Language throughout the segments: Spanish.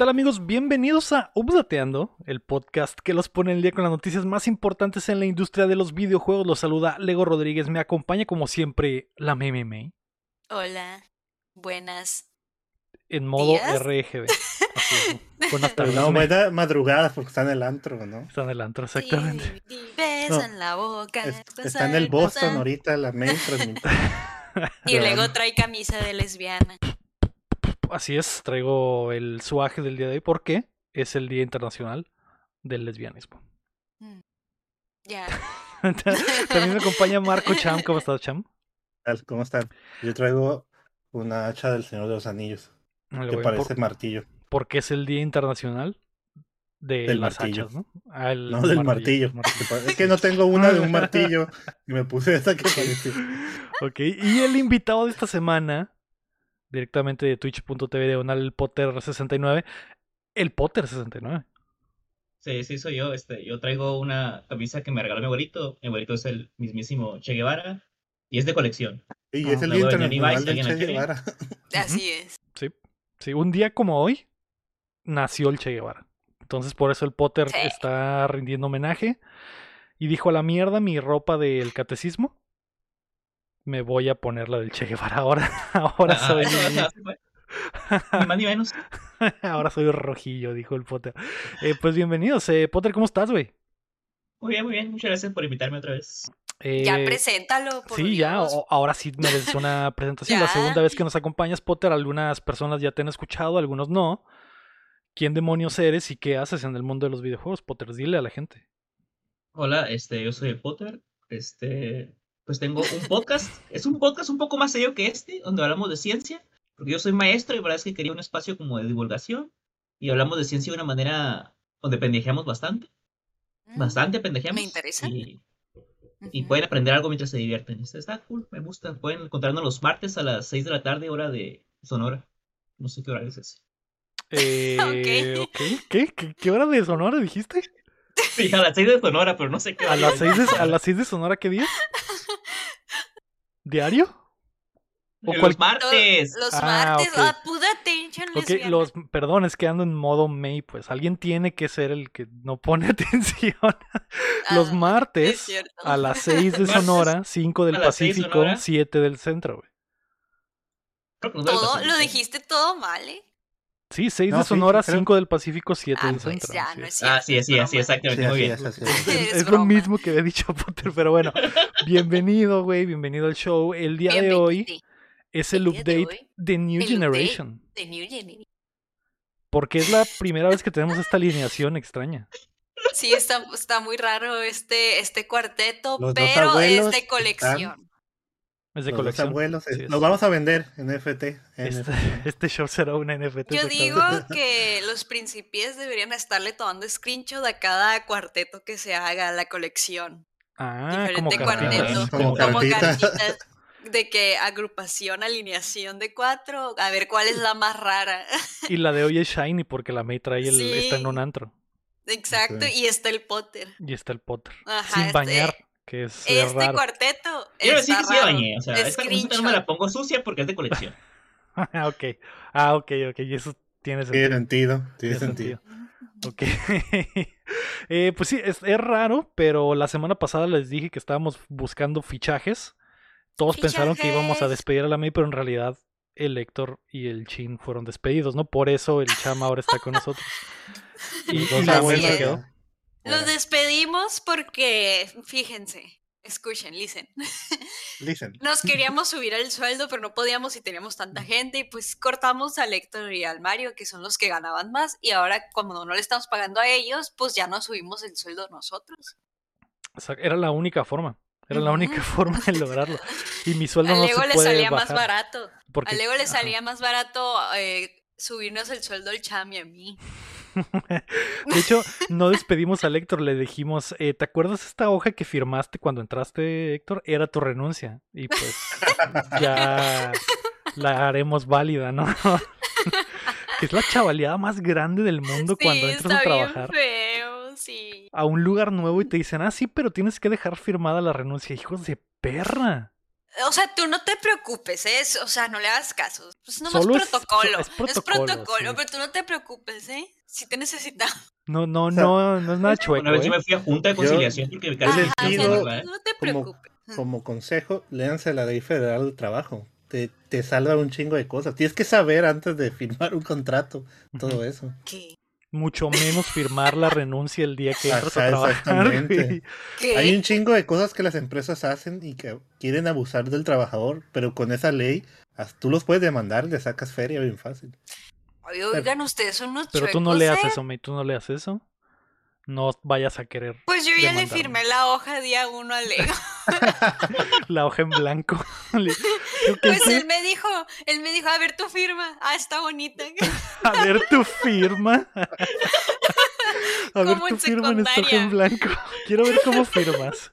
¿Qué tal amigos? Bienvenidos a Updateando, el podcast que los pone el día con las noticias más importantes en la industria de los videojuegos. Los saluda Lego Rodríguez, me acompaña como siempre la Meme May. Hola, buenas. En modo ¿Días? RGB. Así es. Buenas tardes. No, Me- buena madrugada porque está en el antro, ¿no? Está en el antro, exactamente. Sí, beso No, en la boca. Es- está en el Boston ahorita, la main transmisión. Y luego trae camisa de lesbiana. Así es, traigo el suaje del día de hoy porque es el Día Internacional del Lesbianismo. Mm. Ya. También me acompaña Marco Cham. ¿Cómo estás, Cham? ¿Cómo están? Yo traigo una hacha del Señor de los Anillos, que parece por- martillo. porque es el Día Internacional de Del las martillo. hachas, ¿no? Ah, el No, del martillo. Es que no tengo una de un martillo y me puse esa que parece. Ok, y el invitado de esta semana, directamente de twitch.tv diagonal el Potter 69, el Potter 69. Sí, sí, soy yo. Este, yo traigo una camisa que me regaló mi abuelito. Mi abuelito es el mismísimo Che Guevara y es de colección. Y Ah, es el me Día. Así es. Sí, sí, un día como hoy nació el Che Guevara. Entonces por eso el Potter Sí. está rindiendo homenaje y dijo a la mierda mi ropa del catecismo. Me voy a poner la del Che Guevara ahora. Ahora Ah, soy. Ni más ni menos. ahora soy rojillo, dijo el Potter. Eh, pues bienvenidos, eh, Potter, ¿cómo estás, güey? Muy bien, muy bien. Muchas gracias por invitarme otra vez. Ya Eh, preséntalo, por Sí, ya, o- ahora sí mereces una presentación. La segunda vez que nos acompañas, Potter, algunas personas ya te han escuchado, algunos no. ¿Quién demonios eres y qué haces en el mundo de los videojuegos, Potter? Dile a la gente. Hola, este, yo soy el Potter. Este, pues tengo un podcast. es un podcast un poco más serio que este, donde hablamos de ciencia. Porque yo soy maestro y la verdad es que quería un espacio como de divulgación. Y hablamos de ciencia de una manera donde pendejeamos bastante. Mm, Bastante pendejeamos. Me interesa. Y, pueden aprender algo mientras se divierten. Está, está cool, me gusta. Pueden encontrarnos los martes a las 6 de la tarde, hora de Sonora. No sé qué hora es ese. Eh. ¿Qué? ¿Qué? ¿Qué hora de Sonora dijiste? Sí, a las 6 de Sonora, pero no sé qué ¿A hora las es. seis de, a las seis de Sonora qué día? ¿Diario? ¿O Los cual- martes. Los Ah, martes. ok. Ah, put attention, Ok, lesbiana. los, perdón, es que ando en modo May, pues alguien tiene que ser el que no pone atención. Los Ah, martes es cierto. a las 6 de Martes Sonora, 5 del Pacífico, Sonora. 7 del centro, güey. Todo, lo dijiste todo mal, ¿eh? Sí, 6 No, de sí, Sonora, creo- 5 del Pacífico, 7 Ah, del pues centro. ya, así no es. cierto. Ah, sí, así, así, exactamente. Sí, muy bien. es, es. Es, Es es lo mismo que había dicho Potter, pero bueno, bienvenido, güey, bienvenido al show. El día de hoy es el el día de update de New el Generation, The New Generation. porque es la primera vez que tenemos esta alineación extraña. Sí, está, está muy raro este, este cuarteto, Los pero es de están- colección. Es de Los colección. abuelos. eh, Así es. Los vamos a vender en FT. en Este, este show será una NFT. Yo digo que los principies deberían estarle tomando screenshot a cada cuarteto que se haga la colección. Ah, como Diferente cartitas. cuarteto, Como como cartitas. cartitas de que agrupación, alineación de cuatro, a ver cuál es la más rara. Y la de hoy es Shiny porque la May trae el, Sí. está en un antro. Exacto, y está el Potter. Y está el Potter. Ajá, sin este- bañar, que es, es Este raro. cuarteto Quiero decir está que sí bañé. O sea, esta camiseta no me la pongo sucia porque es de colección. Ah, ok. Ah, ok, ok. Y eso tiene Tiene sentido. sentido. Tiene sentido. Ok. Eh, pues sí, es, es raro, pero la semana pasada les dije que estábamos buscando fichajes. Todos pensaron que íbamos a despedir a la May, pero en realidad el Héctor y el Chin fueron despedidos, ¿no? Por eso el Cham ahora está con nosotros. Y, la May se es. quedó. Los despedimos porque, fíjense, escuchen, listen. Listen. Nos queríamos subir el sueldo, pero no podíamos y teníamos tanta gente. Y pues cortamos al Héctor y al Mario, que son los que ganaban más. Y ahora, como no le estamos pagando a ellos, pues ya nos subimos el sueldo nosotros. O sea, era la única forma. Era la única forma de lograrlo. Y mi sueldo no se le puede salía más barato. Porque, Al Lego le salía más barato eh, subirnos el sueldo al Cham y a mí. De hecho, no despedimos al Héctor, le dijimos, eh, ¿te acuerdas esta hoja que firmaste cuando entraste, Héctor? Era tu renuncia. Y pues ya la haremos válida, ¿no? que es la chavaleada más grande del mundo cuando entras a está bien trabajar feo, sí. a un lugar nuevo y te dicen, ah, sí, pero tienes que dejar firmada la renuncia. Hijos de perra. O sea, tú no te preocupes, ¿eh? O sea, no le hagas caso. Pues nomás Solo es- protocolo. es Es protocolo, protocolo, sí. pero tú no te preocupes, ¿eh? Si te necesitamos. No, no, O sea, no, no es nada chueco. Una vez yo ¿eh? me fui a junta de Yo- conciliación porque me casi les Ajá, me o sea, pido- no, no te como- preocupes. Como consejo, léanse la ley federal del trabajo. Te, te salva un chingo de cosas. Tienes que saber antes de firmar un contrato todo eso. ¿Qué? Mucho menos firmar la renuncia el día que entras a trabajar. Hay un chingo de cosas que las empresas hacen y que quieren abusar del trabajador, pero con esa ley as- tú los puedes demandar, le sacas feria bien fácil. Oigan, ustedes son unos Pero tú no leas ¿eh? eso, May, tú no leas eso. No vayas a querer Pues yo ya le firmé la hoja día uno a Lego. la hoja en blanco. Pues él me dijo, él me dijo, a ver tu firma. Ah, está bonita. A ver tu firma. A ver tu firma en esta hoja en blanco. Quiero ver cómo firmas.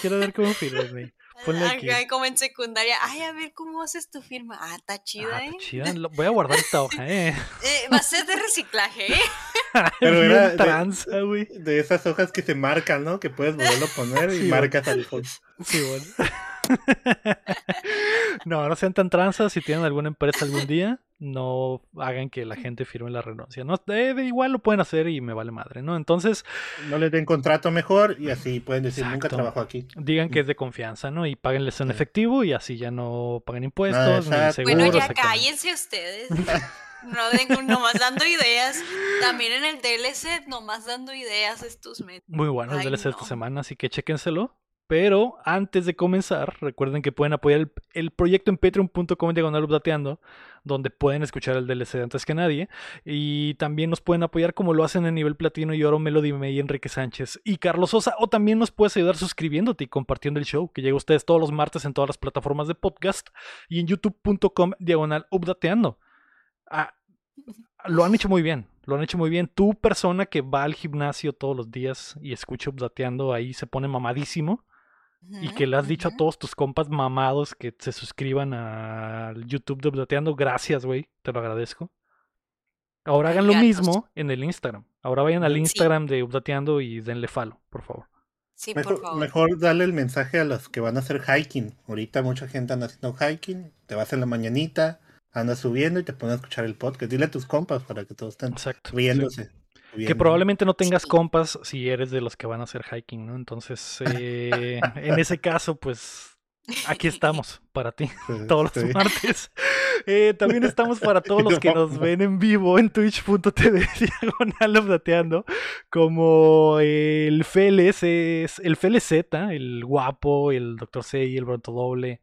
Quiero ver cómo firmas, May. Ponle aquí. Acá, como en secundaria. Ay, a ver cómo haces tu firma. Ah, está chida, Ah, ¿eh? está chida. Lo- Voy a guardar esta hoja, eh. Eh, Va a ser de reciclaje, ¿eh? Pero era de- tranza, güey. De esas hojas que se marcan, ¿no? Que puedes volverlo a poner y Sí, marcas al fondo. Sí, bueno. no, no sean tan tranzas. Si tienen alguna empresa algún día, no hagan que la gente firme la renuncia. No, Eh, de igual lo pueden hacer y me vale madre, ¿no? Entonces, No les den contrato mejor y así pueden decir, nunca trabajo aquí. digan que es de confianza, ¿no? Y páguenles en Sí. efectivo y así ya no paguen impuestos ni exacto. seguros. Bueno, ya cállense ustedes. No den nomás dando ideas. También en el DLC, nomás dando ideas estos meses. Muy bueno el DLC esta no. semana, así que chéquenselo. Pero antes de comenzar, recuerden que pueden apoyar el, proyecto en patreon.com diagonal updateando, donde pueden escuchar el DLC antes que nadie. Y también nos pueden apoyar como lo hacen en nivel platino y oro Melody May, Enrique Sánchez y Carlos Sosa. O también nos puedes ayudar suscribiéndote y compartiendo el show, que llega a ustedes todos los martes en todas las plataformas de podcast y en youtube.com diagonal updateando. Ah, lo han hecho muy bien, lo han hecho muy bien. Tu persona que va al gimnasio todos los días y escucha updateando ahí se pone mamadísimo y que le has dicho a todos tus compas mamados que se suscriban al YouTube de updateando, gracias, güey, te lo agradezco. Ahora hagan lo mismo en el Instagram. Ahora vayan al Sí. Instagram de updateando y denle follow, por favor. Sí, por Mejor, favor. mejor darle el mensaje a los que van a hacer hiking. Ahorita mucha gente anda haciendo hiking, te vas en la mañanita, andas subiendo y te pones a escuchar el podcast. Dile a tus compas para que todos estén Exacto. sí. Que probablemente no tengas Sí. compas si eres de los que van a hacer hiking, ¿no? Entonces, eh, en ese caso, pues aquí estamos para ti. Sí, todos los sí. martes. Eh, también estamos para todos los que nos ven en vivo en twitch.tv diagonal updateando, como el FLS, es- el FLZ, el guapo, el Dr. Sei, el Bronto Doble,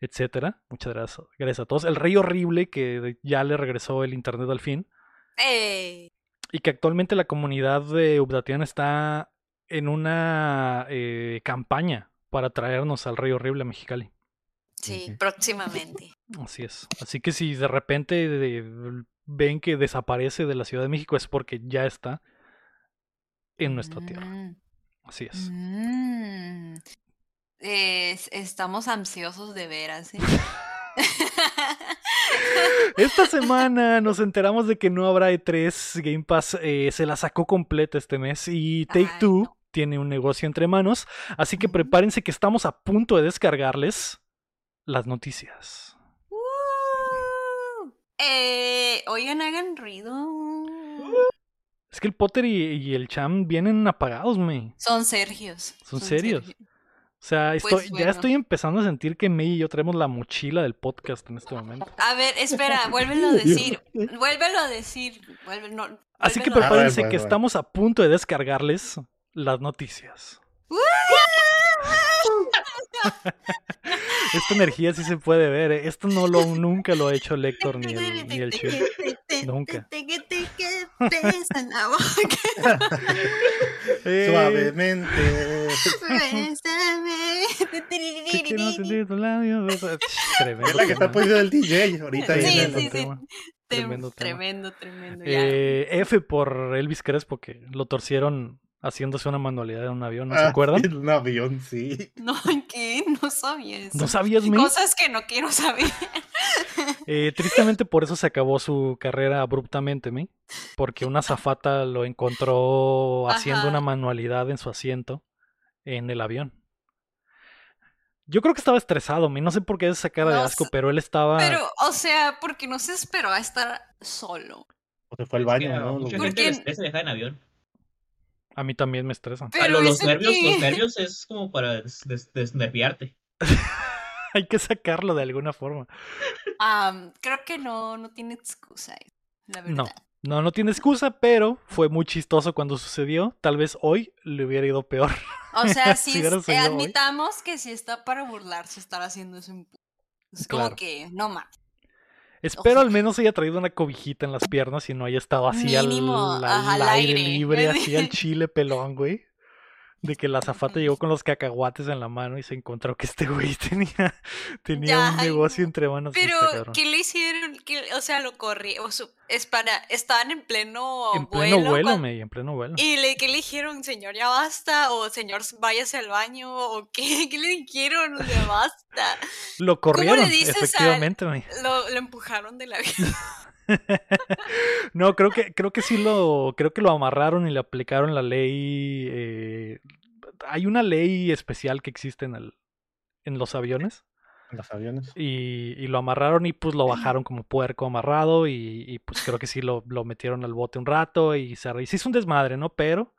etcétera. Muchas gracias, gracias a todos. El Rey Horrible, que ya le regresó el internet al fin, ¡Ey! Y que actualmente la comunidad de Updatean está en una eh, campaña para traernos al Rey Horrible a Mexicali. Sí, próximamente. Así es. Así que si de repente de- ven que desaparece de la Ciudad de México es porque ya está en nuestra tierra. Mm, Así es. mm. Es- estamos ansiosos de veras. ¿eh? Esta semana nos enteramos de que no habrá E3. Game Pass eh, se la sacó completa este mes y Take Ay, Two no. tiene un negocio entre manos. Así que prepárense que estamos a punto de descargarles las noticias. Uh, eh, oigan, hagan ruido. Es que el Potter y, y el Cham vienen apagados, me. Son Sergios. ¿Son serios? O sea, estoy, Pues ya estoy empezando a sentir que May y yo traemos la mochila del podcast en este momento. A ver, espera, vuélvelo a decir. Vuélvelo a decir. vuelve- no, Así que vuélvelo prepárense A ver, que bueno, estamos a punto de descargarles las noticias. Esta energía sí se puede ver. ¿eh? Esto no lo nunca lo ha hecho el Héctor ni el, ni el Shu. Nunca. Suavemente. Tremendo Es la que está poniendo el DJ ahorita. Sí, Sí, sí, tema. Tremendo tema. Tremendo, tremendo. ya. Eh, F por Elvis Crespo, que lo torcieron haciéndose una manualidad en un avión, ¿no se Ah, acuerdan? En un avión, sí. No, ¿qué? No sabía eso. ¿No sabías, May? Cosas que no quiero saber. Eh, tristemente por eso se acabó su carrera abruptamente, May. Porque una zafata lo encontró haciendo Ajá. una manualidad en su asiento en el avión. Yo creo que estaba estresado, me no sé por qué esa cara de No asco, sé, pero él estaba... Pero, o sea, porque no se esperó a estar solo. O se fue al Es que baño, ¿no? mucha Lo- ¿Por gente qué? le estresa viajar en avión. A mí también me estresa. Ah, Pero lo- los nervios, los nervios es como para des- des- desnerviarte. Hay que sacarlo de alguna forma. Am, creo que no, no tiene excusa, la verdad. No, no, no tiene excusa, pero fue muy chistoso cuando sucedió. Tal vez hoy le hubiera ido peor. O sea, Si hoy. admitamos que si está para burlarse estar haciendo eso en Es como Claro. que, no más. Espero al menos haya traído una cobijita en las piernas y no haya estado así al, Mínimo, al ajá, al aire aire. libre, así al chile pelón, güey. De que la azafata llegó con los cacahuates en la mano y se encontró que este güey tenía, tenía Ya, un negocio entre manos. Pero, Está cabrón. ¿qué le hicieron? ¿Qué- o sea, lo corrí. O es para, estaban en pleno En pleno vuelo. vuelo, cuan- me, en pleno vuelo. ¿Y le, qué le dijeron? Señor, ya basta. O señor, váyase al baño. ¿O qué? ¿Qué le dijeron? Sea, basta. Lo corrieron, dices al- efectivamente, me. Lo, lo empujaron de la No, creo que, creo que sí lo, creo que lo amarraron y le aplicaron la ley. eh, hay una ley especial que existe en el, en los aviones. en los aviones. Y, y lo amarraron y pues lo bajaron como puerco amarrado y, y, pues creo que sí lo, lo metieron al bote un rato y se, y se hizo un desmadre, ¿no? Pero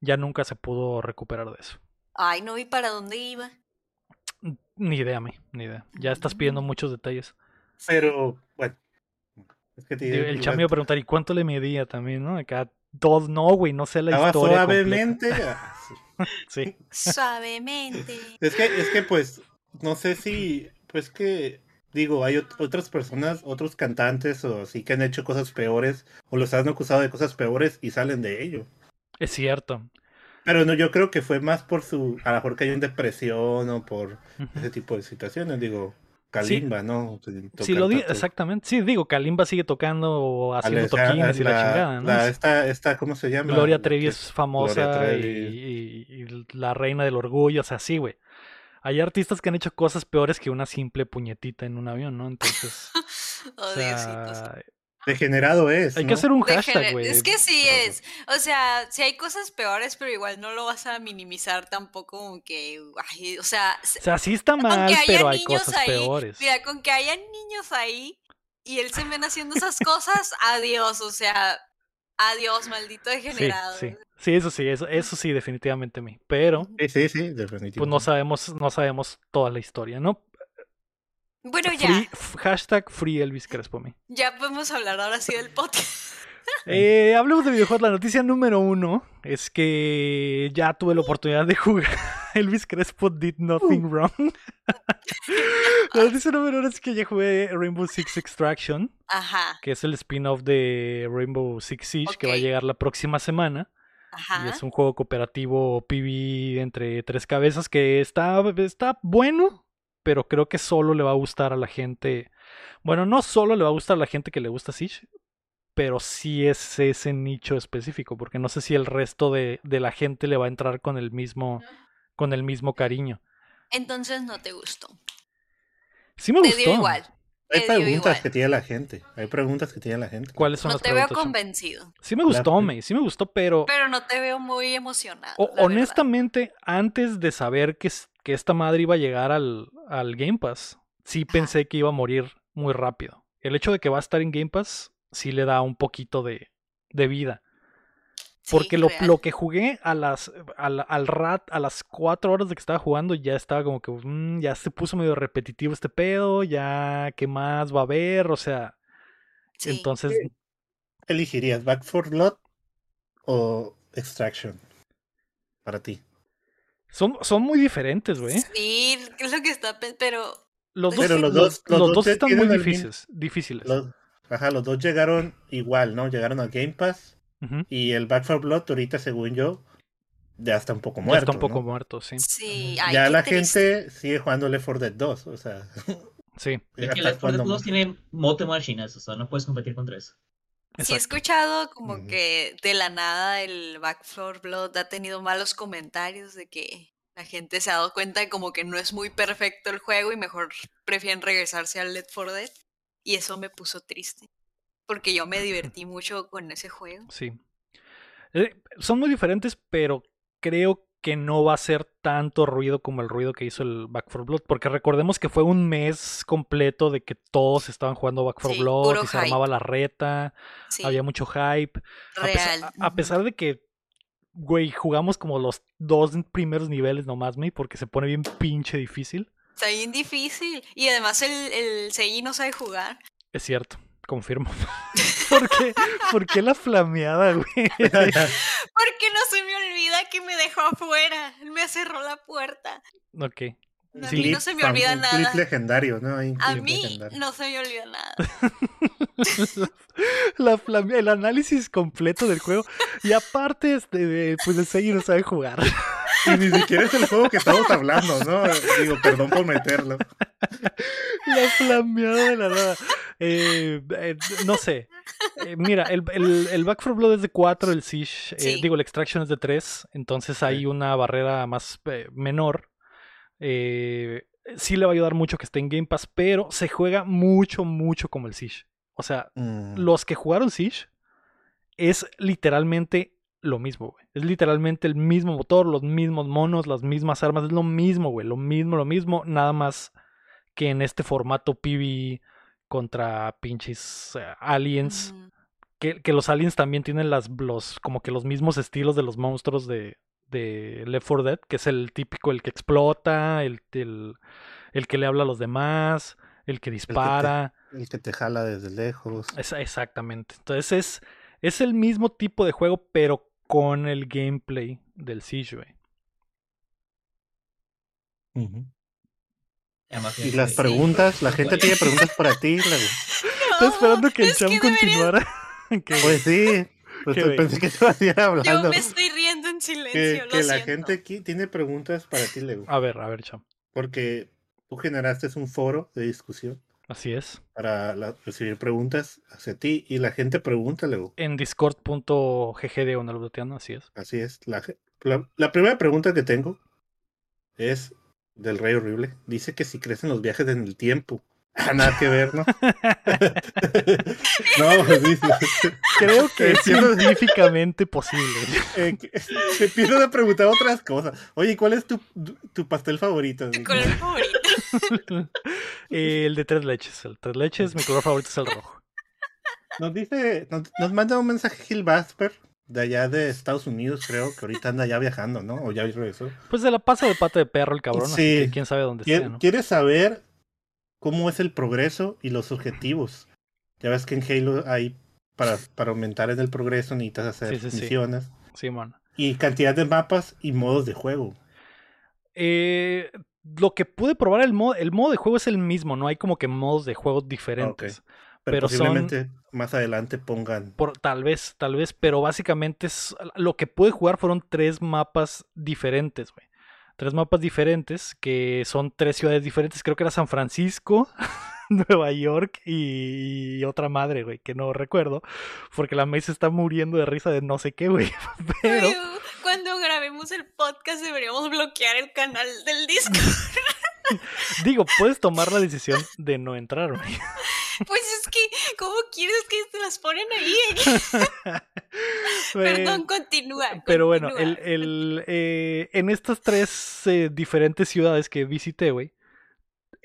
ya nunca se pudo recuperar de eso. Ay, no vi para dónde iba. Ni idea, mí, ni idea. Ya estás pidiendo Mm. muchos detalles. Pero, bueno. Es que te el chamo iba a preguntar, ¿y cuánto le medía también, no? Acá, dos, no, güey, no sé la Estaba historia. suavemente. ah, sí. Sí. Suavemente. Es que, es que pues, no sé si, pues que, digo, hay ot- otras personas, otros cantantes o así que han hecho cosas peores o los han acusado de cosas peores y salen de ello. Es cierto. Pero no, yo creo que fue más por su, a lo mejor cayó en depresión o por ese tipo de situaciones, digo, Kalimba, ¿no? Sí, lo di exactamente. Sí, digo, Kalimba sigue tocando, haciendo Alexa- toquines y la, chingada, ¿no? la- esta, esta, ¿cómo se llama? Gloria Trevi es famosa Trevi. y, y- y la reina del orgullo, o sea, sí, güey. Hay artistas que han hecho cosas peores que una simple puñetita en un avión, ¿no? Entonces, o sea, Degenerado es. hay ¿no? que hacer un De hashtag, güey. Es que sí Pero- es. O sea, si hay cosas peores, pero igual no lo vas a minimizar tampoco como que, ay, o sea, O sea, sí está mal, pero hay cosas ahí, peores. mira, con que hayan niños ahí y él se ven haciendo esas cosas, adiós, o sea, adiós, maldito Sí, degenerado. sí. Sí, eso sí, eso, eso sí, definitivamente a mí. Pero, Sí, sí, sí, definitivamente. pues no sabemos, no sabemos toda la historia, ¿no? Bueno, ya, Free- hashtag Free Elvis Crespo me. ya podemos hablar ahora sí del podcast. Eh, hablemos de videojuegos. La noticia número uno es que ya tuve la oportunidad de jugar. Elvis Crespo did nothing wrong. la noticia número uno es que ya jugué Rainbow Six Extraction, Ajá, que es el spin-off de Rainbow Six Siege, que va a llegar la próxima semana. Y ajá. es un juego cooperativo PB entre tres cabezas que está, está bueno, pero creo que solo le va a gustar a la gente. Bueno, no solo le va a gustar a la gente que le gusta Siege, pero sí es ese nicho específico, porque no sé si el resto de, de la gente le va a entrar con el mismo, con el mismo cariño. Entonces no te gustó. Sí me Te gustó. dio igual. Hay preguntas igual. que tiene la gente. Hay preguntas que tiene la gente. ¿Cuáles son No las te veo preguntas? Convencido, Sí me gustó, May, sí me gustó, pero, pero no te veo muy emocionado. o- la verdad. honestamente, antes de saber que, que esta madre iba a llegar al, al Game Pass, sí Ajá. pensé que iba a morir muy rápido. El hecho de que va a estar en Game Pass sí le da un poquito de, de vida. Sí, Porque lo, lo que jugué a las, al, al rat, a las cuatro horas de que estaba jugando, ya estaba como que mm, ya se puso medio repetitivo este pedo, ya qué más va a haber, o sea, Sí. entonces ¿Qué elegirías? ¿Back for Blood o Extraction? Para ti. Son, son muy diferentes, güey. Sí, es lo que está, pe- pero Los dos, Pero los, dos- los los dos están muy difíciles, difíciles. Los, ajá, los dos llegaron igual, ¿no? Llegaron al Game Pass. Y el Back for Blood, ahorita, según yo, ya está un poco Ya muerto. está un poco ¿no? muerto, sí. sí. ay, ya la triste. gente sigue jugando Left 4 Dead 2. O sea, Sí, Es ya que las Fortnite jugando- 2 tiene mote machines, o sea, no puedes competir contra eso. Sí, he exacto. escuchado como que de la nada el Back 4 Blood ha tenido malos comentarios de que la gente se ha dado cuenta de como que no es muy perfecto el juego y mejor prefieren regresarse al Left 4 Dead. Y eso me puso triste. Porque yo me divertí mucho con ese juego. Sí. Eh, son muy diferentes, pero creo que no va a ser tanto ruido como el ruido que hizo el Back 4 Blood. Porque recordemos que fue un mes completo de que todos estaban jugando Back 4 Sí, Blood y se armaba hype. la reta. Sí, Había mucho hype. A pesar, real. a- pesar de que, güey, jugamos como los dos primeros niveles nomás, me, porque se pone bien pinche difícil. Está bien difícil. Y además el, el no sabe jugar. Es cierto, confirmo. ¿Por qué, ¿Por qué la flameada, güey? Porque no se me olvida que me dejó afuera. Él me cerró la puerta. ok. A Sí. mí no se me olvida un nada. legendario, ¿no? Hay un A mí legendario. no se me olvida nada. La el análisis completo del juego. Y aparte, este, pues el Seiji no sabe jugar. Y ni siquiera es el juego que estamos hablando, ¿no? Digo, perdón por meterlo. La flameada de la nada. Eh, eh, no sé. Eh, mira, el, el, el Back 4 Blood es de 4, el Siege, eh, Sí. digo, el Extraction es de 3, entonces hay Sí. una barrera más eh, menor. Eh, sí le va a ayudar mucho que esté en Game Pass, pero se juega mucho, mucho como el Siege. O sea, Mm, los que jugaron Siege es literalmente lo mismo, güey. Es literalmente el mismo motor, los mismos monos, las mismas armas, es lo mismo, güey. Lo mismo, lo mismo, nada más que en este formato PvE contra pinches eh, aliens. Mm, Que, que los aliens también tienen las, los, como que los mismos estilos de los monstruos de, de Left 4 Dead, que es el típico, el que explota, el, el, el que le habla a los demás, el que dispara. El que te jala desde lejos. Es- exactamente. Entonces es, es el mismo tipo de juego, pero con el gameplay del Siege, güey. Ujú. Y las sí. preguntas, la gente tiene preguntas para ti. luego. Estoy esperando que el Cham que continuara. Que- Pues sí, pues pensé que te ir Yo hablando. me estoy riendo en silencio. Que, lo que la gente aquí tiene preguntas para ti, Lego. A ver, a ver, Cham. Porque tú generaste un foro de discusión Así es. para la- recibir preguntas hacia ti y la gente pregunta, Lego. En discord.gg de así es. Así es. La, la, la primera pregunta que tengo es del Rey Horrible. Dice que si crees en los viajes en el tiempo. Ah, nada que ver, ¿no? no, pues dice. Creo que es Entiendo. científicamente posible. eh, se empiezan a preguntar otras cosas. Oye, ¿cuál es tu, tu pastel favorito? Tu color favorito. Eh, el de tres leches. El tres leches, mi color favorito es el rojo. Nos dice, nos, nos manda un mensaje Gil Vasper de allá de Estados Unidos, creo que ahorita anda ya viajando, ¿no? O ya regresó. Pues se la pasa de pata de perro el cabrón, así Sí. que quién sabe dónde esté, ¿no? quiere saber cómo es el progreso y los objetivos. Ya ves que en Halo hay para, para aumentar en el progreso necesitas hacer Sí, sí, misiones Sí, man. y cantidad de mapas y modos de juego. Eh, lo que pude probar el modo, el modo de juego es el mismo, no hay como que modos de juego diferentes. Pero, Pero son- posiblemente más adelante pongan. Por, tal vez, tal vez, pero básicamente es, lo que pude jugar fueron tres mapas diferentes, güey. Tres mapas diferentes, que son tres ciudades diferentes. Creo que era San Francisco, Nueva York y, y otra madre, güey, que no recuerdo. Porque la mesa está muriendo de risa de no sé qué, güey. Pero, Cuando grabemos el podcast deberíamos bloquear el canal del disco. digo, puedes tomar la decisión de no entrar, güey. Pues es que, ¿cómo quieres que te las ponen ahí? Perdón, continúa. Pero bueno, el, el, eh, en estas tres eh, diferentes ciudades que visité, güey,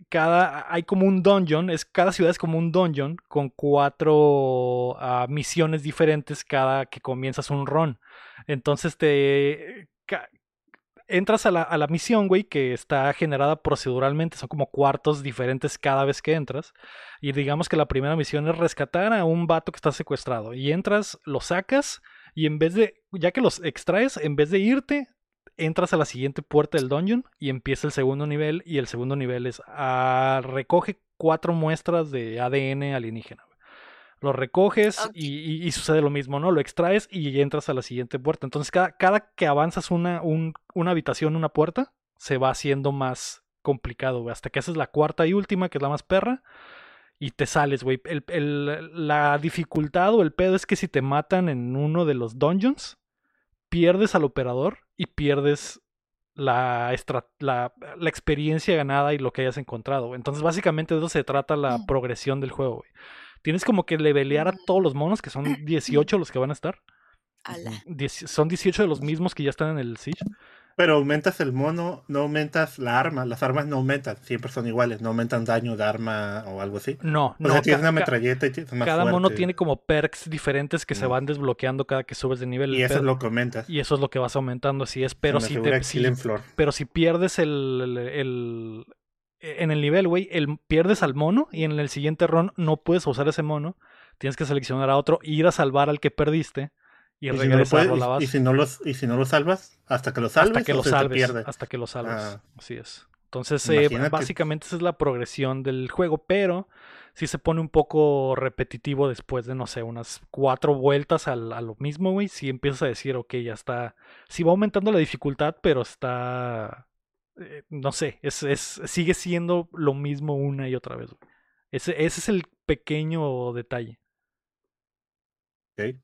cada hay como un dungeon, es cada ciudad es como un dungeon con cuatro ah, misiones diferentes cada que comienzas un run. Entonces te ca- entras a la, a la misión, güey, que está generada proceduralmente, son como cuartos diferentes cada vez que entras. Y digamos que la primera misión es rescatar a un vato que está secuestrado. Y entras, lo sacas y en vez de, ya que los extraes, en vez de irte, entras a la siguiente puerta del dungeon y empieza el segundo nivel. Y el segundo nivel es, ah, recoge cuatro muestras de ADN alienígena. Lo recoges y, y- y sucede lo mismo, ¿no? Lo extraes y entras a la siguiente puerta. Entonces, cada, cada que avanzas una, un- una habitación, una puerta, se va haciendo más complicado, güey. Hasta que haces la cuarta y última, que es la más perra, y te sales, güey. El- el- la dificultad o el pedo es que si te matan en uno de los dungeons, pierdes al operador y pierdes la, la, la experiencia ganada y lo que hayas encontrado. Entonces, básicamente de eso se trata la Mm. progresión del juego, güey. Tienes como que levelear a todos los monos, que son 18 los que van a estar. Ala. Dieci- son 18 de los mismos que ya están en el Siege. Pero aumentas el mono, no aumentas la arma. Las armas no aumentan, siempre son iguales. No aumentan daño de arma o algo así. No, O no. sea, tienes una metralleta y tienes más cada mono fuerte, tiene como perks diferentes que se Mm. van desbloqueando cada que subes de nivel. Y eso es lo que aumentas. y eso es lo que vas aumentando, así es. Pero Se si, te, si- pero si pierdes el, el- el- en el nivel, güey, el, pierdes al mono y en el siguiente run no puedes usar ese mono. Tienes que seleccionar a otro, ir a salvar al que perdiste y, Y si, no regresarlo a la y- y base. si no los, y si no lo salvas, hasta que lo salves, hasta que lo salves. Hasta que lo salves. Ah. Así es. Entonces, eh, básicamente esa es la progresión del juego, pero sí se pone un poco repetitivo después de, no sé, unas cuatro vueltas al- a lo mismo, güey. Si empiezas a decir, ok, ya está. Sí va aumentando la dificultad, pero está. Eh, no sé, es, es, sigue siendo lo mismo una y otra vez, güey. Ese, ese es el pequeño detalle. Ok.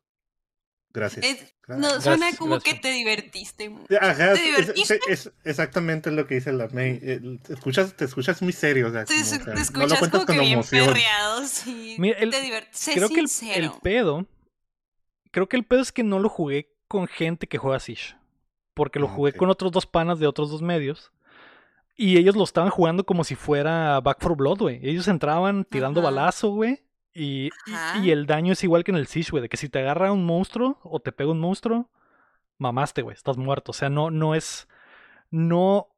Gracias. Es- Gracias. no, suena Gracias, como gracias. que te divertiste. Ajá, ¿Te es, divertiste? es- es exactamente lo que dice la May. Eh, Te escuchas, te escuchas muy serio. O sea, Te, como, o te sea, no lo escuchas cuentas como que con bien perreado, sí. Mira, el- te divert- sé creo que el, el sincero. pedo. Creo que el pedo es que no lo jugué con gente que juega Siege. Porque lo Ah, jugué con otros dos panas de otros dos medios. Y ellos lo estaban jugando como si fuera Back for Blood, güey. Ellos entraban tirando Ajá. balazo, güey. Y, y- el daño es igual que en el Siege, güey. De que si te agarra un monstruo o te pega un monstruo, mamaste, güey. Estás muerto. O sea, no, no es. No.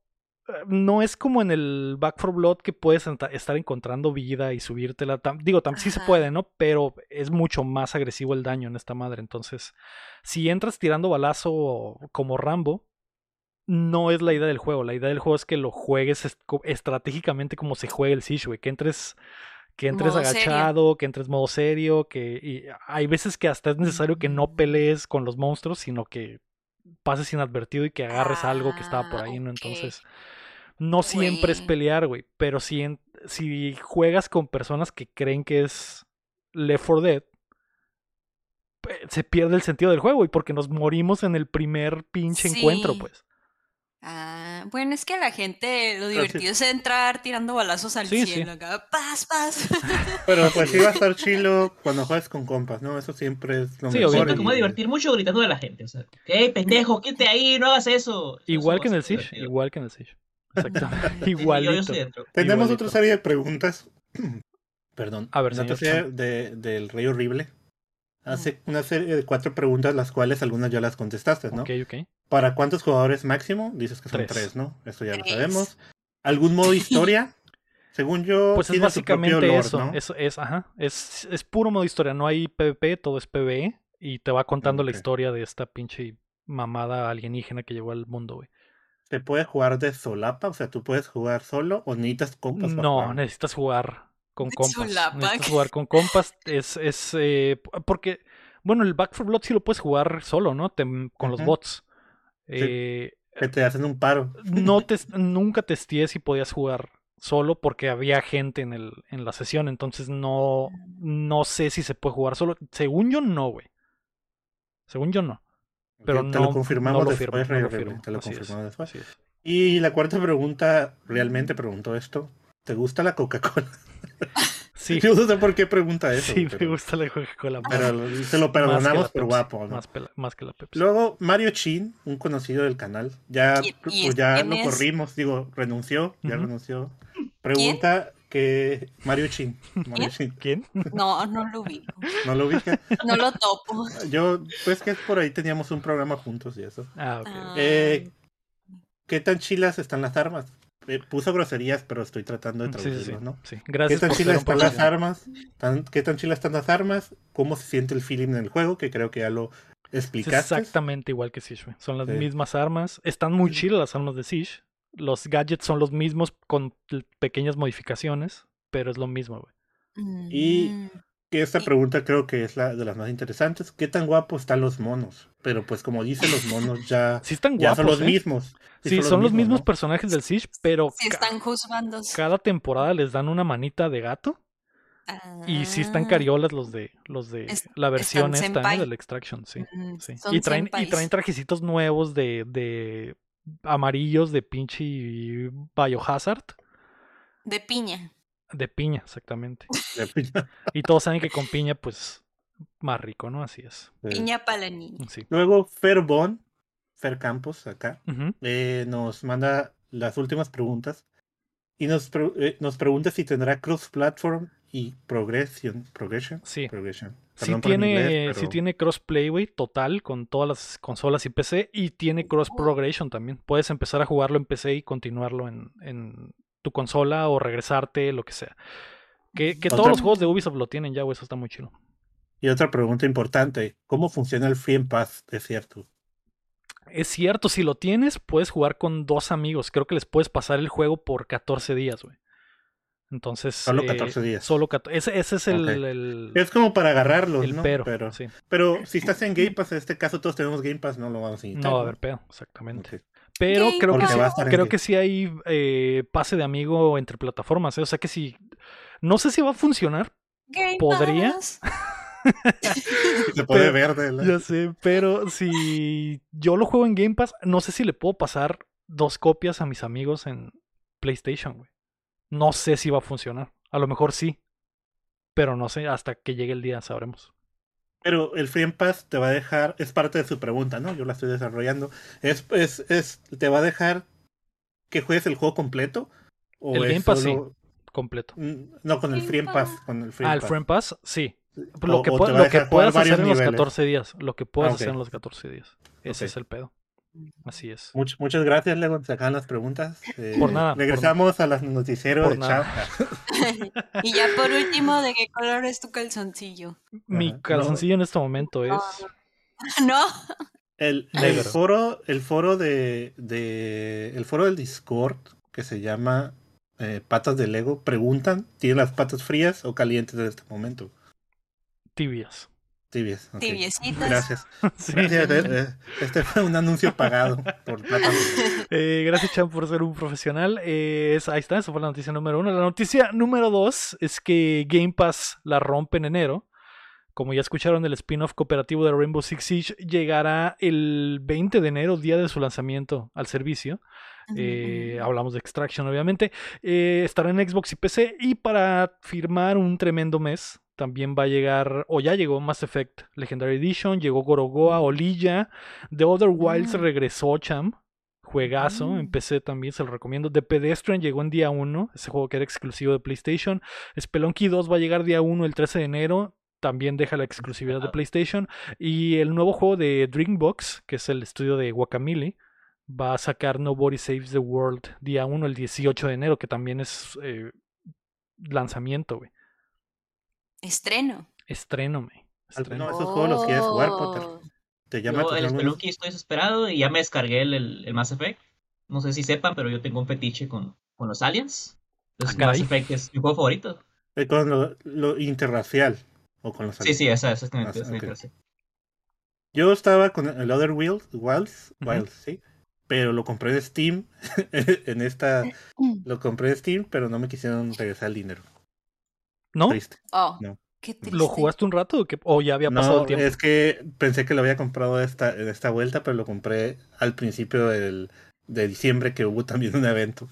No es como en el Back for Blood que puedes estar encontrando vida y subírtela. Tam- digo, tam- sí se puede, ¿no? Pero es mucho más agresivo el daño en esta madre. Entonces, si entras tirando balazo como Rambo, no es la idea del juego. La idea del juego es que lo juegues est- estratégicamente como se juega el Siege, güey. Que entres, que entres Modo serio. agachado, que entres modo serio, que y hay veces que hasta es necesario que no pelees con los monstruos, sino que pases inadvertido y que agarres algo que estaba por Ah, ahí, ¿no? Entonces, no siempre es pelear, güey. Pero si, en- si juegas con personas que creen que es Left 4 Dead, se pierde el sentido del juego, y porque nos morimos en el primer pinche encuentro, pues. Ah, bueno, es que a la gente lo sí. divertido es entrar tirando balazos al Sí, sí. cielo. Acá, paz, paz. Pero pues sí va a estar chilo cuando juegas con compas, ¿no? Eso siempre es lo Sí, mejor. a y- divertir mucho gritando a la gente. O sea, ¿qué pendejo? Quítate ahí, no hagas eso. Igual que en el Siege, igual que en el Siege. Exactamente. Sí, yo- yo Igualito. Tenemos Igualito. otra serie de preguntas. Perdón. A ver, otra señor serie de, del Rey Horrible. Hace una serie de cuatro preguntas, las cuales algunas ya las contestaste, ¿no? Ok, ok. ¿Para cuántos jugadores máximo? Dices que son Tres. tres, ¿no? Eso ya lo sabemos. ¿Algún modo historia? Según yo, Pues es tiene su propio básicamente lore, eso. es, ajá. Es, es puro modo historia. No hay PvP, todo es PvE. Y te va contando la historia de esta pinche mamada alienígena que llegó al mundo, güey. ¿Se puede jugar de solapa? O sea, ¿tú puedes jugar solo o necesitas compas? No, necesitas jugar con De compas. solapa. Necesitas jugar con compas. Es, es eh, porque, bueno, el Back 4 Blood sí lo puedes jugar solo, ¿no? Te- con los bots. Eh, Que te hacen un paro. no te, nunca testé si podías jugar solo porque había gente en, el, en la sesión. Entonces no, no sé si se puede jugar solo. Según yo, no, güey. Según yo, no. Pero te no, lo confirmamos no lo después, no lo firmo. Te lo es, confirmamos después. Y la cuarta pregunta, realmente preguntó esto. ¿Te gusta la Coca-Cola? Sí, Yo no sé por qué pregunta eso. sí me pero, gusta la Coca-Cola. pero se lo perdonamos por Pepsi, guapo, ¿no? Más, que la Pepsi. Luego, Mario Chin, un conocido del canal, ya, ¿Quién- pues, ya lo es? corrimos, digo, renunció, ya renunció. Pregunta que Mario Chin, Mario ¿Quién? Chin, ¿Quién? No, no lo ubico. no lo ubica. No lo topo. Yo, pues que por ahí teníamos un programa juntos y eso. Ah, ok. Ah. Eh, ¿Qué tan chilas están las armas? Eh, puso groserías, pero estoy tratando de Sí, sí, sí. traducirlo, ¿no? sí. ¿Qué Gracias tan chilas ser un están las armas? Tan- ¿Qué tan chilas están las armas? ¿Cómo se siente el feeling en el juego? Que creo que ya lo Es explicaste. exactamente igual que Siege, güey. Son las Sí. mismas armas. Están muy chidas las armas de Siege. Los gadgets son los mismos con pequeñas modificaciones, pero es lo mismo, güey. Y- Mm. Que esta pregunta creo que es la de las más interesantes. ¿Qué tan guapos están los monos? Pero pues como dicen los monos ya, Sí están ya guapos, son los ¿eh? mismos. Sí, son los mismos ¿no? personajes del Siege, pero Sí están juzgando. cada temporada les dan una manita de gato y sí están Ah, cariolas los de los de Es- la versión esta del Extraction, sí. mm, sí. Y traen y traen trajecitos nuevos de de amarillos de pinche Biohazard, De piña. De piña, exactamente. De piña. Y todos saben que con piña pues más rico, ¿no? Así es. Piña para la niña. Sí. Luego Fairbon Fer Campos, acá, eh, nos manda las últimas preguntas y nos, pre- eh, nos pregunta si tendrá cross-platform y progression. Progression. Sí. Progression. Sí tiene, inglés, sí pero- tiene crossplay, güey, total, con todas las consolas y PC. Y tiene cross progression también. Puedes empezar a jugarlo en PC y continuarlo en, en tu consola o regresarte, lo que sea. Que, que todos los juegos de Ubisoft lo tienen ya, güey, eso está muy chido. Y otra pregunta importante, ¿cómo funciona el Free Pass? Es cierto. Es cierto, si lo tienes, puedes jugar con dos amigos. Creo que les puedes pasar el juego por 14 días, güey. Entonces. Solo eh, 14 días. Solo 14. Ese, ese es el, Es como para agarrarlos, el ¿no? pero. pero, sí. pero si estás en Game Pass, en este caso todos tenemos Game Pass, no lo vamos a necesitar. No va a haber pedo, exactamente. Pero Game creo que, sí, va creo que sí hay eh, pase de amigo entre plataformas. ¿eh? O sea que si. No sé si va a funcionar. Game ¿Podría? Se puede Pero- ver de la- Ya sé, pero si yo lo juego en Game Pass, no sé si le puedo pasar dos copias a mis amigos en PlayStation, güey. No sé si va a funcionar. A lo mejor sí. Pero no sé, hasta que llegue el día sabremos. Pero el Free Pass te va a dejar, es parte de su pregunta, ¿no? Yo la estoy desarrollando. Es, es, es, te va a dejar que juegues el juego completo. ¿O El Game Pass sí. Completo. Mm, No, con el Free Pass. Pass. Con el Free Ah, el Pass. Friend Pass, sí. O- Lo que, o te va lo que puedas hacer en los niveles. 14 días. Lo que puedas Ah, hacer en los 14 días. Ese es el pedo. Así es. Much- muchas gracias, Lego. Se acaban las preguntas. Eh, Por nada, por- Regresamos a las noticieros por de nada. Chao. y ya por último, ¿de qué color es tu calzoncillo? Mi calzoncillo en este momento es. ¿No? El, foro, el foro de, de el foro del Discord que se llama eh, Patas de Lego preguntan, ¿tiene las patas frías o calientes en este momento? Tibias. Tibias. ok. Tibiecitas. Gracias. Sí. Gracias. eh, eh, Este fue un anuncio pagado por Lego. Eh, gracias, Chan, por ser un profesional. Eh, es- ahí está, esa fue la noticia número uno. La noticia número dos es que Game Pass la rompe en enero. Como ya escucharon, el spin-off cooperativo de Rainbow Six Siege llegará el 20 de enero, día de su lanzamiento al servicio. Eh, hablamos de Extraction, obviamente. Eh, estará en Xbox y PC. Y para firmar un tremendo mes, también va a llegar, o ya llegó Mass Effect Legendary Edition, llegó Gorogoa, Olilla, The Other Wilds regresó, Cham. Juegazo, en Mm. PC también se lo recomiendo. The Pedestrian llegó en día 1, ese juego que era exclusivo de PlayStation. Spelunky 2 va a llegar día 1 el 13 de enero, también deja la exclusividad de PlayStation. Y el nuevo juego de Dreambox, que es el estudio de Guacamole, va a sacar Nobody Saves the World día 1 el 18 de enero, que también es eh, lanzamiento, güey. Estreno. Estreno. ¿Alguno Estreno. de esos juegos los quieres jugar, Potter? Oh. ¿Te llama Yo el Spelunky estoy desesperado y ya me descargué el, el, el Mass Effect. No sé si sepan, pero yo tengo un fetiche con, con los aliens. Entonces, Ah. Mass Effect es mi juego favorito. Eh, Con lo, lo interracial o con los Sí, sí, esa, exactamente. Ah, esa ok. clase. Yo estaba con el Other Wilds, Wilds, Ujú. Wilds, sí. Pero lo compré en Steam. en esta. Lo compré en Steam, pero no me quisieron regresar el dinero. ¿No? Triste. Oh, No. qué triste. ¿Lo jugaste un rato o, qué? ¿O ya había pasado No, el tiempo? es que pensé que lo había comprado esta, en esta vuelta, pero lo compré al principio del, de diciembre que hubo también un evento.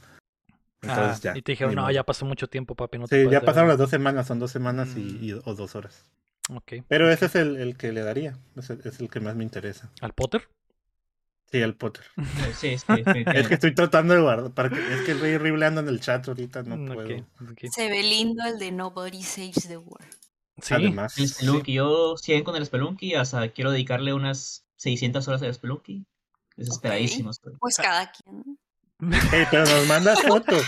Entonces Ah, ya. y te dijeron, no, modo. ya pasó mucho tiempo, papi. No Sí, ya deber". pasaron las dos semanas, son dos semanas y, Mm. y- o dos horas. Ok. Pero ese es el, el que le daría. Es el, es el que más me interesa. ¿Al Potter? Sí, el Potter. Sí, sí, Es que estoy tratando de guardar. Para que, es que el Rey Horrible anda en el chat ahorita, no puedo. Se ve lindo el de Nobody Saves the World. Sí, Además, El Spelunky, yo siguen con el Spelunky, hasta quiero dedicarle unas 600 horas al Spelunky. Desesperadísimo estoy. Pues cada quien. Pero nos mandas fotos.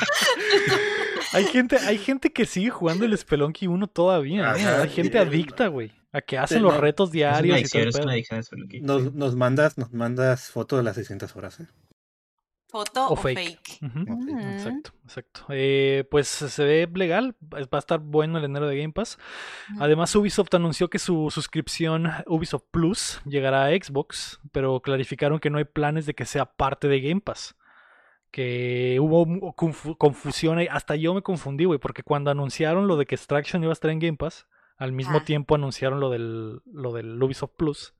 hay gente, hay gente que sigue jugando el Spelunky 1 todavía. ¿eh? Ajá, Hay gente adicta, güey. A que hacen Sí, los no, retos Es una diarios y todo es una adicción. Nos, nos mandas, nos mandas fotos de las 600 horas, ¿eh? Foto O o, fake. Mm. Exacto, exacto. Eh, pues se ve legal, va a estar bueno el enero de Game Pass. Además, Ubisoft anunció que su suscripción Ubisoft Plus llegará a Xbox, pero clarificaron que no hay planes de que sea parte de Game Pass. Que hubo confusión. Hasta yo me confundí, güey, porque cuando anunciaron lo de que Extraction iba a estar en Game Pass, al mismo Ah. tiempo anunciaron lo del, lo del Ubisoft Plus.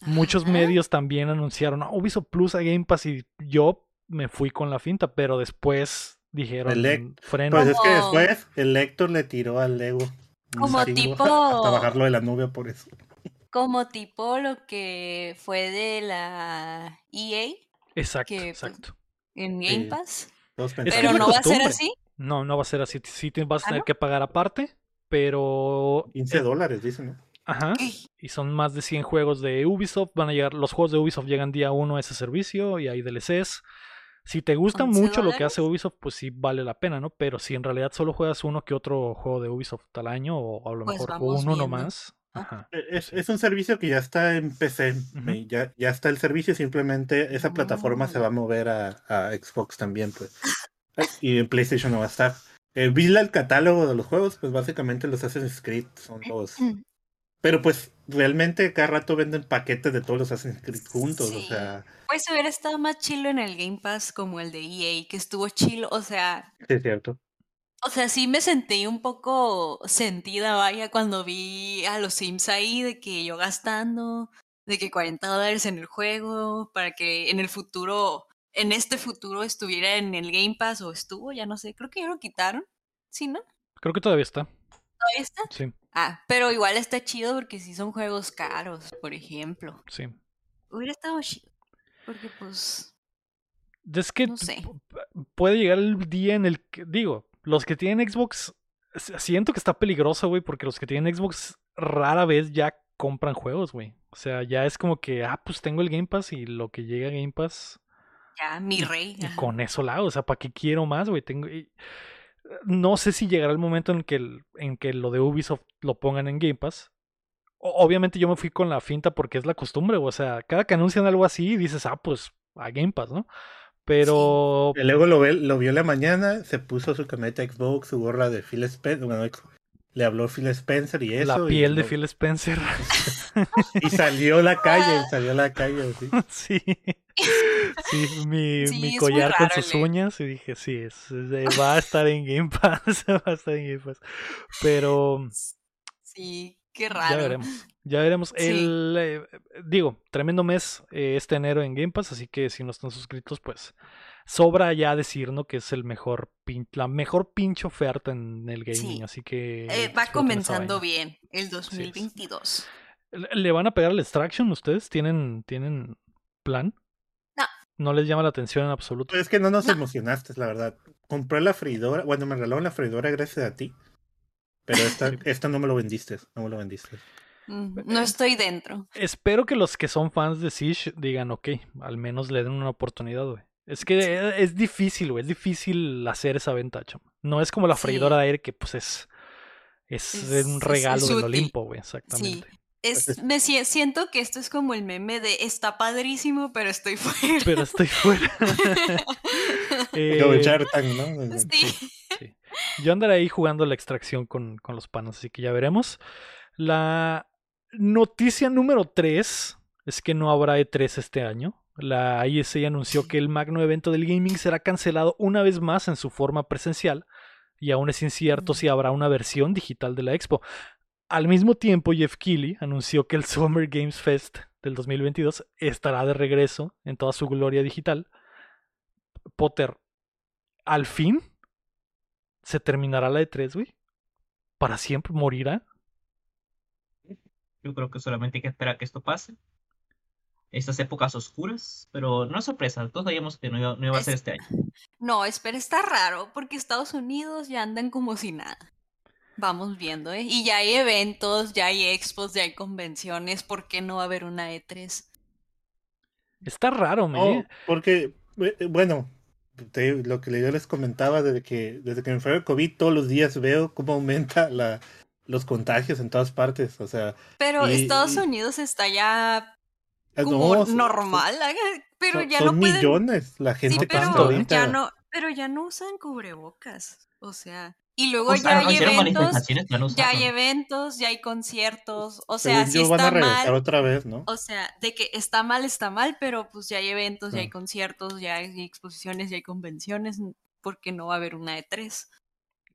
Muchos Ajá. medios también anunciaron "Ah, Ubisoft Plus a Game Pass y yo me fui con la finta, pero después dijeron El freno. Pues es que después el Lector le tiró al Lego. Como tipo- Hasta bajarlo de la nube por eso. como tipo lo que fue de la EA Exacto, que, pues, exacto. en. Game Pass. Todos Es que Pero no va a ser así. No, no va a ser así. Sí te vas a ¿Ah, tener no? que pagar aparte, pero... 15 dólares, dicen, ¿no? Ajá. Y son más de 100 juegos de Ubisoft. Van a llegar, los juegos de Ubisoft llegan día 1 a ese servicio y hay DLCs. Si te gusta 11 mucho lo que hace Ubisoft, pues sí vale la pena, ¿no? Pero si en realidad solo juegas uno que otro juego de Ubisoft al año, o a lo Pues mejor uno viendo. nomás. Ah. Ajá. E, Es, es un servicio que ya está en PC. Eh, ya, ya está el servicio, simplemente esa plataforma se va a mover a, a Xbox también, pues. Y en PlayStation no va a estar. Eh, vi la- el catálogo de los juegos, pues básicamente los Assassin's Creed son los. Mm. Pero pues realmente cada rato venden paquetes de todos los Assassin's Creed juntos, o sea, Pues hubiera estado más chilo en el Game Pass como el de EA, que estuvo chilo. O sea, sí es cierto. o sea, sí me sentí un poco sentida, vaya, cuando vi a los Sims ahí, de que yo gastando, de que 40 dólares en el juego, para que en el futuro, en este futuro estuviera en el Game Pass, o estuvo, ya no sé, creo que ya lo quitaron. ¿Sí, no? Creo que todavía está. ¿Todavía está? Sí, Ah, pero igual está chido porque sí son juegos caros, por ejemplo. sí. Hubiera estado chido. Porque pues, Es que no sé. puede llegar el día en el que, digo, los que tienen Xbox, siento que está peligroso, güey, porque los que tienen Xbox rara vez ya compran juegos, güey. O sea, ya es como que, ah, pues tengo el Game Pass y lo que llega a Game Pass, Ya, mi rey. y con eso la hago. O sea, ¿para qué quiero más, güey? Tengo... y- No sé si llegará el momento en que, el- en que lo de Ubisoft lo pongan en Game Pass. O- Obviamente yo me fui con la finta porque es la costumbre, güey. O sea, cada que anuncian algo así, dices, ah, pues a Game Pass, ¿no? Pero Y luego lo, ve- lo vio en la mañana, se puso su camioneta Xbox, su gorra de Phil Spencer, bueno, le habló Phil Spencer y eso. la y piel de lo- Phil Spencer. Y salió a la calle, salió a la calle, sí. sí. Sí, mi, Sí, mi collar con sus uñas y dije, sí, es, va a estar en Game Pass, va a estar en Game Pass. Pero Sí, qué ya raro. veremos, ya veremos. Sí. El, eh, digo, tremendo mes eh, este enero en Game Pass, así que si no están suscritos, pues sobra ya decir, ¿no? Que es el mejor pin- la mejor pinche oferta en el gaming, Sí. así que Eh, va comenzando bien el 2022. ¿Le van a pegar al Extraction ustedes? ¿Tienen, ¿Tienen plan? No. ¿No les llama la atención en absoluto? Pues es que no nos No. emocionaste, la verdad. Compré la freidora, bueno, me regalaron la freidora gracias a ti. Pero esta, esta no me lo vendiste, no me lo vendiste. Mm, No estoy dentro. Espero que los que son fans de Siege digan, ok, al menos le den una oportunidad, güey. Es que eh, es difícil, güey, es difícil hacer esa venta, chamo. No es como la Sí. freidora de aire que pues es, es, Es- un regalo es del útil. Olimpo, güey, exactamente. Es, me sie- siento que esto es como el meme de está padrísimo, pero estoy fuera. Pero estoy fuera. Eh. Sí. Yo andaré ahí jugando la extracción con, con los panos, así que ya veremos. La noticia número 3 es que no habrá E3 este año. La ISA anunció que el magno evento del gaming será cancelado una vez más en su forma presencial y aún es incierto si habrá una versión digital de la expo. Al mismo tiempo, Jeff Keighley anunció que el Summer Games Fest del 2022 estará de regreso en toda su gloria digital. Potter, al fin se terminará la E3, güey. Para siempre morirá. Yo creo que solamente hay que esperar a que esto pase. Estas épocas oscuras, pero no es sorpresa, todos sabíamos que no iba, no iba a ser Es- este año. No, espera, está raro, porque Estados Unidos ya andan como si nada. Vamos viendo, ¿eh? Y ya hay eventos, ya hay expos, ya hay convenciones. ¿Por qué no va a haber una E E3? Está raro, me. Oh, porque, eh, bueno, te- lo que yo les comentaba desde que, desde que me fue el COVID, todos los días veo cómo aumenta la, los contagios en todas partes. O sea, Pero Y- Estados y- Unidos está ya eh, como no, son- normal, ¿eh? pero son, ya son no pueden... millones la Sí, gente que pero anda tanto, ¿eh? ahorita. ya no, pero ya no usan cubrebocas. O sea, y luego ya hay eventos, ya hay eventos, ya hay conciertos. O sea, si yo, van a está regresar mal, otra vez, ¿no? o sea, de que está mal, está mal, pero pues ya hay eventos, ya hay conciertos, ya hay exposiciones, ya hay convenciones, porque no va a haber una E E3.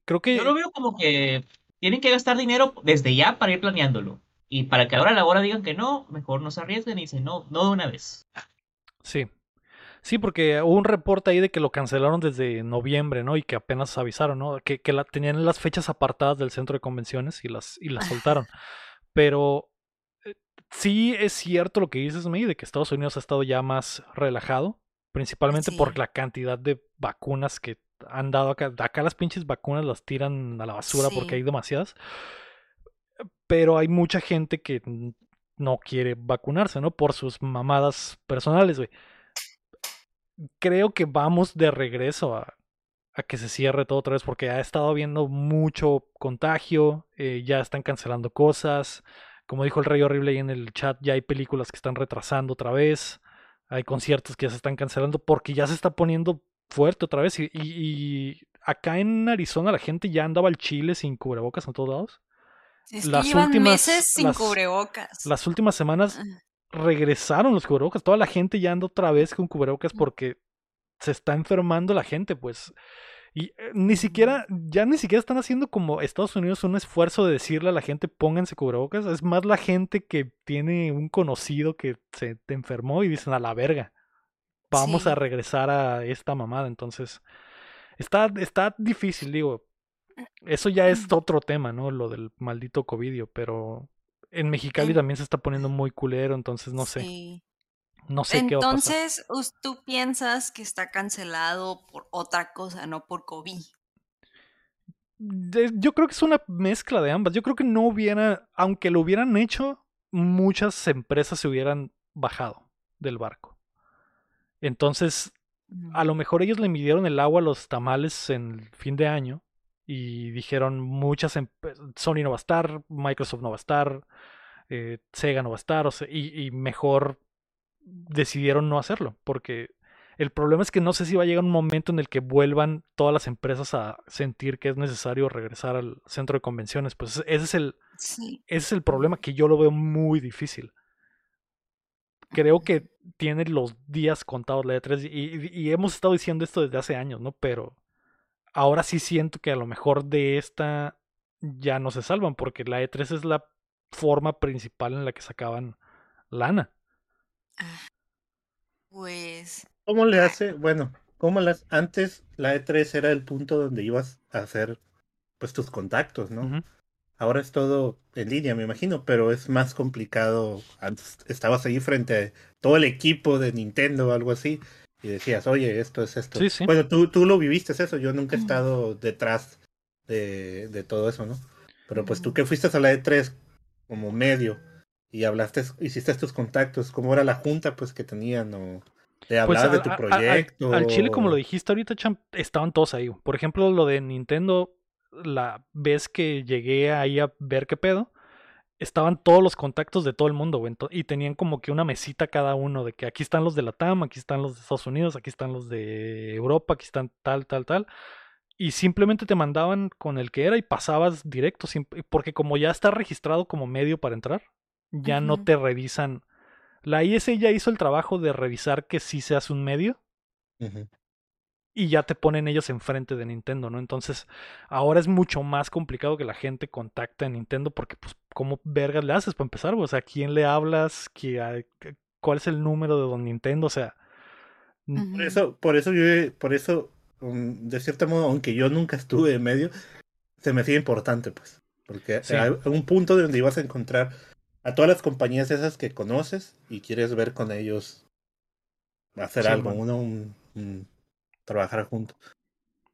Creo que. Yo lo veo como que tienen que gastar dinero desde ya para ir planeándolo. Y para que ahora a la hora digan que no, mejor no se arriesguen y dicen no, no de una vez. Sí. Sí, porque hubo un reporte ahí de que lo cancelaron desde noviembre, ¿no? Y que apenas avisaron, ¿no? Que, que la, tenían las fechas apartadas del centro de convenciones y las, y las soltaron. Pero eh, sí es cierto lo que dices, May, de que Estados Unidos ha estado ya más relajado, principalmente por Sí. la cantidad de vacunas que han dado acá. Acá las pinches vacunas las tiran a la basura porque hay demasiadas. Pero hay mucha gente que no quiere vacunarse, ¿no? Por sus mamadas personales, güey. Creo que vamos de regreso a, a que se cierre todo otra vez porque ha estado habiendo mucho contagio, eh, ya están cancelando cosas. Como dijo el Rey Horrible ahí en el chat, ya hay películas que están retrasando otra vez. Hay conciertos que ya se están cancelando porque ya se está poniendo fuerte otra vez. Y, y- y acá en Arizona la gente ya andaba al chile sin cubrebocas en todos lados. Es que las llevan últimas- meses sin las- cubrebocas. Las últimas semanas Ah, regresaron los cubrebocas. Toda la gente ya anda otra vez con cubrebocas Mm. porque se está enfermando la gente, pues. Y eh, ni siquiera, ya ni siquiera están haciendo como Estados Unidos un esfuerzo de decirle a la gente pónganse cubrebocas. Es más la gente que tiene un conocido que se te enfermó y dicen a la verga. Vamos Sí. a regresar a esta mamada. Entonces, está, está difícil, digo. Eso ya es otro tema, ¿no? Lo del maldito covidio, pero en Mexicali En- también se está poniendo muy culero, entonces no sé. sí. No sé qué va a pasar. Entonces, tú piensas que está cancelado por otra cosa, no por COVID. Yo creo que es una mezcla de ambas. Yo creo que no hubiera, aunque lo hubieran hecho, muchas empresas se hubieran bajado del barco. Entonces, a lo mejor ellos le midieron el agua a los tamales en el fin de año y dijeron muchas empe- Sony no va a estar, Microsoft no va a estar, eh, Sega no va a estar, o sea, y, y mejor decidieron no hacerlo, porque el problema es que no sé si va a llegar un momento en el que vuelvan todas las empresas a sentir que es necesario regresar al centro de convenciones, pues ese es el, Sí. ese es el problema que yo lo veo muy difícil. Creo que tiene los días contados la E3 y, y- y hemos estado diciendo esto desde hace años, ¿no? Pero ahora sí siento que a lo mejor de esta ya no se salvan porque la E3 es la forma principal en la que sacaban lana. Ah, Pues, ¿Cómo le hace? Bueno, ¿cómo las antes la E3 era el punto donde ibas a hacer pues tus contactos, ¿no? Ahora es todo en línea, me imagino, pero es más complicado. Antes estabas ahí frente a todo el equipo de Nintendo o algo así y decías, oye, esto es esto. Sí, sí. Bueno, tú, tú lo viviste eso, yo nunca he estado detrás de, de todo eso, ¿no? Pero pues tú que fuiste a la E3 como medio y hablaste, hiciste tus contactos, ¿cómo era la junta pues que tenían o de Pues hablar de tu a- a- al- proyecto? Al, Chile, como lo dijiste ahorita, Champ, estaban todos ahí. Por ejemplo, lo de Nintendo, la vez que llegué ahí a ver qué pedo, estaban todos los contactos de todo el mundo, güey. Y tenían como que una mesita cada uno de que aquí están los de la TAM, aquí están los de Estados Unidos, aquí están los de Europa, aquí están tal, tal, tal. Y simplemente te mandaban con el que era y pasabas directo, sin- porque como ya está registrado como medio para entrar, ya no te revisan. La IS ya hizo el trabajo de revisar que sí seas un medio Ujú. Y ya te ponen ellos enfrente de Nintendo, ¿no? Entonces, ahora es mucho más complicado que la gente contacte a Nintendo porque, pues, ¿cómo vergas le haces para empezar? O sea, ¿a quién le hablas? ¿Qué- a- qué- ¿Cuál es el número de don Nintendo? O sea. Por eso, por eso yo, por eso, um, de cierto modo, aunque yo nunca estuve en medio, se me hacía importante, pues. Porque Sí. hay un punto donde ibas a encontrar a todas las compañías esas que conoces y quieres ver con ellos hacer Sí, algo, bueno. uno, un, un- trabajar juntos.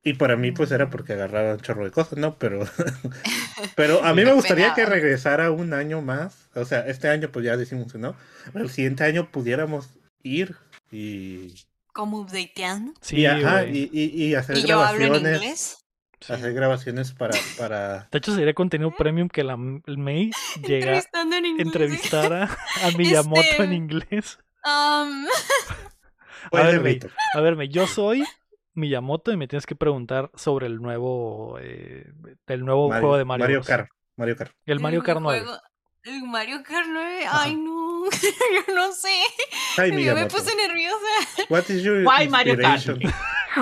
Y para mí, pues era porque agarraba un chorro de cosas, ¿no? Pero, pero a mí me gustaría que regresara un año más. O sea, este año, pues ya decimos que no. Pero el siguiente año pudiéramos ir y como updateando. sí, y, ajá, y, y- y hacer Y yo hablo en grabaciones. inglés. Hacer grabaciones para, para. De hecho, sería contenido premium que la el May llega en inglés. entrevistar a, Miyamoto en Este, inglés. Um, A Puede ver, ser, May, Víctor. a ver, May, yo soy Miyamoto y me tienes que preguntar sobre el nuevo, eh, el nuevo Mario, juego de Mario. Mario. Kart. Mario Kart. El Mario Kart 9. juego- El Mario Kart 9. Ajá. Ay, no. Yo no sé. Ay, Yo me Miyamoto. puse nerviosa. What is your Why Mario Kart?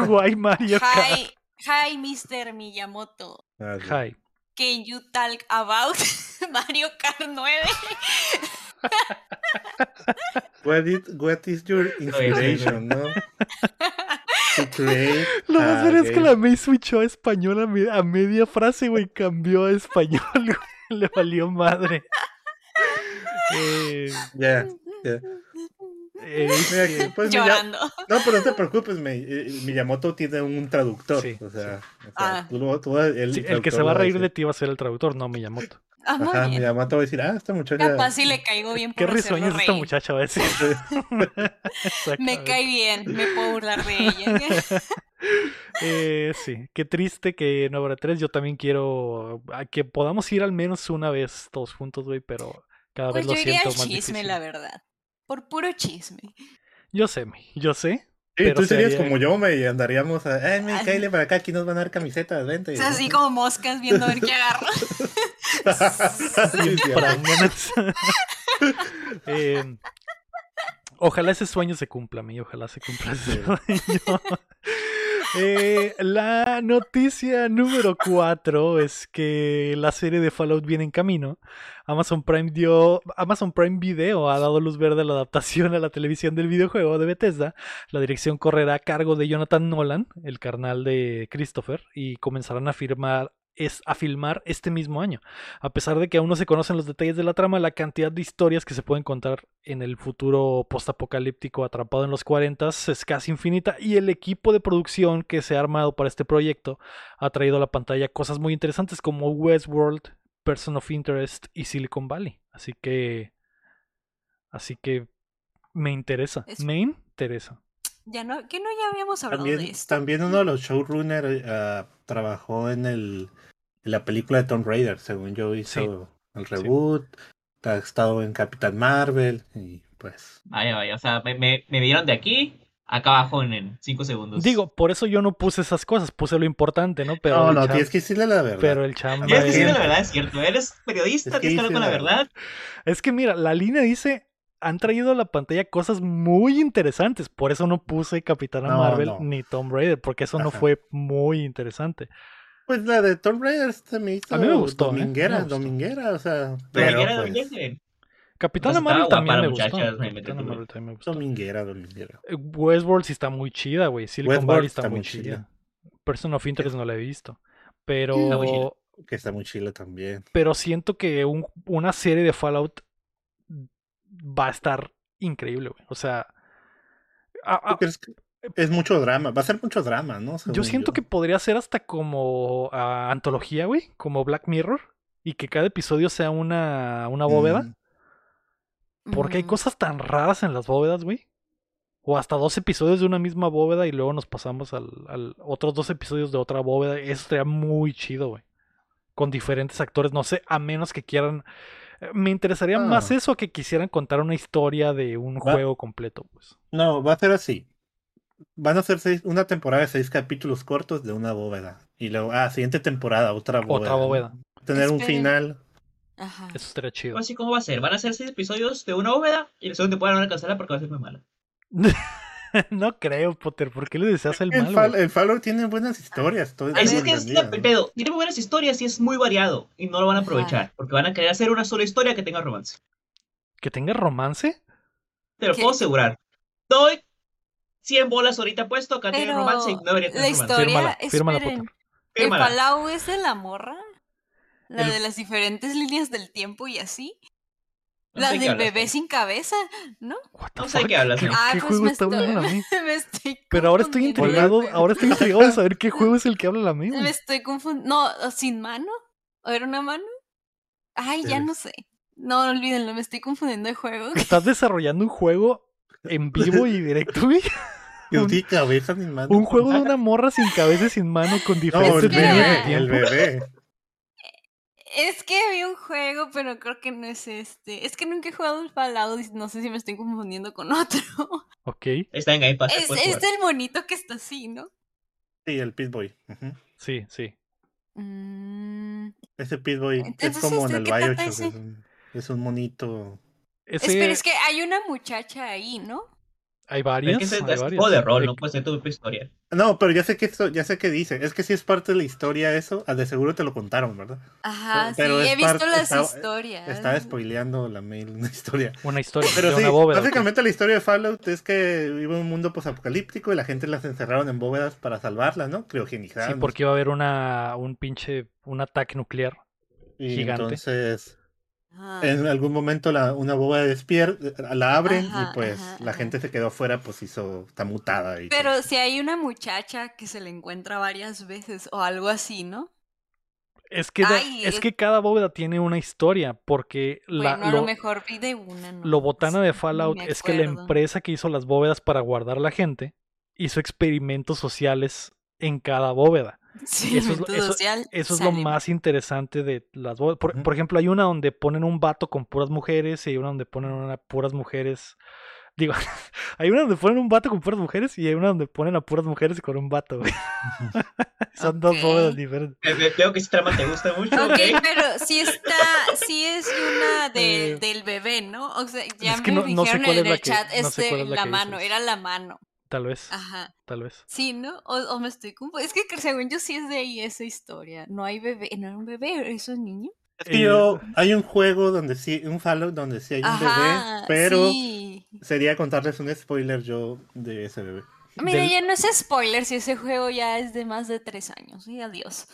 Guay Mario Kart. Hi, hi, Mr. Miyamoto. Ah, sí. Hi. Can you talk about Mario Kart 9? What is, what is your inspiration, no? To Lo más a ver es que la May switchó a español a, me- a media frase, güey. Cambió a español, güey. Le valió madre. Eh, Ya, eh, que, pues, Llorando. No, pero no te preocupes, me- eh, Miyamoto tiene un traductor. Sí, o sea, o sea, Ah. tú lo- tú- el, sí, el que se va a reír de ti va a ser el traductor, no Miyamoto. Ah, muy Ajá, bien. Miyamoto va a decir, ah, esta muchacha. Capaz si le caigo bien Qué por hacerlo risueños esta reír. muchacha va a decir. Me cae bien, me puedo burlar de ella. Eh, sí, qué triste que no habrá tres. Yo también quiero a que podamos ir al menos una vez todos juntos, güey, pero cada Pues vez yo lo iría siento al más chisme, difícil. la verdad. Por puro chisme. Yo sé, mi, yo sé. Sí, pero tú serías sería- como yo, me y andaríamos a. Ay, me Ay. cállale para acá, aquí nos van a dar camisetas, vente. Es así como moscas viendo a ver qué agarro. Eh, ojalá ese sueño se cumpla, mi. Ojalá se cumpla ese sueño. Eh, la noticia número 4 es que la serie de Fallout viene en camino. Amazon Prime dio. Amazon Prime Video ha dado luz verde a la adaptación a la televisión del videojuego de Bethesda. La dirección correrá a cargo de Jonathan Nolan, el carnal de Christopher, y comenzarán a firmar. Es a filmar este mismo año. A pesar de que aún no se conocen los detalles de la trama, la cantidad de historias que se pueden contar en el futuro postapocalíptico atrapado en los 40 es casi infinita y el equipo de producción que se ha armado para este proyecto ha traído a la pantalla cosas muy interesantes como Westworld, Person of Interest y Silicon Valley. Así que así que me interesa, Es- me interesa. Ya no, que no ya habíamos hablado de También, esto. también uno de los showrunners ah, trabajó en, el, en la película de Tomb Raider, según yo hizo el reboot, ha estado en Capitán Marvel y pues... Vaya, vaya. O sea, me, me, me vieron de aquí acá abajo en 5 segundos. Digo, por eso yo no puse esas cosas, puse lo importante, ¿no? Pero no, no, tienes que decirle la verdad. pero el chamba Tienes que decirle la verdad, es cierto. Eres periodista, Es que tienes que hablar con la la verdad. Es que mira, la línea dice, han traído a la pantalla cosas muy interesantes, por eso no puse Capitana No, Marvel no. ni Tomb Raider, porque eso no fue muy interesante. Pues la de Tomb Raider se me hizo A mí me gustó, ¿eh? dominguera, Me gustó. dominguera, o sea, Pero pero era pues, dominguera. Capitana Pues Marvel también me gustó. Capitana Marvel también me gustó. dominguera, dominguera. Eh, Westworld sí está muy chida, güey. Silicon Westworld Valley está, está muy chida. chida. Person of Interest no la he visto. Pero. Que está muy chile también. pero siento que un- una serie de Fallout va a estar increíble, güey. O sea, a- a- ¿Tú crees que es mucho drama, va a ser mucho drama, ¿no? Yo siento que podría ser hasta como ah, antología, güey, como Black Mirror, y que cada episodio sea una, una bóveda, Mm, porque hay cosas tan raras en las bóvedas, güey. O hasta dos episodios de una misma bóveda y luego nos pasamos al, al otros dos episodios de otra bóveda. Eso estaría muy chido, güey. Con diferentes actores, no sé, a menos que quieran... Me interesaría más Ah. eso que quisieran contar una historia de un Va- juego completo, pues. No, va a ser así. Van a ser seis, una temporada de seis capítulos cortos de una bóveda. Y luego, ah, siguiente temporada, otra bóveda. Otra bóveda. Tener un final. Aja. Eso estaría chido. Así como va a ser. Van a ser 6 episodios de una bóveda y la segunda temporada la van a cancelar porque va a ser muy mala. no creo, Potter. ¿Por qué le deseas el El, mal, Fall- el Fallout tiene buenas historias. Todo es que es entendido, el ¿no? pedo. Tiene muy buenas historias y es muy variado. Y no lo van a Ajá. aprovechar. Porque van a querer hacer una sola historia que tenga romance. ¿Que tenga romance? Te lo ¿Qué? puedo asegurar. Doy 100 bolas ahorita puesto. Acá tiene romance y no debería tener la romance. historia, Fírmala, fírmala, esperen, Potter. ¿el Fírmala. Palau es de la morra? La El- de las diferentes líneas del tiempo y así. La qué del bebé sin cabeza, ¿no? What the No sé qué hablas, ¿Qué. Ah, qué pues juego me está estoy- hablando a mí? me estoy Pero ahora estoy intrigado, ahora estoy intrigado de saber qué juego es el que habla a mí, Me estoy confundiendo. No, sin mano. ¿O era una mano? Ay, ya no sé. No, olvídenlo, me estoy confundiendo de juego. Estás desarrollando un juego en vivo y directo, güey. Un- cabeza ni mano. Un juego de una morra sin cabeza y sin mano con No, diferentes el bebé, el bebé. Es que había un juego, pero creo que no es este. Es que nunca he jugado el Fallout y no sé si me estoy confundiendo con otro. Ok, Está en Game Pass. Es, es del monito que está así, ¿no? Sí, el Pitboy. Ujú. sí, sí. Mm, Ese Pitboy es Entonces, como en ¿este el Bioshock. Es un, es un monito. Ese, Espera, es que hay una muchacha ahí, ¿no? Hay varias. Es que es, hay es varias. juego de rol, no puede ser tu historia. No, pero ya sé que esto, ya sé qué dice. Es que si es parte de la historia eso, ah, de seguro te lo contaron, ¿verdad? Ajá, Pero sí, he visto parte- las está- historias. Estaba spoileando la mail, una historia. Una historia Pero de sí, una bóveda. básicamente la historia de Fallout es que vive en un mundo posapocalíptico y la gente las encerraron en bóvedas para salvarlas, ¿no? Criogenizadas. Sí, porque iba a haber una, un pinche, un ataque nuclear. y gigante. entonces En algún momento la, una bóveda despierta, la abren Ajá, y pues ajá, la ajá. gente se quedó afuera, pues hizo, está mutada. Y Pero si hay una muchacha que se le encuentra varias veces o algo así, ¿no? Es que, da- es es- que cada bóveda tiene una historia, porque la, bueno, a lo, lo mejor de una, ¿no? lo botana Sí, de Fallout es que la empresa que hizo las bóvedas para guardar a la gente hizo experimentos sociales en cada bóveda. Sí, eso es lo- evento eso- social, Eso es lo sale. más interesante de las bóvedas. Por, ejemplo, hay una donde ponen un vato con puras mujeres y hay una donde ponen una puras mujeres. Digo, hay una donde ponen un vato con puras mujeres y hay una donde ponen a puras mujeres con un vato, güey. Son dos bóvedas diferentes. Eh, ve- Veo que ese trama te gusta mucho, Ok, pero sí está, sí es una de- Eh, del bebé, ¿no? O sea, ya es que me no- no sé dijeron cuál en el que- chat, no sé este, cuál es la la que mano, dices. era la mano. Tal vez, Ajá. tal vez. Sí, ¿no? O, o me estoy confundiendo. Es que según yo sí es de ahí esa historia. No hay bebé, no era un bebé, eso es niño. Es que yo, Eh, hay un juego donde sí, un Fallout donde sí hay un Ajá, bebé, pero sí. sería contarles un spoiler yo de ese bebé. Mira, del- ya no es spoiler si ese juego ya es de más de tres años. Y adiós.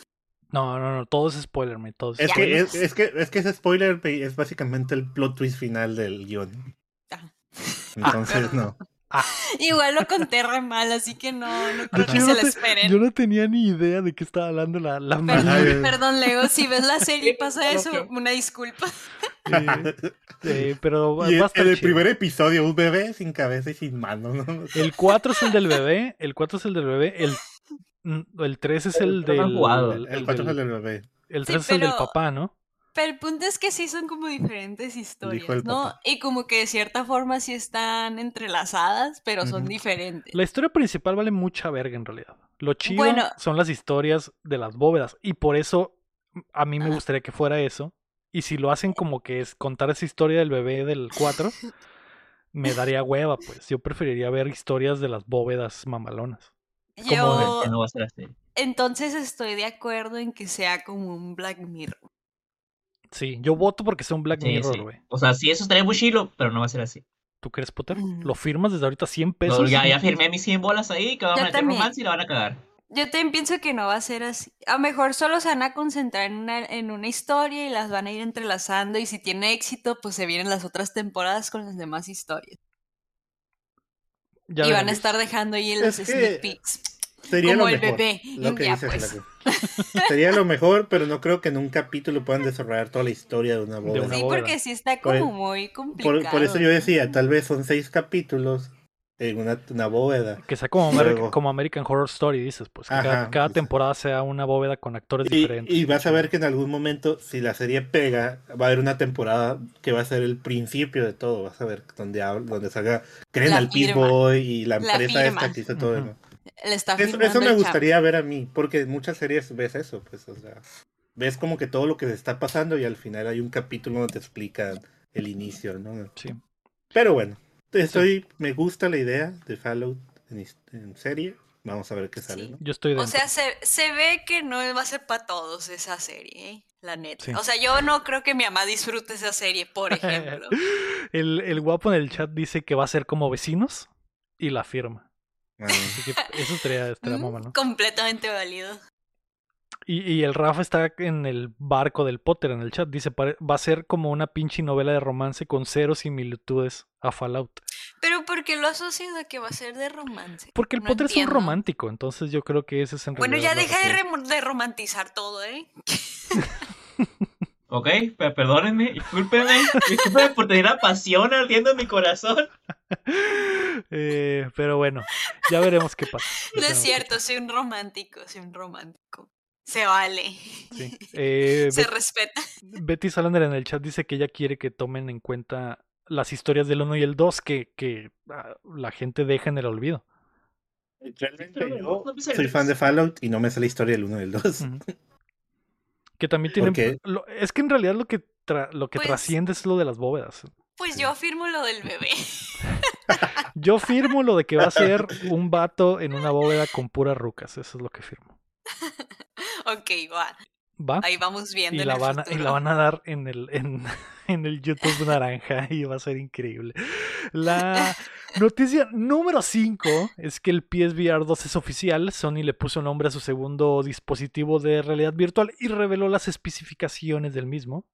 No, no, no, todo es spoiler, me todo es Es que, spoiler. es, es que, es que ese spoiler es básicamente el plot twist final del guion. Ah. Entonces, no. Igual lo conté re mal, así que no, no creo que yo se no esperen. Yo no tenía ni idea de qué estaba hablando la, la Perdón. Ay, perdón, Lego, si ves la serie y pasa eso, una disculpa. Eh, pero Y va a en, estar en el chido. primer episodio, un bebé sin cabeza y sin mano, ¿no? El 4 es el del bebé, el 4 es el del bebé, el, el 3 es el del... jugado. El, El 4 es el del- bebé. el Sí, 3 es el del papá, ¿no? Pero el punto es que sí son como diferentes historias, ¿no? papá. Y como que de cierta forma sí están entrelazadas, pero son diferentes. La historia principal vale mucha verga en realidad. Lo chido Bueno. son las historias de las bóvedas y por eso mm, a mí me gustaría que fuera eso. Y si lo hacen como que es contar esa historia del bebé del 4, me daría hueva, pues. Yo preferiría ver historias de las bóvedas mamalonas. Yo Que no va a ser así. entonces estoy de acuerdo en que sea como un Black Mirror. Sí, yo voto porque sea un Black Sí, Mirror, sí. güey. O sea, sí, eso estaría muy chilo, pero no va a ser así. ¿Tú crees, Potter? Mm. ¿Lo firmas desde ahorita 100 No, pesos? ya, ya firmé mis 100 bolas ahí, que van Yo a meter romance y la van a cagar. Yo también pienso que no va a ser así. A lo mejor solo se van a concentrar en una, en una historia y las van a ir entrelazando y si tiene éxito, pues se vienen las otras temporadas con las demás historias. Ya y van a estar dejando ahí los Es que sneak peeks. Sería Como lo el mejor. bebé. Lo que Ya, pues. Sería lo mejor, pero no creo que en un capítulo puedan desarrollar toda la historia de una bóveda. una Sí, porque sí está Por- como muy complicado. Por, por eso yo decía, tal vez son seis capítulos en una, una bóveda. Que sea como, Luego- como American Horror Story, dices, pues. Que cada, Ajá, cada temporada sea una bóveda con actores Y, diferentes. y vas a ver que en algún momento, si la serie pega, va a haber una temporada que va a ser el principio de todo. Vas a ver donde, habla- donde salga, creen La al Pit. Boy y la La empresa firma. esta que hizo todo. Está Eso, me chavo. gustaría ver a mí, porque en muchas series ves eso, pues, o sea, ves como que todo lo que se está pasando y al final hay un capítulo donde te explican el inicio, ¿no? Sí. Pero bueno, estoy, me gusta la idea de Fallout en, serie. Vamos a ver qué sale, Sí. ¿no? Yo estoy O sea, se, se ve que no va a ser para todos esa serie, ¿eh? La neta. Sí. O sea, yo no creo que mi mamá disfrute esa serie, por ejemplo. el, el guapo en el chat dice que va a ser como vecinos y la firma. Así que eso estaría, estaría Mm. Completamente válido. Y, y el Rafa está en el barco del Potter en el chat. Dice, "Pare- va a ser como una pinche novela de romance con cero similitudes a Fallout. Pero ¿por qué lo asocias a que va a ser de romance? Porque el No Potter es un romántico, entonces yo creo que ese es en Bueno, ya deja de, de romantizar todo, ¿eh? Ok, pe- perdónenme, discúlpenme, discúlpenme por tener la pasión ardiendo en mi corazón. Eh, pero bueno, ya veremos qué pasa. No es cierto, soy un romántico, soy un romántico. Se vale. sí. Eh, Se Bet- respeta. Betty Salander en el chat dice que ella quiere que tomen en cuenta las historias del 1 y el 2 que, que ah, la gente deja en el olvido. Realmente yo soy fan de Fallout y no me sé la historia del 1 y del 2. Ujú. Que también tienen... Lo- es que en realidad lo que, tra- lo que Pues- trasciende es lo de las bóvedas. Pues yo afirmo lo del bebé. Yo firmo lo de que va a ser un vato en una bóveda con puras rucas. Eso es lo que firmo. ok, va. ¿Va? Ahí vamos viendo Y la, van a, y futuro. la van a dar en el, en, en el YouTube naranja y va a ser increíble. La noticia número 5 es que el PSVR 2 es oficial. Sony le puso nombre a su segundo dispositivo de realidad virtual y reveló las especificaciones del mismo.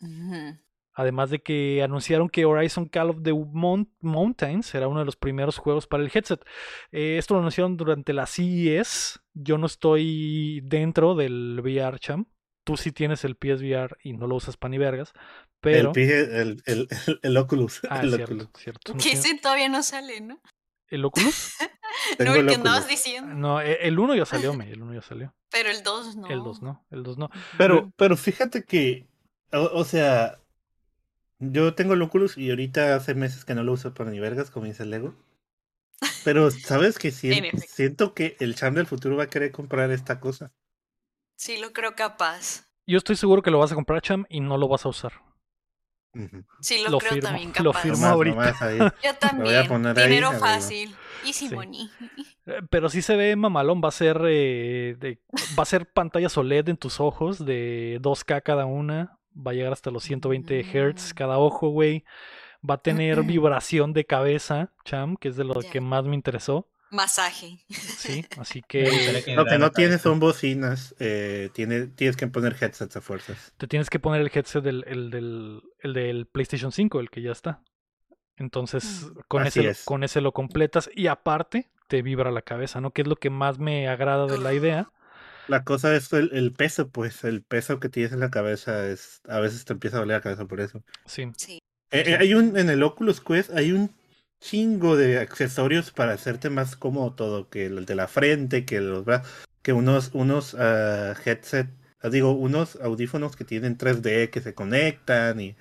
Ujú. Además de que anunciaron que Horizon Call of the Mount- Mountains será uno de los primeros juegos para el headset. Eh, esto lo anunciaron durante la CES. Yo no estoy dentro del VR Cham. Tú sí tienes el PSVR y no lo usas pan y vergas. Pero. El, el, el, el, el Oculus. Ah, el cierto, Oculus. cierto. no Que ese todavía no sale, ¿no? ¿El Oculus? Tengo no, el que andabas Oculus. diciendo. No, e- el 1 ya salió, me. El 1 ya salió. Pero el 2 no. El 2 no. El 2 no. Pero, pero fíjate que, o, o sea, yo tengo el Oculus y ahorita hace meses que no lo uso para ni vergas, como dice el Lego. Pero, ¿sabes que En siento, que el Cham del futuro va a querer comprar esta cosa? Sí, lo creo capaz. Yo estoy seguro que lo vas a comprar, Cham, y no lo vas a usar. Sí, lo, Lo creo firmo, también lo capaz. firmo. Nomás- ahorita. nomás ahí. Yo voy a también. ahí, Dinero fácil. Easy Sí. money. Eh, Pero sí se ve mamalón, va a ser eh, de- va a ser pantallas OLED en tus ojos de 2K cada una, va a llegar hasta los 120 Hz Mm. cada ojo, güey. Va a tener vibración de cabeza, Cham, que es de lo que más me interesó. Masaje. Sí, así que Lo que no la tiene cabeza. son bocinas, eh, tiene, tienes que poner headsets a fuerzas. te tienes que poner el headset del, el del, el del PlayStation 5, el que ya está. Entonces, Mm. con Así ese, es. con ese lo completas y aparte te vibra la cabeza, ¿no? Que es lo que más me agrada de la idea. La cosa es el, el peso, pues, el peso que tienes en la cabeza es, a veces te empieza a doler la cabeza por eso. Sí. Sí. Eh, eh, hay un, en el Oculus Quest hay un chingo de accesorios para hacerte más cómodo todo, que el de la frente, que los brazos, que unos, unos ah, headset, ah, digo, unos audífonos que tienen 3D que se conectan y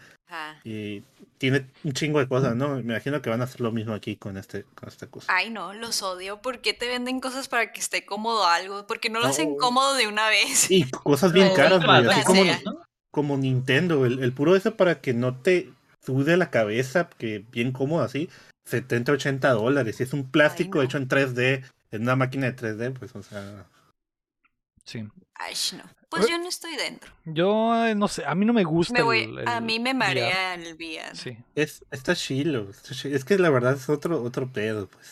tiene un chingo de cosas, ¿no? Me imagino que van a hacer lo mismo aquí con este, con esta cosa. Ay, no, los odio. ¿Por qué te venden cosas para que esté cómodo algo? Porque no lo No. hacen cómodo de una vez. Y cosas bien caras, güey, así como, como Nintendo, el, el puro eso para que no te sude la cabeza, que bien cómodo así, 70, 80 dólares. Y es un plástico no. hecho en 3D, en una máquina de 3D, pues, o sea, Sí. Ay, no. Pues yo no estoy dentro. Yo eh, no sé, a mí no me gusta Me voy, el- a mí me VR. marea el VR. Sí, es, está chilo, está chilo. Es que la verdad es otro, otro pedo, pues.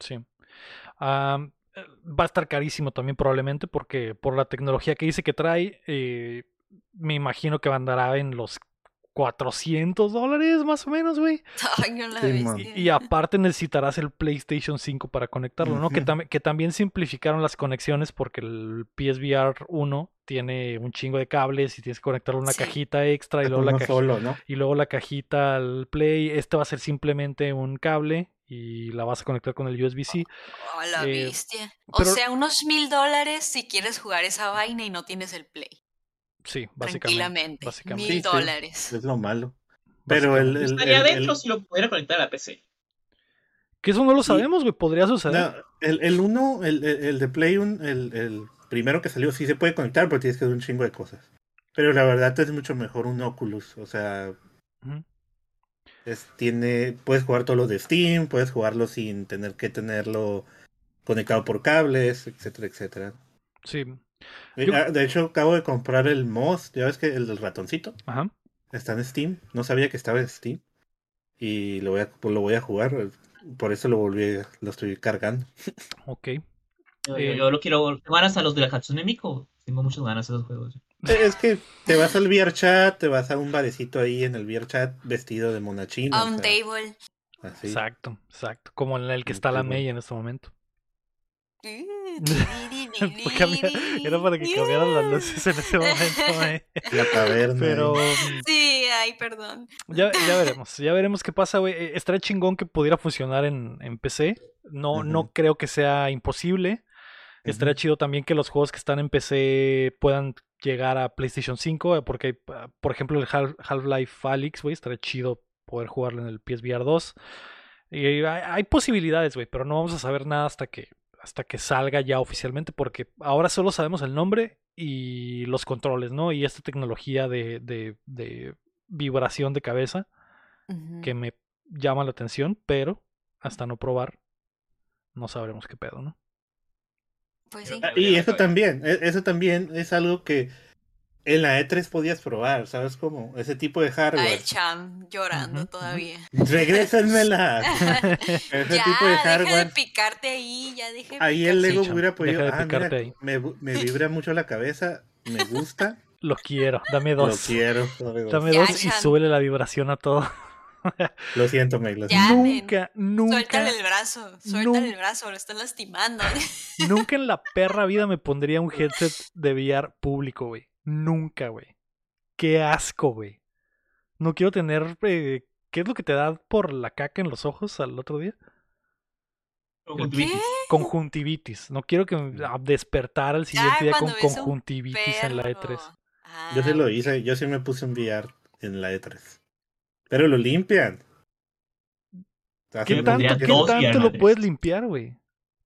sí. Eh, va a estar carísimo también probablemente porque por la tecnología que dice que trae, eh, me imagino que andará en los 400 dólares más o menos, güey. Ay, no la Sí, man. bestia. Y, y aparte necesitarás el PlayStation 5 para conectarlo, ¿no? Que, Ujú. tam- que también simplificaron las conexiones porque el PSVR 1 tiene un chingo de cables y tienes que conectarlo a una Sí. cajita extra y luego, la Uno caji- solo, ¿no? y luego la cajita al Play. Este va a ser simplemente un cable y la vas a conectar con el USB-C. Oh, la eh, bestia. O pero- sea, unos mil dólares si quieres jugar esa vaina y no tienes el play. Sí, básicamente. Tranquilamente. básicamente. Mil Sí, sí. dólares. Es lo malo. Pero el, el- Estaría el- adentro el- si lo pudiera conectar a la PC. Que eso no lo Sí. sabemos, güey. Podría suceder. no, el, el uno, el, el, el de Play, un- el, el primero que salió, sí se puede conectar, pero tienes que hacer un chingo de cosas. Pero la verdad es mucho mejor un Oculus, o sea. Es, tiene, puedes jugar todo lo de Steam, puedes jugarlo sin tener que tenerlo conectado por cables, etcétera, etcétera. Sí. Eh, Yo- ah, De hecho, acabo de comprar el Moss, ya ves que el del ratoncito Ajá. está en Steam. No sabía que estaba en Steam. Y lo voy a, pues lo voy a jugar. Por eso lo volví, lo estoy cargando. Ok. Yo, Eh, yo- yo lo quiero. Tengo ganas a los de la Hatsune Miku. Tengo muchas ganas a esos juegos. Eh, Es que te vas al VR chat, te vas a un barecito ahí en el VR chat vestido de monachino. A o sea, table. así. Exacto, exacto. Como en el que está la May en este momento. Era para que cambiaran las luces en ese momento, güey. La taberna. Pero ahí. mm, Sí, ay, perdón. ya, ya veremos, ya veremos qué pasa, güey. Eh, Estaría chingón que pudiera funcionar en, en PC. No, no creo que sea imposible. Estaría chido también que los juegos que están en PC puedan llegar a PlayStation 5, eh, porque, ah, por ejemplo, el Half- Half-Life Alyx, güey, estaría chido poder jugarlo en el PSVR 2. Y hay, hay posibilidades, güey, pero no vamos a saber nada hasta que, hasta que salga ya oficialmente, porque ahora solo sabemos el nombre y los controles, ¿no? Y esta tecnología de, de, de vibración de cabeza que me llama la atención, pero hasta no probar, no sabremos qué pedo, ¿no? Pues sí. Y eso también, e- eso también es algo que en la E3 podías probar, ¿sabes cómo? Ese tipo de hardware. el Cham llorando Ujú, ujú. todavía. Regrésenmela. Ese ya, tipo de deja de hardware. picarte ahí, ya deja de Ahí el. Lego Cham, hubiera podido. Ah, mira, picarte ahí". me, me vibra mucho la cabeza, me gusta. Lo quiero, dame Lo dos. quiero. dame dos. Dame Ya, dos y súbele la vibración a todo. Lo siento, Meg. lo Ya. siento. men. nunca, nunca, Suéltale el brazo, suéltale el brazo, lo están lastimando. nunca en la perra vida me pondría un headset de VR público, güey. Nunca, güey. Qué asco, güey. No quiero tener. eh, ¿Qué es lo que te da por la caca en los ojos al otro día? Conjuntivitis. Conjuntivitis. No quiero que a despertar al siguiente día con conjuntivitis en la E3. Perro. Yo sí Ah, lo hice. Yo sí me puse un VR en la E3. Pero lo limpian. ¿Qué tanto, qué tanto lo madres. puedes limpiar, güey?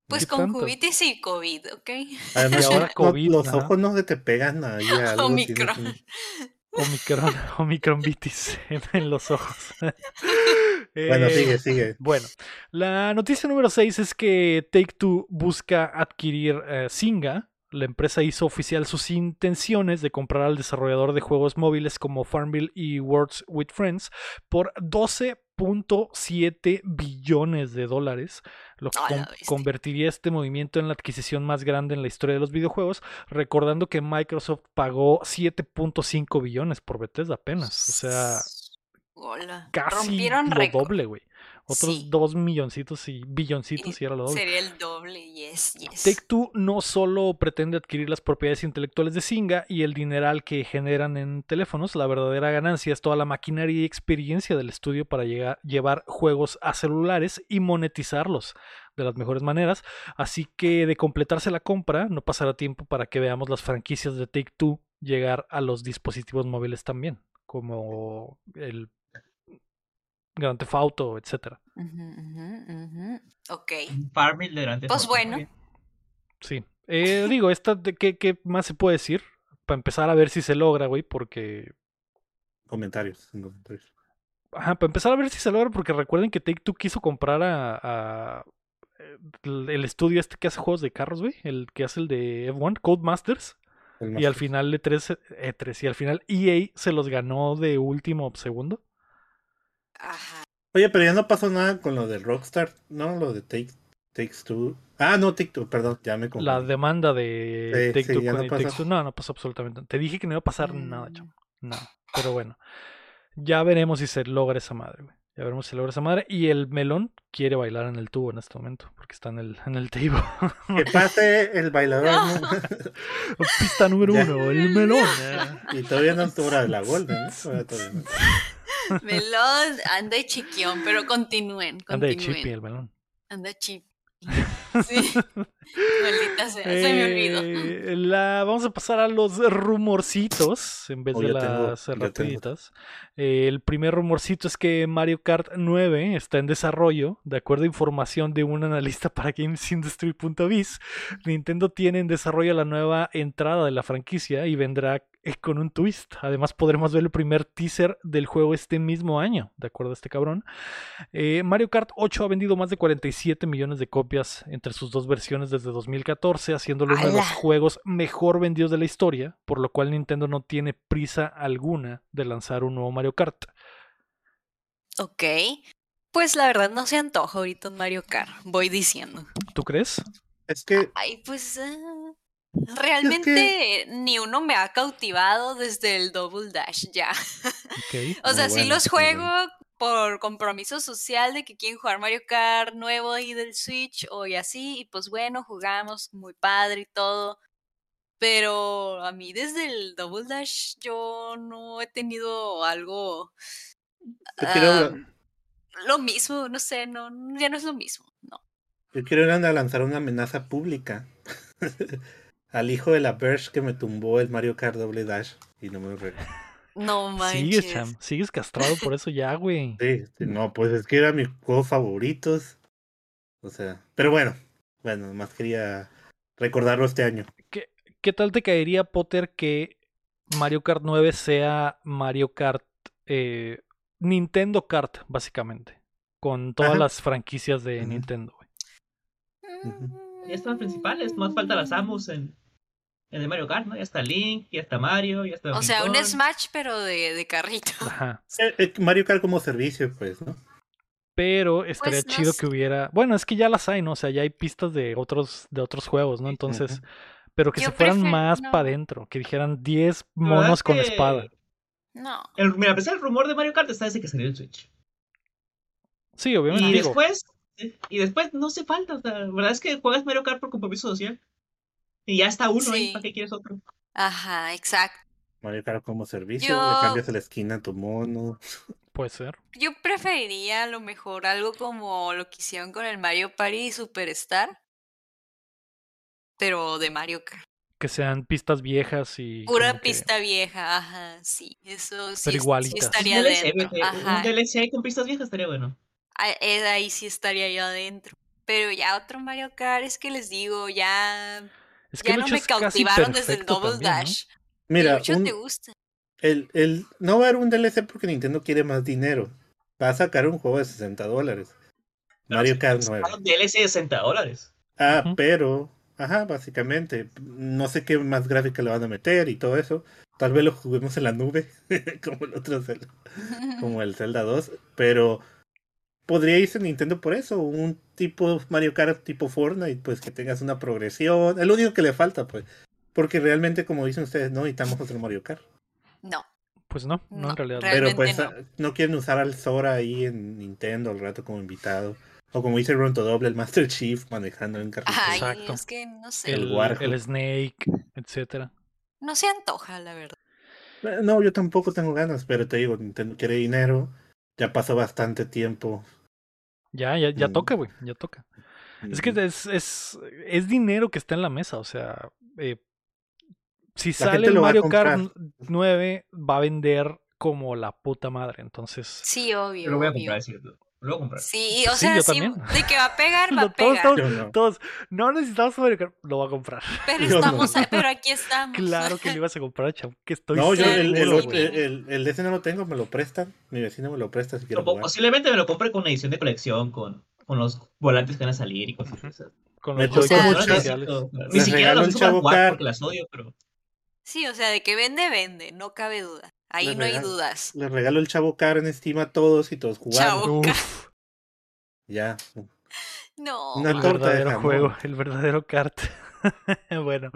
Pues ¿Qué con tanto? cubitis y COVID, ¿ok? Además, Y ahora no- COVID, los ojos no se te pegan ahí a. Omicron. tienes Omicron, omicronvitis en, en los ojos. Bueno, Eh, sigue, sigue. Bueno, la noticia número 6 es que Take Two busca adquirir eh, Zynga. La empresa hizo oficial sus intenciones de comprar al desarrollador de juegos móviles como Farmville y Words with Friends por 12.7 billones de dólares, lo que con- convertiría este movimiento en la adquisición más grande en la historia de los videojuegos, recordando que Microsoft pagó 7.5 billones por Bethesda apenas, o sea, Hola. casi Rompieron lo doble, güey. Otros Sí. dos milloncitos y billoncitos y era lo doble. Sería el doble, yes, yes. Take Two no solo pretende adquirir las propiedades intelectuales de Zynga y el dineral que generan en teléfonos, la verdadera ganancia es toda la maquinaria y experiencia del estudio para llegar- llevar juegos a celulares y monetizarlos de las mejores maneras. Así que de completarse la compra, no pasará tiempo para que veamos las franquicias de Take Two llegar a los dispositivos móviles también, como el Grand Theft Auto, etcétera. Ujú, ujú, ujú. Ok. Farmville de Grand Theft Pues bueno. Sí. Eh, digo, esta de qué, qué más se puede decir? Para empezar a ver si se logra, güey, porque. Comentarios. en comentarios. Ajá, para empezar a ver si se logra, porque recuerden que Take Two quiso comprar a. a- el estudio este que hace juegos de carros, güey. El que hace el de F1, Codemasters. El Y al final E3, E3 y al final EA se los ganó de último segundo. Ajá. Oye, pero ya no pasó nada con lo de Rockstar, ¿no? Lo de Take, Takes Two. Ah, no, Take Two, perdón, ya me confundí. La demanda de Sí, Take sí, Two con no. Take Two. No, no pasó absolutamente nada. Te dije que no iba a pasar nada, Mm. chamo. Nada. Pero bueno. Ya veremos si se logra esa madre, güey. Ya veremos si logra esa madre. Y el melón quiere bailar en el tubo en este momento. Porque está en el, en el table. Que pase el bailador. No. ¿no? Pista número Ya. uno, el melón. y todavía no hora de la Golden, ¿no? Melón, anda de chiquión, pero continúen, Anda de continúen. chippy el melón. Anda chip. Sí. Maldita sea, se me olvidó. Eh, la, vamos a pasar a los rumorcitos en vez Oh, de las tengo. rapiditas. Eh, el primer rumorcito es que Mario Kart 9 está en desarrollo. De acuerdo a información de un analista para GamesIndustry.biz, Nintendo tiene en desarrollo la nueva entrada de la franquicia y vendrá con un twist. Además podremos ver el primer teaser del juego este mismo año, de acuerdo a este cabrón. Eh, Mario Kart 8 ha vendido más de 47 millones de copias entre sus dos versiones desde 2014, haciéndolo uno de los juegos mejor vendidos de la historia, por lo cual Nintendo no tiene prisa alguna de lanzar un nuevo Mario Kart. Ok. Pues la verdad no se antoja ahorita un Mario Kart, voy diciendo. ¿Tú crees? Es que Ay, pues ah, realmente ni uno me ha cautivado desde el Double Dash ya. O sea, sí los juego bueno. por compromiso social de que quieren jugar Mario Kart nuevo ahí del Switch o y así, y pues bueno, jugamos muy padre y todo. Pero a mí desde el Double Dash yo no he tenido algo quiero, ah, lo mismo, no sé, no, ya no es lo mismo, no. yo quiero ir a lanzar una amenaza pública al hijo de la Verge que me tumbó el Mario Kart Double Dash y no me lo regaló. No manches. Sigues, Cham. Sigues castrado por eso ya, güey. Sí, sí, no, pues es que eran mis juegos favoritos. O sea, pero bueno, bueno, más quería recordarlo este año. ¿Qué tal te caería, Potter, que Mario Kart 9 sea Mario Kart eh, Nintendo Kart, básicamente? Con todas Ajá. las franquicias de Ujú. Nintendo, güey. Mm, Ya están principales, más falta las Samus en, en el Mario Kart, ¿no? Ya está Link, ya está Mario, ya está. O sea, un. Smash pero de, de carrito. Ajá. Eh, eh, Mario Kart como servicio, pues, ¿no? Pero estaría Pues no chido sé. que hubiera. Bueno, es que ya las hay, ¿no? O sea, ya hay pistas de otros, de otros juegos, ¿no? Entonces, ajá. pero que Yo se fueran prefiero- más no. para adentro, que dijeran 10 La verdad monos con que espada. No. El, mira, a pesar del rumor de Mario Kart está desde que salió el Switch. Sí, obviamente. Y digo, después, y después no hace falta. O sea, la verdad es que juegas Mario Kart por compromiso social. Y ya está uno ahí, Sí. ¿para qué quieres otro? Ajá, exacto. Mario Kart como servicio, Yo- le cambias la esquina a tu mono. puede ser. Yo preferiría a lo mejor algo como lo que hicieron con el Mario Party Superstar. Pero de Mario Kart. Que sean pistas viejas y. Pura que- pista vieja, ajá, sí. Eso sí, sí igualitas. estaría Un DLC, dentro. Ajá. un DLC ahí con pistas viejas estaría bueno. Ah, eh, Ahí sí estaría yo adentro. Pero ya otro Mario Kart, es que les digo, ya, Es que ya no me cautivaron desde el perfecto Double también, ¿no? Dash. Mira, el 8 un- te gusta. el, el, no va a haber un DLC porque Nintendo quiere más dinero. Va a sacar un juego de 60 dólares. Mario Kart es 9. un DLC de 60 dólares. Ah, pero, ajá, básicamente, no sé qué más gráfica le van a meter y todo eso. Tal vez lo juguemos en la nube, como el otro Zelda, como el Zelda 2, pero podría irse Nintendo por eso, un tipo Mario Kart tipo Fortnite, pues que tengas una progresión, es lo único que le falta, pues. Porque realmente, como dicen ustedes, no necesitamos otro Mario Kart. No, Pues no, no, No, en realidad. Pero pues no. quieren usar al Sora ahí en Nintendo al rato como invitado. O como dice Ronto Doble, el Master Chief manejando en carrito. Ay, Exacto. es que no sé. El El, el Snake, etcétera. No se antoja, la verdad. Eh, No, yo tampoco tengo ganas, pero te digo, Nintendo quiere dinero. Ya pasó bastante tiempo. Ya, ya, ya Mm. toca, güey, ya toca. Es que es, es, es dinero que está en la mesa, o sea, eh, si La sale el Mario Kart comprar. 9, va a vender como la puta madre, entonces... Sí, obvio. Yo lo voy a obvio. comprar, es cierto. Lo voy a comprar. Sí, o sí, sea, yo sí, también. de que va a pegar, va No, a todos pegar. estamos- Yo no. Todos, no necesitamos lo va a comprar. Pero Yo no. estamos, a- pero aquí estamos. Claro que lo ibas a comprar, chavo, que estoy No, yo el, el, el, ese no lo tengo, me lo prestan. Mi vecino me lo presta si quiero jugar. posiblemente me lo compre con edición de colección, con, con los volantes que van a salir y cosas así. Con Me los mucho. especiales. Ni siquiera los uso para Chavo jugar porque las odio, pero... Sí, o sea, de que vende, vende, no cabe duda. Ahí Les no hay dudas. Les regalo el Chavo Car en Steam a todos y todos jugando. Chavo. Uf, Ya. No. Una el torta verdadero juego, el verdadero kart. bueno,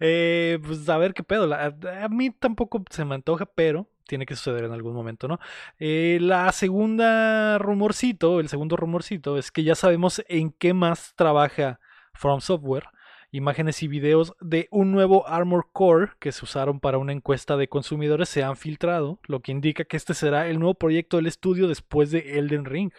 eh, pues a ver qué pedo. la- a mí tampoco se me antoja, pero tiene que suceder en algún momento, ¿no? Eh, la segunda rumorcito, el segundo rumorcito es que ya sabemos en qué más trabaja From Software. Imágenes y videos de un nuevo Armor Core que se usaron para una encuesta de consumidores se han filtrado, lo que indica que este será el nuevo proyecto del estudio después de Elden Ring.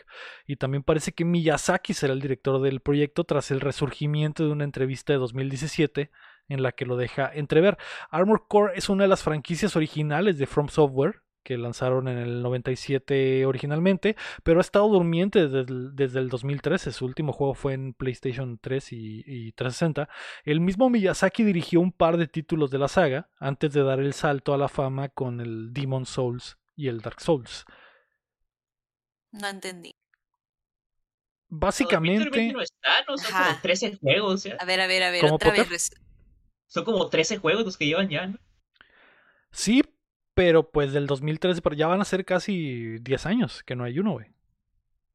Y también parece que Miyazaki será el director del proyecto tras el resurgimiento de una entrevista de 2017 en la que lo deja entrever. Armor Core es una de las franquicias originales de From Software que lanzaron en el 97 originalmente, pero ha estado durmiente desde el, desde el 2013. Su último juego fue en PlayStation 3 y, y 360. El mismo Miyazaki dirigió un par de títulos de la saga antes de dar el salto a la fama con el Demon Souls y el Dark Souls. No entendí. Básicamente... 2020 no está, ¿no? Son Ajá. como 13 juegos, ¿ya? A ver, a ver, a ver, ¿Cómo, otra vez. Potter? Son como 13 juegos los que llevan ya, ¿no? Sí, pero pues del 2013, pero ya van a ser casi 10 años que no hay uno, güey.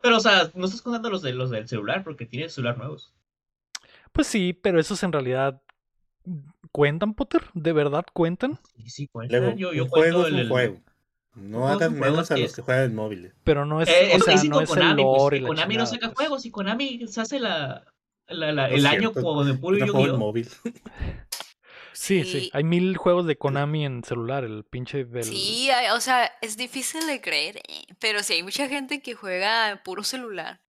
Pero, o sea, no estás contando los, de, los del celular, porque tienen celular nuevos. Pues sí, pero esos en realidad cuentan, Potter, ¿de verdad cuentan? Sí, sí, cuentan. Luego, yo, yo un juego cuento es un el- juego. No juego menos a que los es- que juegan en móviles. Pero no es, Eh, o que sea, no con es el Konami, pues, lore que y la Konami no saca pues. juegos y Konami se hace la, la- la- No el año como de puro Yo no juego en Yu-Gi-Oh! móvil. Sí, sí, Sí. hay mil juegos de Konami en celular, el pinche del... Sí, hay- o sea, es difícil de creer, eh, pero sí hay mucha gente que juega puro celular.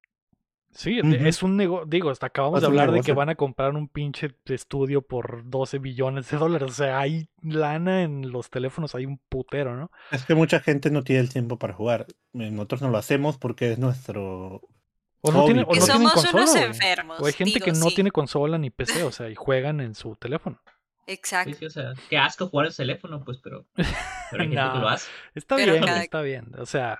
Sí, es un negocio, digo, hasta acabamos Es de hablar de que van a comprar un pinche estudio por 12 billones de dólares, o sea, hay lana en los teléfonos, hay un putero, ¿no? Es que mucha gente no tiene el tiempo para jugar. Eh, Nosotros no lo hacemos porque es nuestro. O no, tiene, o pues. Tienen somos consola, unos enfermos. O hay gente digo, que no sí, tiene consola ni PC, o sea, y juegan en su teléfono. Exacto. Sí, sí, o sea, qué asco jugar el teléfono, pues, pero, pero hay gente No. que lo hace. Está Pero bien, cada- está bien. O sea,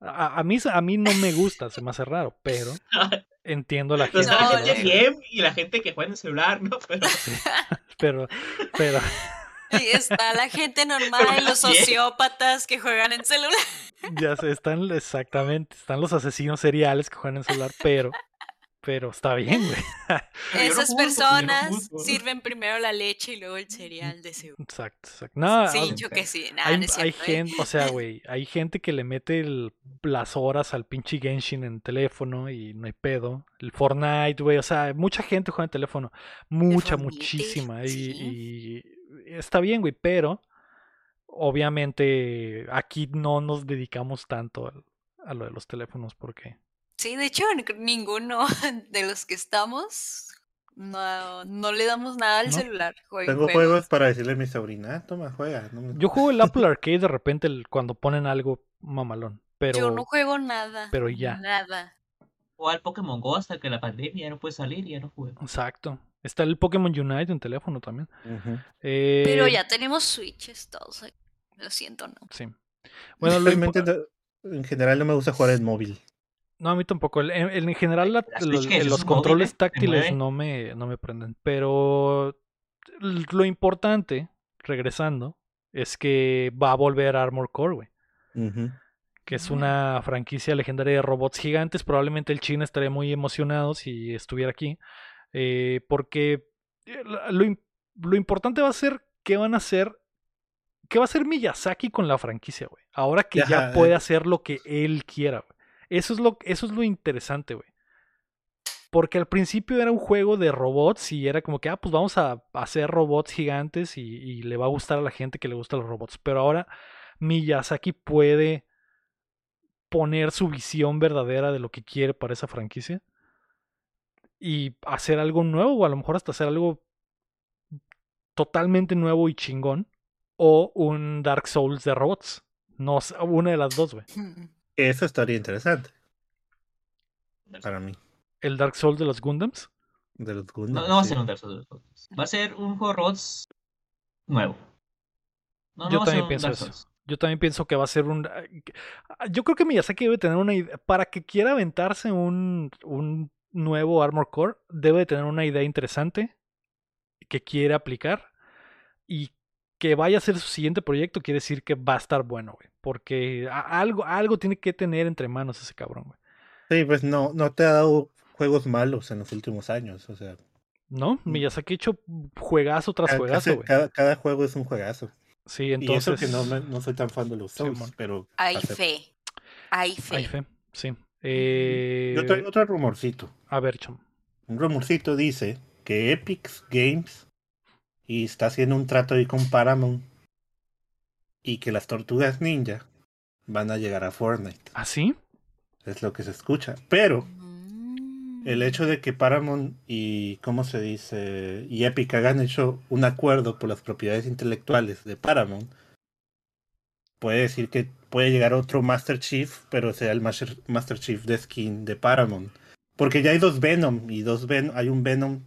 a, a mí, a mí no me gusta, se me hace raro, pero entiendo a la gente. la bien y la gente que juega en el celular, ¿no? Pero Pero, pero, Y está la gente normal y los Bien. sociópatas que juegan en celular. ya se están exactamente, están los asesinos seriales que juegan en celular, pero Pero está bien, güey. Esas no personas sirven primero la leche y luego el cereal de seguro. Exacto, exacto. No, Sí, o- yo que sí. Nada, hay, no es hay cierto, ¿eh? gente, o sea, güey, hay gente que le mete el- las horas al pinche Genshin en teléfono y no hay pedo. El Fortnite, güey, o sea, mucha gente juega en teléfono. Mucha, Fortnite, muchísima. Y, sí. y está bien, güey, pero obviamente aquí no nos dedicamos tanto a lo de los teléfonos porque... Sí, de hecho, ninguno de los que estamos no, no le damos nada al ¿No? celular. Tengo juegos. juegos para decirle a mi sobrina, "Ah, toma, juega. no me- Yo juego el Apple Arcade de repente el- cuando ponen algo mamalón, pero... Yo no juego nada. pero ya. Nada. O al Pokémon Go hasta que la pandemia ya no puede salir y ya no juego. Exacto. Está el Pokémon Unite en teléfono también. Ujú. Pero Eh, ya tenemos switches todos. aquí. Lo siento, no. Sí. Bueno, lo en general no me gusta jugar en móvil. No, a mí tampoco. El- En, en general, los ¿Es un controles táctiles mueve? no me, no me prenden. Pero lo importante, regresando, es que va a volver Armor Core, güey. Que es una franquicia legendaria de robots gigantes. Probablemente el China estaría muy emocionado si estuviera aquí. eh, porque eh, lo, lo importante va a ser qué van a hacer. ¿Qué va a hacer Miyazaki con la franquicia, güey? Ahora que ya puede eh. hacer lo que él quiera, güey. Eso es lo, eso es lo interesante, güey. Porque al principio era un juego de robots y era como que, ah, pues vamos a hacer robots gigantes y, le va a gustar a la gente que le gustan los robots. Pero ahora Miyazaki puede poner su visión verdadera de lo que quiere para esa franquicia y hacer algo nuevo o a lo mejor hasta hacer algo totalmente nuevo y chingón o un Dark Souls de robots. No, una de las dos, güey. Eso estaría interesante para mí. El Dark Souls de los Gundams. De los No, Gundams, no va a ser un Dark Souls. Va a ser un juego de robots nuevo. No, Yo no también pienso Dark eso. Souls. Yo también pienso que va a ser un... Yo creo que Miyazaki debe tener una idea... Para que quiera aventarse un, un nuevo Armor Core, debe de tener una idea interesante que quiere aplicar y que vaya a ser su siguiente proyecto quiere decir que va a estar bueno, güey. Porque algo, algo tiene que tener entre manos ese cabrón, güey. Sí, pues no, no te ha dado juegos malos en los últimos años. O sea, ¿No? Mm. Miyazaki ha hecho juegazo tras juegazo, güey. cada, cada juego es un juegazo. Sí, Y entonces... eso que no, me- no soy tan fan de los Souls, pero... Hay acepto. fe. Hay fe. Hay fe, sí. Eh, Yo traigo otro rumorcito. A ver, chum. Un rumorcito dice que Epic Games y está haciendo un trato ahí con Paramount y que las tortugas ninja van a llegar a Fortnite. ¿Ah, sí? Es lo que se escucha. Pero Mm. el hecho de que Paramount y, ¿cómo se dice? Y Epic hagan hecho un acuerdo por las propiedades intelectuales de Paramount, puede decir que puede llegar otro Master Chief, pero sea el Master, Master Chief de skin de Paramount. Porque ya hay dos Venom y dos Venom, hay un Venom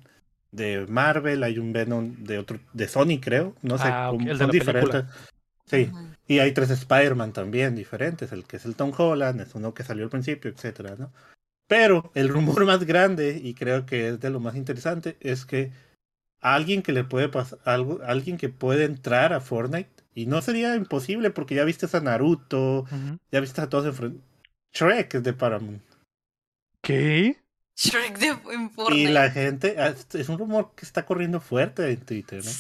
de Marvel, hay un Venom de otro de Sony, creo, no sé, Ah, ok, cómo- el de son la película. Sí, y hay tres Spider-Man también diferentes, el que es el Tom Holland, es uno que salió al principio, etcétera, ¿no? Pero el rumor más grande, y creo que es de lo más interesante, es que alguien que le puede pasar algo, alguien que puede entrar a Fortnite, y no sería imposible porque ya viste a Naruto, ya viste a todos enfrente. Shrek es de Paramount. ¿Qué? Shrek de en Y Fortnite. la gente, ah, es un rumor que está corriendo fuerte en Twitter, ¿no?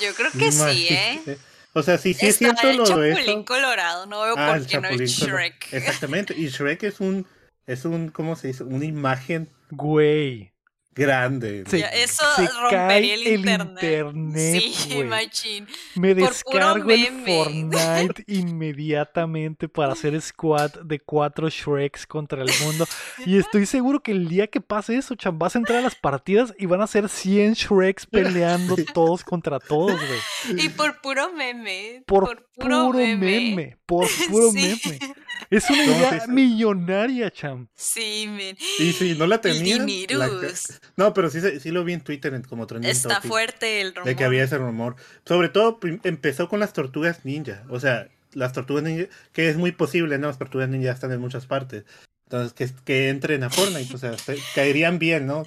Yo creo que sí, ¿eh? O sea, sí, sí es cierto el lo de Chapulín eso. Colorado, no veo Ah, el por qué no es Chapulín Colorado. Shrek. Exactamente. Y Shrek es un, es un, ¿cómo se dice? Una imagen Güey. Grande. Se- eso se rompería cae el el internet. internet, sí, güey. machín. Me Por puro descargo el meme. Fortnite inmediatamente para hacer squad de cuatro Shreks contra el mundo. Y estoy seguro que el día que pase eso, cham, vas a entrar a las partidas y van a ser 100 Shreks peleando todos contra todos, güey. Y por puro meme. Por, puro, meme. Por puro Sí. meme. Es una ¿Cómo idea millonaria, cham. Sí, men. Y si no la tenían. la-. No, pero sí, se- sí lo vi en Twitter como trending Está topic, fuerte el rumor. De que había ese rumor. Sobre todo empezó con las tortugas ninja. O sea, las tortugas ninja, que es muy posible, ¿no? Las tortugas ninja están en muchas partes. Entonces, que, que entren a Fortnite, o sea, se- caerían bien, ¿no?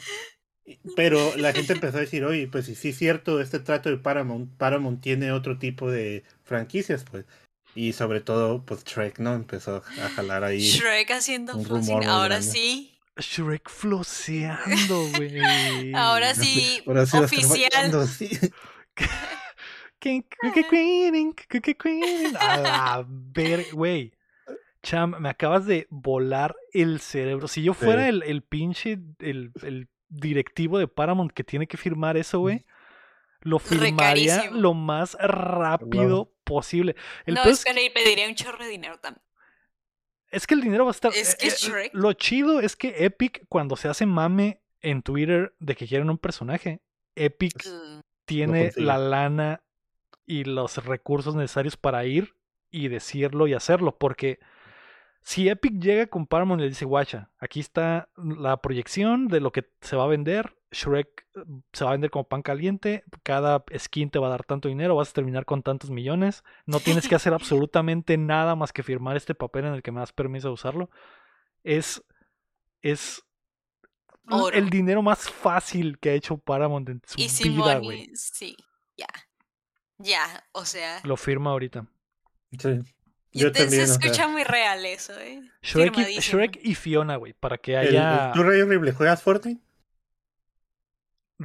Pero la gente empezó a decir, oye, pues si sí es cierto este trato de Paramount, Paramount tiene otro tipo de franquicias, pues. Y sobre todo, pues Shrek, ¿no? Empezó a jalar ahí. Shrek haciendo un rumor Ahora grande. sí. Shrek floseando, güey. Ahora sí, Ahora sí oficial. sí. A la ver, güey. Cham, me acabas de volar el cerebro. Si yo fuera Sí. el, el pinche, el, el directivo de Paramount que tiene que firmar eso, güey, lo firmaría Recarísimo. lo más rápido posible. El no, es, espera, y pediría un chorro de dinero también. es que el dinero va a estar. Es que eh, es eh, Shrek. Lo chido es que Epic, cuando se hace mame en Twitter de que quieren un personaje, Epic Mm, tiene la lana y los recursos necesarios para ir y decirlo y hacerlo. Porque si Epic llega con Paramount y le dice, guacha, aquí está la proyección de lo que se va a vender. Shrek eh, se va a vender como pan caliente. Cada skin te va a dar tanto dinero. Vas a terminar con tantos millones. No tienes que hacer absolutamente nada más que firmar este papel en el que me das permiso de usarlo. Es. Es. Oro. El dinero más fácil que ha hecho Paramount en su Y vida, güey. Sí, ya. Ya, o sea. Lo firma ahorita. Sí. y Yo te- también, se o sea, escucha muy real eso, ¿eh? Shrek y. Shrek y Fiona, güey, para que el- haya ¿Tú, Rey Horrible, juegas Fortnite?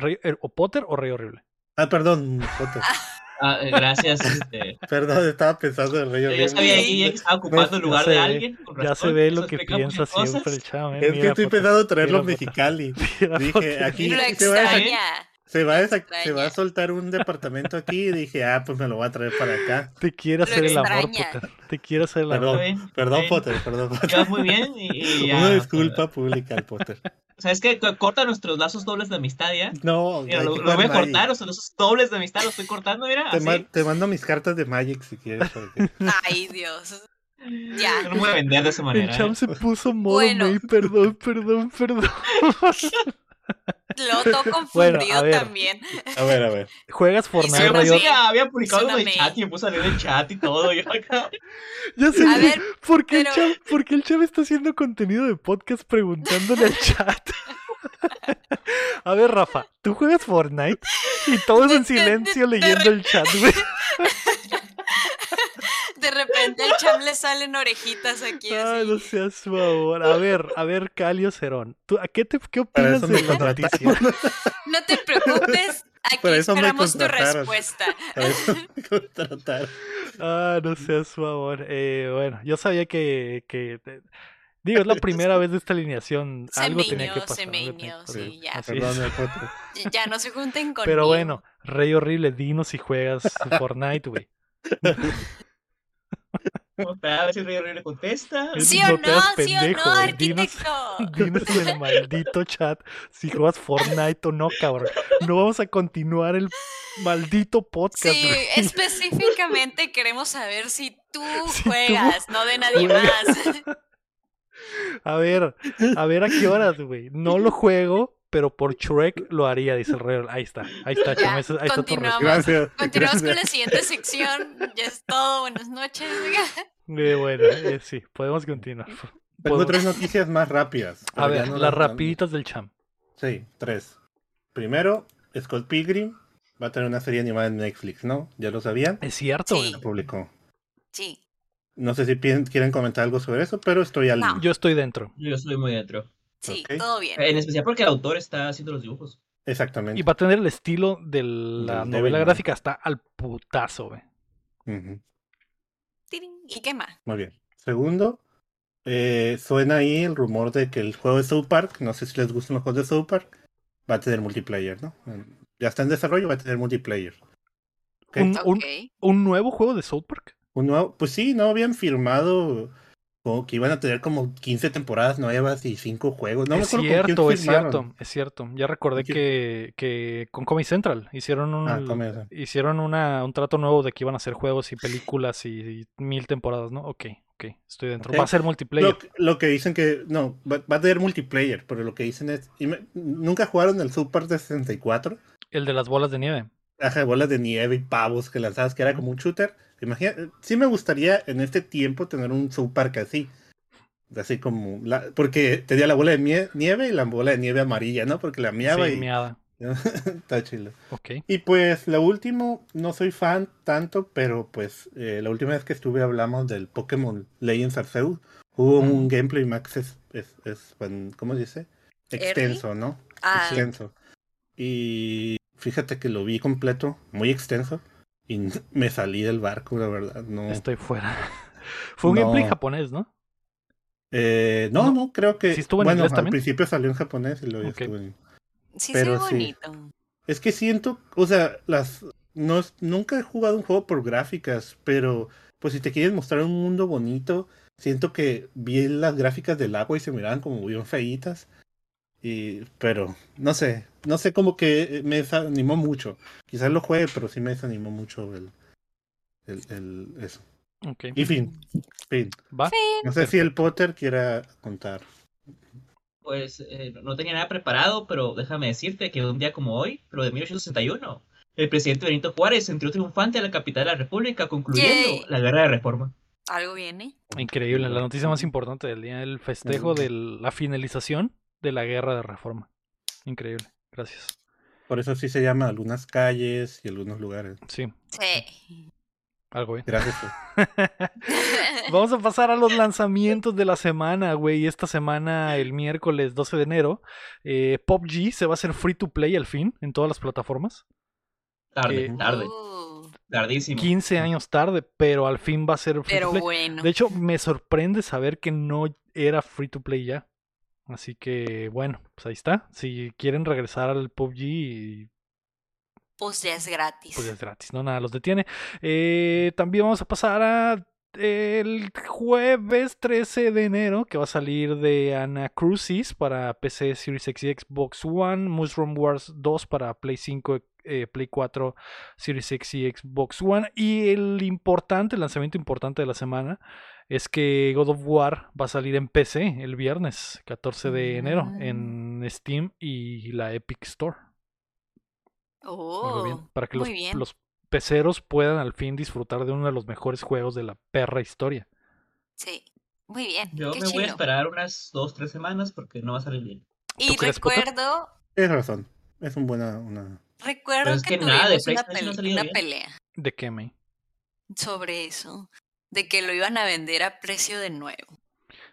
Rey- er, o Potter o Rey Horrible. Ah, perdón, Potter. Ah, eh, gracias. Este, Perdón, estaba pensando en Rey yo Horrible. sabía ahí que estaba ocupando el Ya lugar se de ve, alguien. con Ya se ve lo que piensa siempre el chavo. eh, Es que estoy pensando traerlo a. Mexicali. Dije, aquí Lo aquí a, extraña. Se, va a, se va soltar un departamento aquí y dije, ah, pues me lo voy a traer para acá. Te quiere Lo hacer el amor. Potter. Te quiere hacer el Perdón. amor. Perdón, bien. Potter, perdón, Potter. Queda muy bien y, y ya. Una disculpa pública al Potter. ¿Sabes qué? Co- Corta nuestros lazos dobles de amistad ya. No, Mira, lo, que lo voy a cortar, o sea, los lazos dobles de amistad los estoy cortando, mira. Te, Así. ma- te mando mis cartas de Magic si quieres. porque- Ay, Dios. Ya. Yo no me voy a vender de esa El manera. cham ¿eh? se puso modo Bueno. May, perdón, perdón, perdón. Lo todo confundido a ver. también. A ver, a ver. ¿Juegas Fortnite, así. Horrible? había, publicado de mail. chat y me puse a leer el chat y todo. Yo acá. Ya sé, A ver, ¿por qué, pero- el cham, por qué el cham está haciendo contenido de podcast preguntándole al chat? A ver, Rafa, ¿tú juegas Fortnite? Y todos en silencio leyendo el chat, güey. De repente al cham le salen orejitas aquí Ay, no seas favor. A ver, a ver, Calio Cerón. ¿Tú, ¿a qué, te, ¿Qué opinas de me la noticia? No te preocupes, aquí eso me esperamos tu respuesta. Me contrataron. Ah, no seas favor. Eh, bueno, yo sabía que, que eh, digo, es la primera vez de esta alineación. Se Algo tenía meñó, que pasar. se tenía pasar. sí, ya. Perdón. Ya no se junten conmigo. Pero bueno, Rey Horrible, dinos si juegas Fortnite, güey. Vamos a esperar a ver si Rey Horrible contesta. ¿Sí no o hagas no? ¿Sí o no. Dinos- arquitecto? Dinos en el maldito chat si juegas Fortnite o no, cabrón. No vamos a continuar el maldito podcast. Sí, güey. específicamente queremos saber si tú Si tú juegas, no de nadie juegas. más. A ver, a ver a qué horas, güey. No lo juego, pero por Shrek lo haría, dice el rey. Ahí está, ahí está, Ya, ahí está continuamos. Gracias. Continuamos con la siguiente sección. Ya es todo. Buenas noches. Eh, bueno, eh, sí, podemos continuar. Tengo Podemos- tres noticias más rápidas. A ver, no las rapiditas del cham. Sí, tres. Primero, Scott Pilgrim va a tener una serie animada en Netflix, ¿no? ¿Ya lo sabían? Es cierto, Sí. Lo publicó. Sí. No sé si quieren comentar algo sobre eso, pero estoy al... No. Yo estoy dentro. Yo estoy muy dentro. Sí, todo bien. En especial porque el autor está haciendo los dibujos. Exactamente. Y va a tener el estilo de la Del novela Devilman. gráfica hasta al putazo, güey. Tirín. ¿Y qué más? Muy bien. Segundo, eh, suena ahí el rumor de que el juego de South Park, no sé si les gustan los juegos de South Park, va a tener multiplayer, ¿no? Ya está en desarrollo, va a tener multiplayer. Un, un nuevo juego de South Park. Un nuevo- pues sí, no habían firmado como que iban a tener como 15 temporadas nuevas y 5 juegos. No me es con cierto, es firmaron. cierto, es cierto. Ya recordé ¿Con que, que con Comedy Central hicieron un Ah, hicieron una, un trato nuevo de que iban a hacer juegos y películas y, y mil temporadas, ¿no? Ok, ok, estoy dentro. Va a ser multiplayer. Lo, lo que dicen que, no, va, va a tener multiplayer, pero lo que dicen es, y me- nunca jugaron el Park de 64, El de las bolas de nieve. Ajá, bolas de nieve y pavos que lanzabas, que era como un shooter. Imagina, sí me gustaría en este tiempo tener un South Park así. Así como, la, porque tenía la bola de nieve y la bola de nieve amarilla, ¿no? Porque la miaba Sí, y miada. está chido. Ok. Y pues lo último, no soy fan tanto, pero pues eh, la última vez que estuve hablamos del Pokémon Legends Arceus. Hubo Mm. un gameplay más, es, es bueno, ¿cómo se dice? Extenso, ¿no? Ah, Extenso. Y fíjate que lo vi completo, muy extenso, y me salí del barco, la verdad. No, Estoy fuera. Fue un No. gameplay japonés, ¿no? eh, no, No. no, creo que. ¿Sí estuvo en bueno, inglés al también? principio salió en japonés y luego ya Ok. estuvo en sí, pero sí. bonito. Es que siento, o sea, las no es- nunca he jugado un juego por gráficas, pero pues si te quieren mostrar un mundo bonito, siento que vi las gráficas del agua y se miraban como bien feitas. Y pero no sé, no sé como que me desanimó mucho. Quizás lo juegue, pero sí me desanimó mucho el el, el eso. Ok. Y fin, fin. Va. No sé si el Potter quiera contar. Pues eh, no tenía nada preparado, pero déjame decirte que un día como hoy, pero de 1861, el presidente Benito Juárez entró triunfante a la capital de la República, concluyendo Yay. la guerra de reforma. Algo viene. Increíble. La noticia más importante del día, el festejo de la finalización de la guerra de reforma. Increíble. Gracias. Por eso sí se llama algunas calles y algunos lugares. Sí, Sí. algo bien. Gracias. Vamos a pasar a los lanzamientos de la semana, güey. Esta semana, el miércoles 12 de enero, eh, PUBG se va a hacer free to play al fin en todas las plataformas. Tarde, Eh, tarde, Uh, tardísimo. 15 años tarde, pero al fin va a ser free pero to play. bueno. De hecho, me sorprende saber que no era free to play ya. Así que, bueno, pues ahí está. Si quieren regresar al PUBG, Pues ya es gratis. pues es gratis, no nada los detiene. Eh, también vamos a pasar a el jueves 13 de enero, que va a salir de Anacrucis para PC, Series X y Xbox One, Mushroom Wars 2 para Play 5, eh, Play 4, Series X y Xbox One. Y el importante, el lanzamiento importante de la semana es que God of War va a salir en PC el viernes 14 de enero Mm. en Steam y la Epic Store. Oh, bien, para que los, muy bien. los peceros puedan al fin disfrutar de uno de los mejores juegos de la perra historia. Sí. Muy bien. Yo qué me voy a esperar unas dos, tres semanas porque no va a salir bien. Y recuerdo, Tienes razón. Es un buena una. recuerdo es que, que nada de tuvimos una, pele- pelea ¿De qué, May? sobre eso. De que lo iban a vender a precio de nuevo.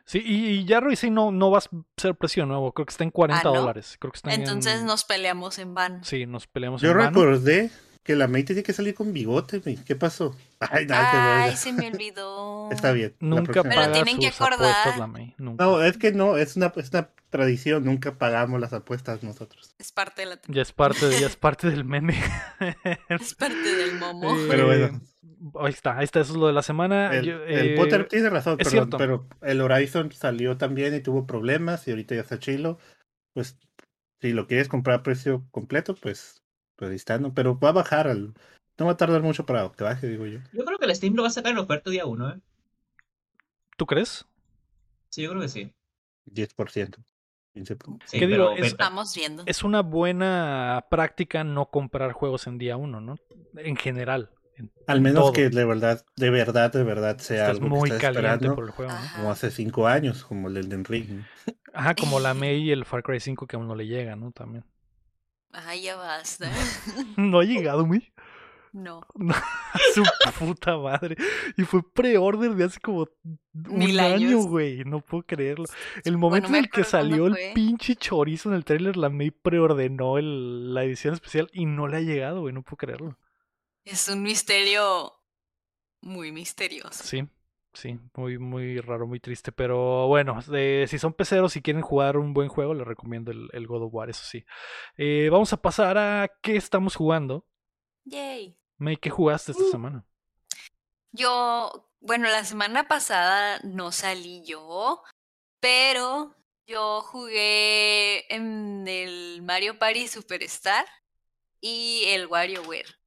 Sí, y, y ya revisé y no, no va a ser precio nuevo. Creo que está en 40 ¿Ah, no? dólares. Creo que está Entonces en... nos peleamos en vano. Sí, nos peleamos Yo en vano. recordé que la May tiene que salir con bigote, May. ¿Qué pasó? Ay, nada que ver, Ay, se me olvidó. Está bien. Nunca Pero tienen que sus apuestas, acordar. la May. Nunca. No, es que no, es una, es una tradición. Nunca pagamos las apuestas nosotros. Es parte de la Ya es parte, de- ya es parte del meme. es parte del momo. Eh, Pero bueno. Ahí está, ahí está, eso es lo de la semana. El, Yo, el eh, Potter tiene razón, es perdón, pero el Horizon salió también y tuvo problemas y ahorita ya está chilo. Pues si lo quieres comprar a precio completo, pues, pues ahí está, ¿no? Pero va a bajar al... No va a tardar mucho para que baje, digo yo. Yo creo que el Steam lo va a sacar en oferta día uno, ¿eh? ¿Tú crees? Sí, yo creo que sí. 10%. 15%. Sí, ¿Qué digo? Es-. Estamos viendo. Es una buena práctica no comprar juegos en día uno, ¿no? En general. Al en menos todo. que de verdad, de verdad, de verdad sea Estás algo muy que estás caliente esperando, por el juego, ¿no? Ajá. como hace cinco años, como el Elden Ring. Ajá, como la May y el Far Cry 5 que aún no le llega, ¿no? También. Ay, ya basta. No ha llegado, muy. No. Su puta madre. Y fue pre-order de hace como un Mil año, güey. No puedo creerlo. El momento me en el que salió el pinche chorizo en el trailer, la May preordenó el- la edición especial y no le ha llegado, güey. No puedo creerlo. Es un misterio muy misterioso. Sí, sí, muy, muy raro, muy triste. Pero bueno, eh, si son peceros y quieren jugar un buen juego, les recomiendo el, el God of War, eso sí. Eh, vamos a pasar a qué estamos jugando. Yay. May, ¿qué jugaste esta Uh. semana? Yo, bueno, la semana pasada no salí yo, pero yo jugué en el Mario Party Superstar y el WarioWare.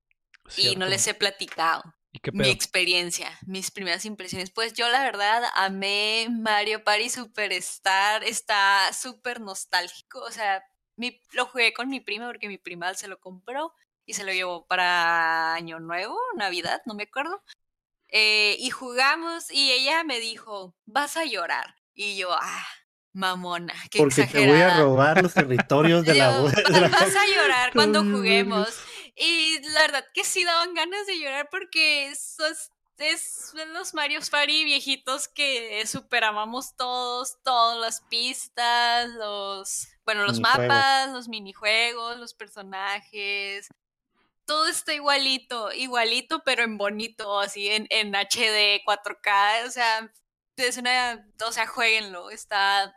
Y no les he platicado ¿Y qué mi experiencia, mis primeras impresiones. Pues yo la verdad amé Mario Party Superstar, está súper nostálgico, o sea, mi, lo jugué con mi prima porque mi prima se lo compró y se lo llevó para Año Nuevo, Navidad, no me acuerdo. Eh, y jugamos y ella me dijo, vas a llorar. Y yo, ah, mamona, qué Porque te exagerada. voy a robar los territorios de la... Yo, de la- Vas a llorar cuando juguemos. Y la verdad que sí daban ganas de llorar porque sos- es los Mario Party viejitos que superábamos todos, todas las pistas, los, bueno, los Minijuegos. mapas, los minijuegos, los personajes. Todo está igualito, igualito, pero en bonito, así en, en HD, 4K, o sea, es una, o sea, jueguenlo, está,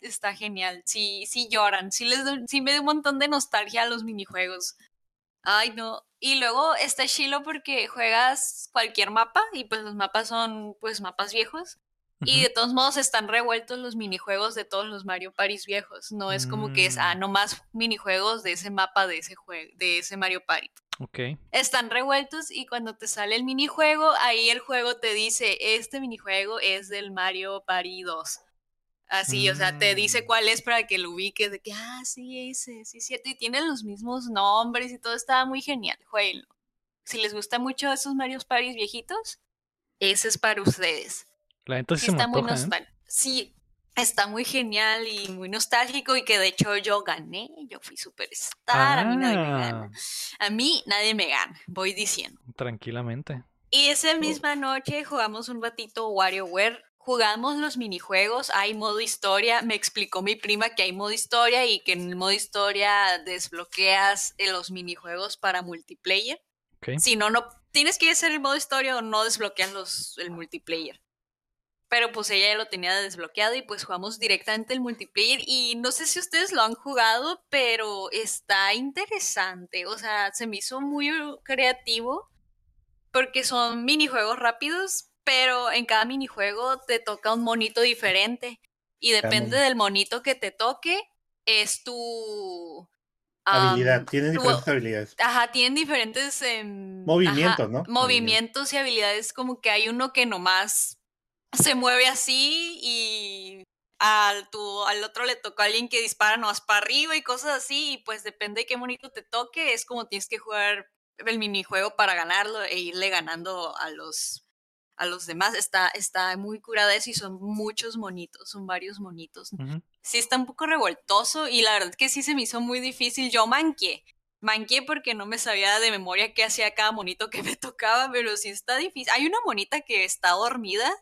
está genial. Sí, sí lloran, sí les sí me da un montón de nostalgia a los minijuegos. Ay, no. Y luego está chilo porque juegas cualquier mapa y pues los mapas son pues mapas viejos. Y de todos modos están revueltos los minijuegos de todos los Mario Paris viejos. No es como que es, ah, Mm. nomás minijuegos de ese mapa de ese juego, de ese Mario Party. Ok. Están revueltos y cuando te sale el minijuego, ahí el juego te dice, este minijuego es del Mario Party 2. Así, o sea, te dice Mm. cuál es para que lo ubiques, de que, ah, sí, ese, sí, es cierto, y tienen los mismos nombres y todo, está muy genial, jueguenlo. Si les gusta mucho esos Mario Party viejitos, ese es para ustedes. La neta sí está muy ¿eh? nostálgico. Sí, está muy genial y muy nostálgico y que de hecho yo gané, yo fui superstar, a mí nadie me gana. Ah, A mí nadie me gana, voy diciendo. tranquilamente. Y esa misma noche jugamos un ratito WarioWare, jugamos los minijuegos, hay modo historia, me explicó mi prima que hay modo historia y que en el modo historia desbloqueas eh, los minijuegos para multiplayer. Ok. Si no, no tienes que hacer el modo historia o no desbloquean los, el multiplayer. Pero pues ella ya lo tenía desbloqueado y pues jugamos directamente el multiplayer y no sé si ustedes lo han jugado, pero está interesante. O sea, se me hizo muy creativo porque son minijuegos rápidos, pero en cada minijuego te toca un monito diferente y depende del monito que te toque es tu Habilidad, tienen tu- diferentes habilidades. Ajá, tienen diferentes em, Movimientos, ajá, ¿no? Movimientos y habilidades, como que hay uno que nomás se mueve así y al, tu, al otro le tocó a alguien que dispara nomás para arriba y cosas así, y pues depende de qué monito te toque, es como tienes que jugar el minijuego para ganarlo e irle ganando a los a los demás. Está, está muy curada eso y son muchos monitos, son varios monitos sí está un poco revoltoso y la verdad que sí se me hizo muy difícil. Yo manqué, manqué porque no me sabía de memoria qué hacía cada monito que me tocaba, pero sí está difícil. Hay una monita que está dormida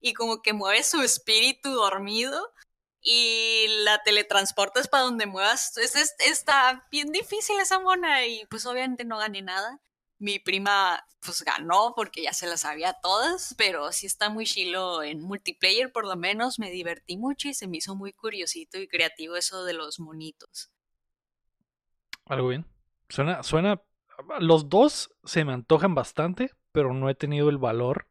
y como que mueve su espíritu dormido y la teletransportas para donde muevas. Es, es- está bien difícil esa mona y pues obviamente no gané nada. Mi prima pues ganó porque ya se las sabía todas, pero sí está muy chilo en multiplayer por lo menos, me divertí mucho y se me hizo muy curiosito y creativo eso de los monitos. Algo bien. Suena, suena. Los dos se me antojan bastante, pero no he tenido el valor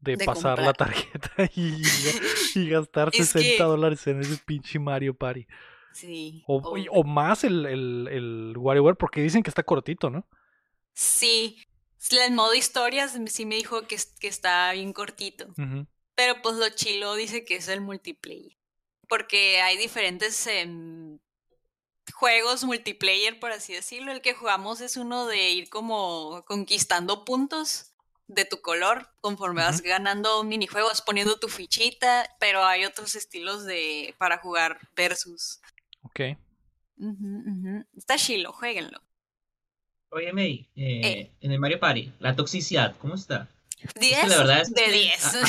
de, De pasar la tarjeta y, y gastar Es 60 que- dólares en ese pinche Mario Party. Sí. O más el, el, el WarioWare, porque dicen que está cortito, ¿no? Sí, el modo historias sí me dijo que, que está bien cortito. Pero pues lo chilo dice que es el multiplayer. Porque hay diferentes em, juegos multiplayer, por así decirlo. El que jugamos es uno de ir como conquistando puntos de tu color conforme vas Ujú. ganando minijuegos, poniendo tu fichita. Pero hay otros estilos de para jugar versus. Ok. Está chilo, jueguenlo. Oye, May, eh, Eh. en el Mario Party, la toxicidad, ¿cómo está? 10 la verdad es de que- 10. Ah,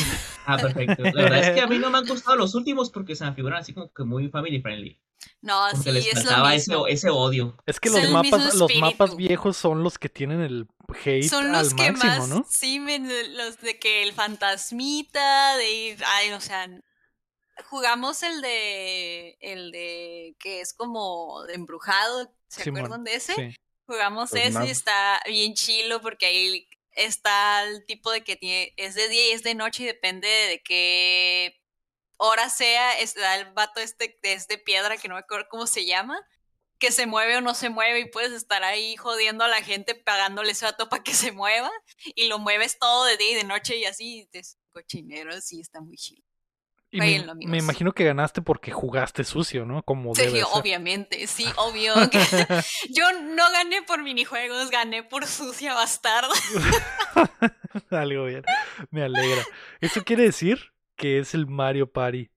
ah, perfecto. La verdad es que a mí no me han gustado los últimos porque se me figuran así como que muy family friendly. No, Como que sí, les es lo ese, odio. Es que los mapas, los viejos son los que tienen el hate Son los al que máximo, más, ¿no? sí, los de que el fantasmita, de ir, ay, o sea, jugamos el de, el de, que es como de embrujado, ¿se Simón, acuerdan de ese? Sí. Jugamos ese y está bien chilo porque ahí está el tipo de que tiene, es de día y es de noche y depende de qué hora sea, está el vato este que es de piedra que no me acuerdo cómo se llama, que se mueve o no se mueve y puedes estar ahí jodiendo a la gente pagándole ese vato para que se mueva y lo mueves todo de día y de noche y así, es cochinero, sí, está muy chido. Y me, imagino que ganaste porque jugaste sucio, ¿no? Como Sí, debe ser. obviamente, sí, obvio. que- Yo no gané por minijuegos, gané por sucia bastarda. Algo bien. Me alegra. Eso quiere decir que es el Mario Party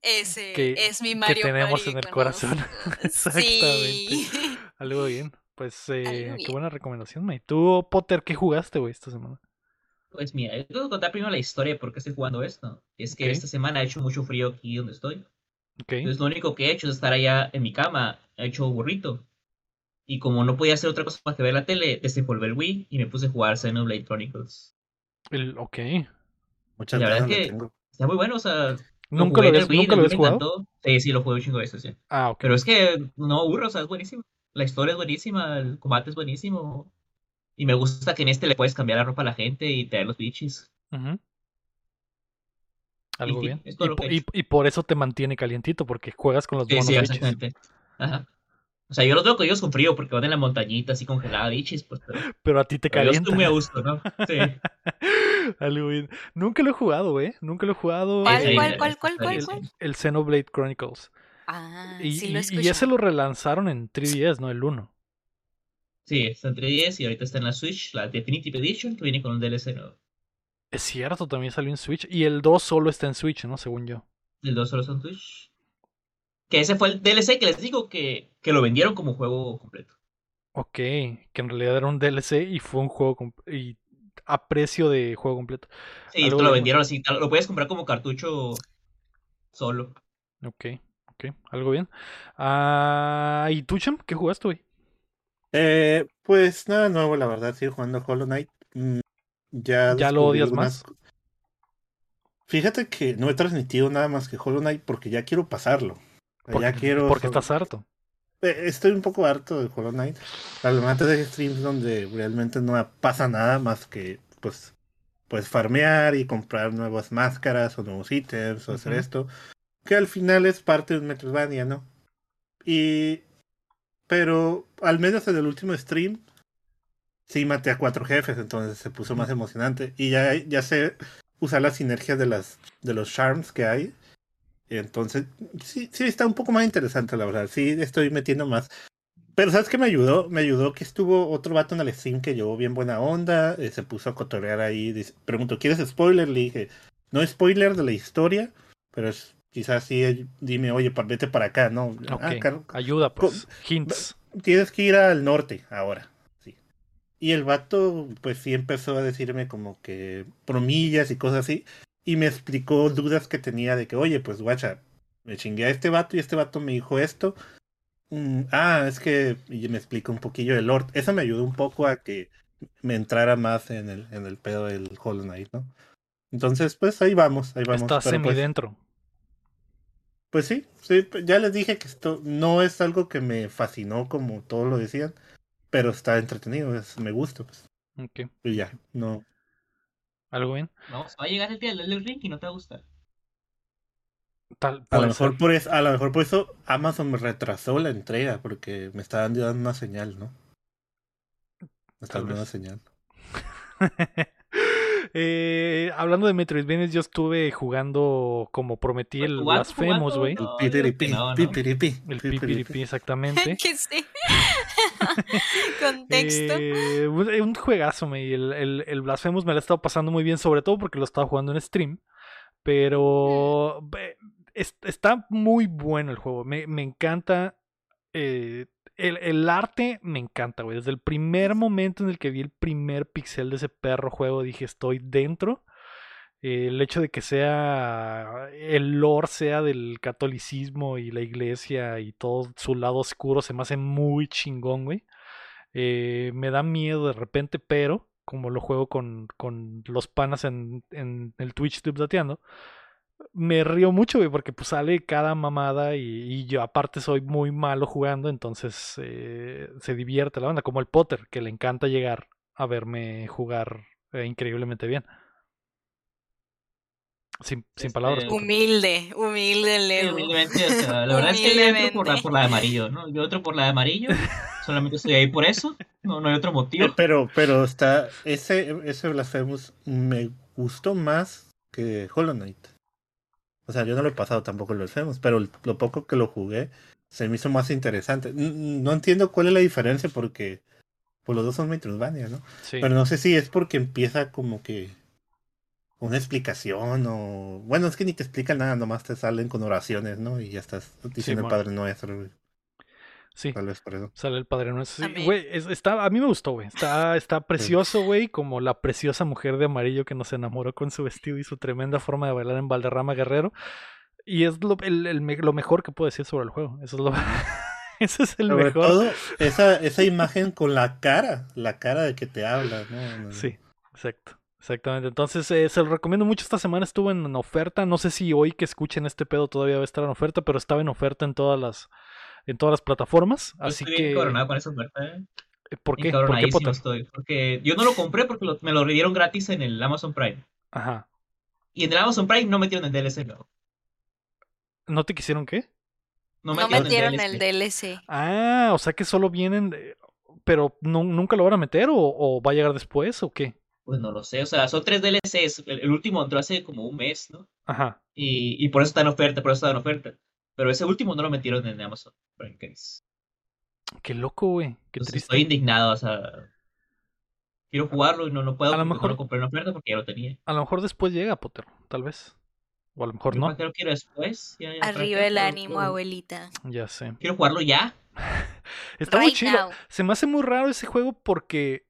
Ese Que- es mi que Mario tenemos Party en el corazón. Exactamente. Sí. Algo bien. Pues eh, Algo qué buena recomendación, May. ¿Tú, Potter, qué jugaste, güey, esta semana? Pues mira, yo tengo que contar primero la historia de por qué estoy jugando esto. Es que Ok. esta semana ha hecho mucho frío aquí donde estoy. Ok. Entonces lo único que he hecho es estar allá en mi cama, he hecho burrito. Y como no podía hacer otra cosa más que ver la tele, desempolvé el Wii y me puse a jugar Xenoblade Chronicles. El- ok. Muchas La verdad le que- tengo. Está muy bueno, o sea... ¿Nunca lo habías, Wii, ¿nunca lo me jugado? encantó. Sí, sí, lo jugué un chingo de veces, ya. Ah, ok. Pero es que no aburro, o sea, es buenísimo. La historia es buenísima, el combate es buenísimo. Y me gusta que en este le puedes cambiar la ropa a la gente y traer los bichis. Algo bien. Y, por eso te mantiene calientito, porque juegas con los Sí, monos sí, bichis. exactamente. Ajá. O sea, yo los veo con ellos con frío porque van en la montañita así congelada, bichis, pues. Pero, Pero a ti te pero yo calienta. estoy muy a gusto, ¿no? Sí. Algo bien. Nunca lo he jugado, güey. Nunca lo he jugado. ¿Cuál, eh, cuál, cuál, cuál, cuál, el, cuál? el Xenoblade Chronicles. Ah, Y, sí lo y- y ese lo relanzaron en 3DS, ¿no? El 1. Sí, está en 3DS y ahorita está en la Switch, la Definitive Edition, que viene con un DLC nuevo. Es cierto, también salió en Switch. Y el 2 solo está en Switch, ¿no? Según yo. El 2 solo está en Switch. Que ese fue el DLC que les digo que, que lo vendieron como juego completo. Ok, que en realidad era un DLC y fue un juego y a precio de juego completo. Sí, te lo vendieron así, lo puedes comprar como cartucho solo. Ok, ok, algo bien. Ah, ¿y tú, Cham? ¿Qué jugaste, güey? Eh, pues nada nuevo, la verdad, sigo jugando Hollow Knight. Mm, Ya, ¿Ya lo odias algunas- más? Fíjate que no he transmitido nada más que Hollow Knight porque ya quiero pasarlo. Porque, ya quiero. porque estás harto. Eh, Estoy un poco harto de Hollow Knight. Además de streams donde realmente no pasa nada más que pues pues farmear y comprar nuevas máscaras o nuevos ítems o hacer esto. Que al final es parte de un Metroidvania, ¿no? Y pero al menos en el último stream sí maté a cuatro jefes, entonces se puso más emocionante. Y ya, ya sé usar las sinergias de las de los charms que hay. Entonces, sí, sí está un poco más interesante, la verdad. Sí, estoy metiendo más. Pero ¿sabes qué me ayudó? Me ayudó que estuvo otro vato en el stream que llevó bien buena onda. eh, se puso a cotorrear ahí. dice- ¿quieres spoiler? Le dije, no spoiler de la historia, pero es, quizás sí, eh, dime, oye, vete para acá, ¿no? Ah, ayuda, pues. Hints. tienes que ir al norte ahora. Sí. Y el vato, pues sí empezó a decirme como que promillas y cosas así. Y me explicó dudas que tenía de que, oye, pues guacha, me chingué a este vato y este vato me dijo esto. Mm, ah, es que y me explicó un poquillo del Lord. Eso me ayudó un poco a que me entrara más en el, en el pedo del Hollow Knight, ¿no? Entonces, pues ahí vamos, ahí vamos. Estás pues, dentro. Pues sí, sí, p- ya les dije que esto no es algo que me fascinó como todos lo decían, pero está entretenido, es- me gusta, pues. Ok, Y ya, no. algo bien. Vamos, va a llegar el día del Ring y no te va a gustar. Tal, A lo mejor ser. por eso, a lo mejor por eso Amazon me retrasó la entrega, porque me está dando una señal, ¿no? Me está Tal dando una señal. Eh, hablando de Metroidvanias, yo estuve jugando como prometí el Jugando, Blasphemous, güey. El pipiripi, no, ¿no? pipiripi, El pipiripi. exactamente. que sí. Contexto. Eh, un un juegazo, me. El, el, el Blasphemous me lo he estado pasando muy bien, sobre todo porque lo estaba jugando en stream. Pero es- está muy bueno el juego. Me, me encanta. eh, el, el arte me encanta, güey. Desde el primer momento en el que vi el primer pixel de ese perro juego, dije, estoy dentro. El hecho de que sea el lore sea del catolicismo y la iglesia y todo su lado oscuro se me hace muy chingón, güey. Eh, me da miedo de repente, pero como lo juego con, con los panas en, en el Twitch dateando, me río mucho, güey, porque pues sale cada mamada y, y yo aparte soy muy malo jugando, entonces eh, se divierte la banda, como el Potter, que le encanta llegar a verme jugar eh, increíblemente bien. Sin, sin Este, palabras. Humilde, humilde el Sí, Lego. humildemente, o sea, la verdad es que yo entro por la, por la de amarillo, ¿no? Yo entro por la de amarillo, solamente estoy ahí por eso, no, no hay otro Eh, motivo. Pero, pero está, ese, ese Blasphemous me gustó más que Hollow Knight. O sea, yo no lo he pasado tampoco el Blasphemous, pero lo poco que lo jugué se me hizo más interesante. No entiendo cuál es la diferencia porque pues los dos son Metroidvania, ¿no? Sí. Pero no sé si es porque empieza como que una explicación o... Bueno, es que ni te explican nada, nomás te salen con oraciones, ¿no? Y ya estás diciendo el. Padre Nuestro. Sí, Tal vez por eso. sale el Padre Nuestro. Sí, güey, es- está, a mí me gustó, güey. Está, está precioso, güey, como la preciosa mujer de amarillo que nos enamoró con su vestido y su tremenda forma de bailar en Valderrama Guerrero. Y es lo, el- el me- lo mejor que puedo decir sobre el juego. Eso es lo, ese es el Sobre mejor. todo, esa, esa imagen con la cara, la cara de que te habla, ¿no? No, Sí, exacto. Exactamente. Entonces, eh, se lo recomiendo mucho. Esta semana estuvo en oferta. No sé si hoy que escuchen este pedo todavía va a estar en oferta, pero estaba en oferta en todas las, en todas las plataformas. Yo Así estoy bien que. encabronado con esa oferta, eh. ¿Por qué? ¿Por qué, estoy. Porque yo no lo compré porque lo- me lo dieron gratis en el Amazon Prime. Ajá. Y en el Amazon Prime no metieron el DLC nuevo. ¿No te quisieron qué? No No metieron, el el DLC. DLC. Ah, o sea que solo vienen. de- Pero nu- nunca lo van a meter o, o va a llegar después o qué? Pues no lo sé, o sea, son tres DLCs. El, el último entró hace como un mes, ¿no? Ajá. Y, y por eso está en oferta, por eso está en oferta. Pero ese último no lo metieron en Amazon Prime. que es- Qué loco, güey. Qué Entonces triste. estoy indignado, o sea. Quiero jugarlo y no, no puedo A lo mejor- no lo compré en oferta porque ya lo tenía. A lo mejor después llega, Potter. Tal vez. O a lo mejor Yo no. lo quiero después. Ya- ya, ¿para Arriba el ánimo, abuelita. Ya sé. Quiero jugarlo ya. Está muy chido. now. Se me hace muy raro ese juego porque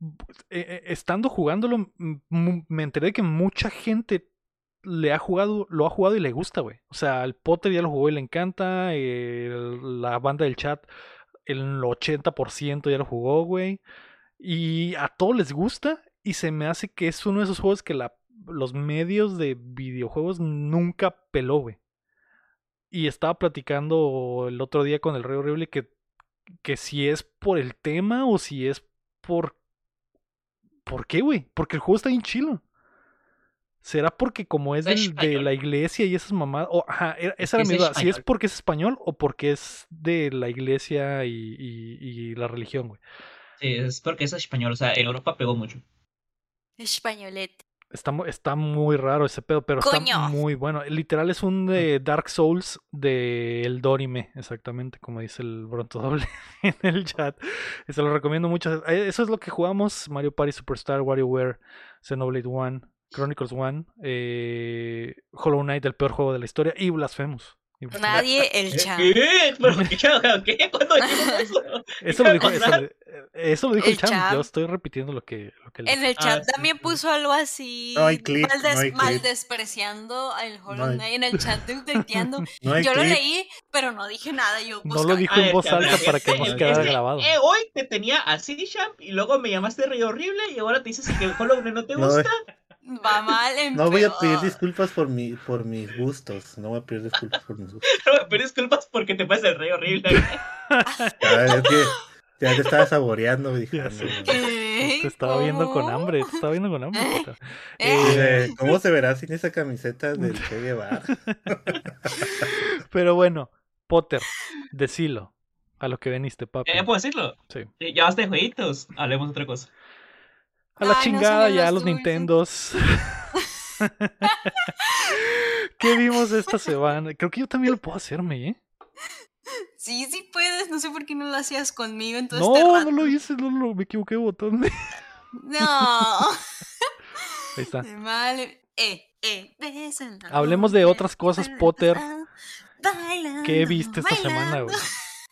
eh, eh, estando jugándolo me enteré de que mucha gente le ha jugado, lo ha jugado y le gusta, güey. O sea, el Potter ya lo jugó y le encanta. la banda del chat, el 80% ya lo jugó, güey. Y a todos les gusta. Y se me hace que es uno de esos juegos que los medios de videojuegos nunca peló, güey. Y estaba platicando el otro día con el Rey Horrible que, que si es por el tema o si es por... ¿Por qué, güey? Porque el juego está bien chilo. ¿Será porque como es del- de la iglesia y esas mamadas? o, ajá, era- esa era mi duda. Si es porque es español o porque es de la iglesia y, y- y la religión, güey. Sí, es porque es español, o sea, en Europa pegó mucho. Españolete. Está, está muy raro ese pedo, pero está Coño. muy bueno. Literal es un de Dark Souls de El Dorime, exactamente, como dice el Bronto Doble en el chat. Se lo recomiendo mucho. Eh, Eso es lo que jugamos: Mario Party Superstar, WarioWare, Xenoblade One, Chronicles One, eh, Hollow Knight, el peor juego de la historia, y Blasphemous. Nadie, el chat. ¿Qué? ¿Pero qué? ¿Qué? ¿Cuándo eso? Eso lo dijo, ¿Qué eso, lo- eso lo dijo el, El Champ. Yo Champ. estoy repitiendo lo que, lo que En el Ah, chat sí, también sí. puso algo así. No hay clip, maldes- no hay clip. mal despreciando al Hollow No hay- Knight en el chat de Ulteteando. No Yo lo clip. leí, pero no dije nada. Yo, No pues, lo dijo en ver, voz alta para que nos es quedara que, grabado. eh, hoy te tenía así, Champ, y luego me llamaste Rey Horrible, y ahora te dices que el Hollow Knight no te No, gusta. Va mal en No voy a pedir disculpas por mi, por mis gustos. No voy a pedir disculpas por mis gustos. Pero disculpas porque te pasas el Rey Horrible. Ya, es que ya te estaba saboreando, dije. Ya no, no. Te estaba viendo con hambre, te estaba viendo con hambre. ¿Eh? Dije, ¿Cómo se verá sin esa camiseta del Che Guevara? Pero bueno, Potter, decilo a lo que veniste, papi. ¿Ya puedo decirlo? Sí. Ya basta de jueguitos, hablemos de otra cosa. A la Ay, no chingada ya los los. Nintendos. ¿Qué vimos esta semana? Creo que yo también lo puedo hacerme, ¿eh? Sí, sí puedes. No sé por qué no lo hacías conmigo en todo este No, no lo hice, no lo, me equivoqué de botón. No. Ahí está. De mal. Eh, eh, bésala, Hablemos de otras cosas, Potter. bailando, ¿Qué viste esta bailando. semana, güey?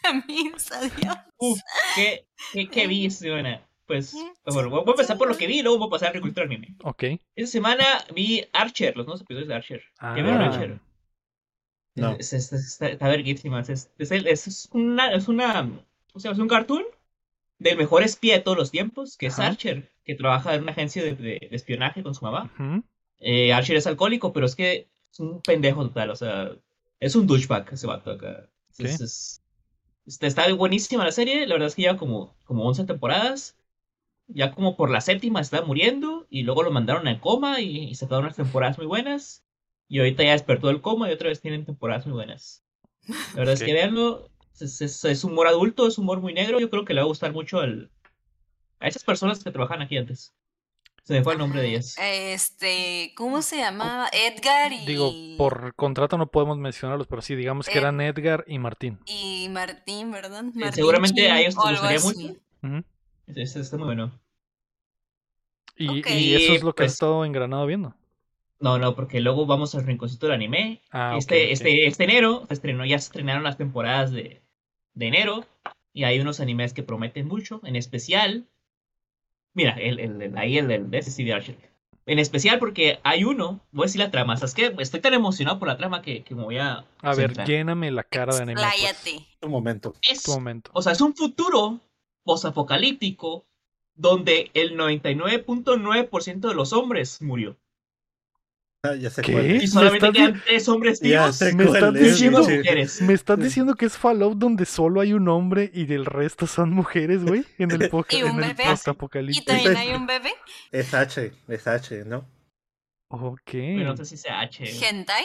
Amigos, adiós. Uf, ¿qué, qué, qué vi esta semana? Pues, bueno, voy a empezar por lo que vi y luego voy a pasar a agricultura anime. Ok. Esta semana vi Archer, los nuevos episodios de Archer. Ah, ¿Qué vieron Archer? No. Es, es- es- está, está verguísima. Es, es, una, es una, o sea, es un cartoon del mejor espía de todos los tiempos, que es. Archer, que trabaja en una agencia de, de- de espionaje con su mamá. Eh, Archer es alcohólico, pero es que es un pendejo total, o sea, es un douchebag ese vato acá. Es- es- está buenísima la serie, la verdad es que lleva como, como 11 temporadas. Ya como por la séptima está muriendo y luego lo mandaron al coma y, y se quedaron unas temporadas muy buenas. Y ahorita ya despertó del coma y otra vez tienen temporadas muy buenas. La verdad es que veanlo, es, es- es humor adulto, es humor muy negro, yo creo que le va a gustar mucho al, a esas personas que trabajan aquí antes. Se me fue el nombre de ellas. Este, ¿cómo se llamaba? Edgar y. Digo, por contrato no podemos mencionarlos, pero sí, digamos que Eh, eran Edgar y Martín. Y Martín, ¿verdad? Martín seguramente a ellos les gustaría mucho. Está muy bueno. Y, eso es lo que has Pues- estado engranado viendo. No, no, porque luego vamos al rinconcito del anime. Ah, este, este, este enero se estrenó, ya se estrenaron las temporadas de, de enero. Y hay unos animes que prometen mucho. En especial. Mira, el, el, el- ahí el, el de CD Archer. En especial porque hay uno. Voy a decir la trama. ¿Sabes qué? Estoy tan emocionado por la trama que, que me voy a. A ver, centrar. lléname la cara de anime. pues. Un momento. Es, Tu momento. o sea, es un futuro posapocalíptico donde el 99.9% de los hombres murió. Ah, ya sé ¿Qué? cuál Y es. ¿Me solamente quedan tres hombres vivos Me estás diciendo- mujeres. ¿Me estás Sí. diciendo que es Fallout donde solo hay un hombre y del resto son mujeres, güey? En el, Y un en bebé. postapocalipsis. Y también hay un bebé. Es H, es H, ¿no? Ok. Pero no sé si sea H. ¿Hentai?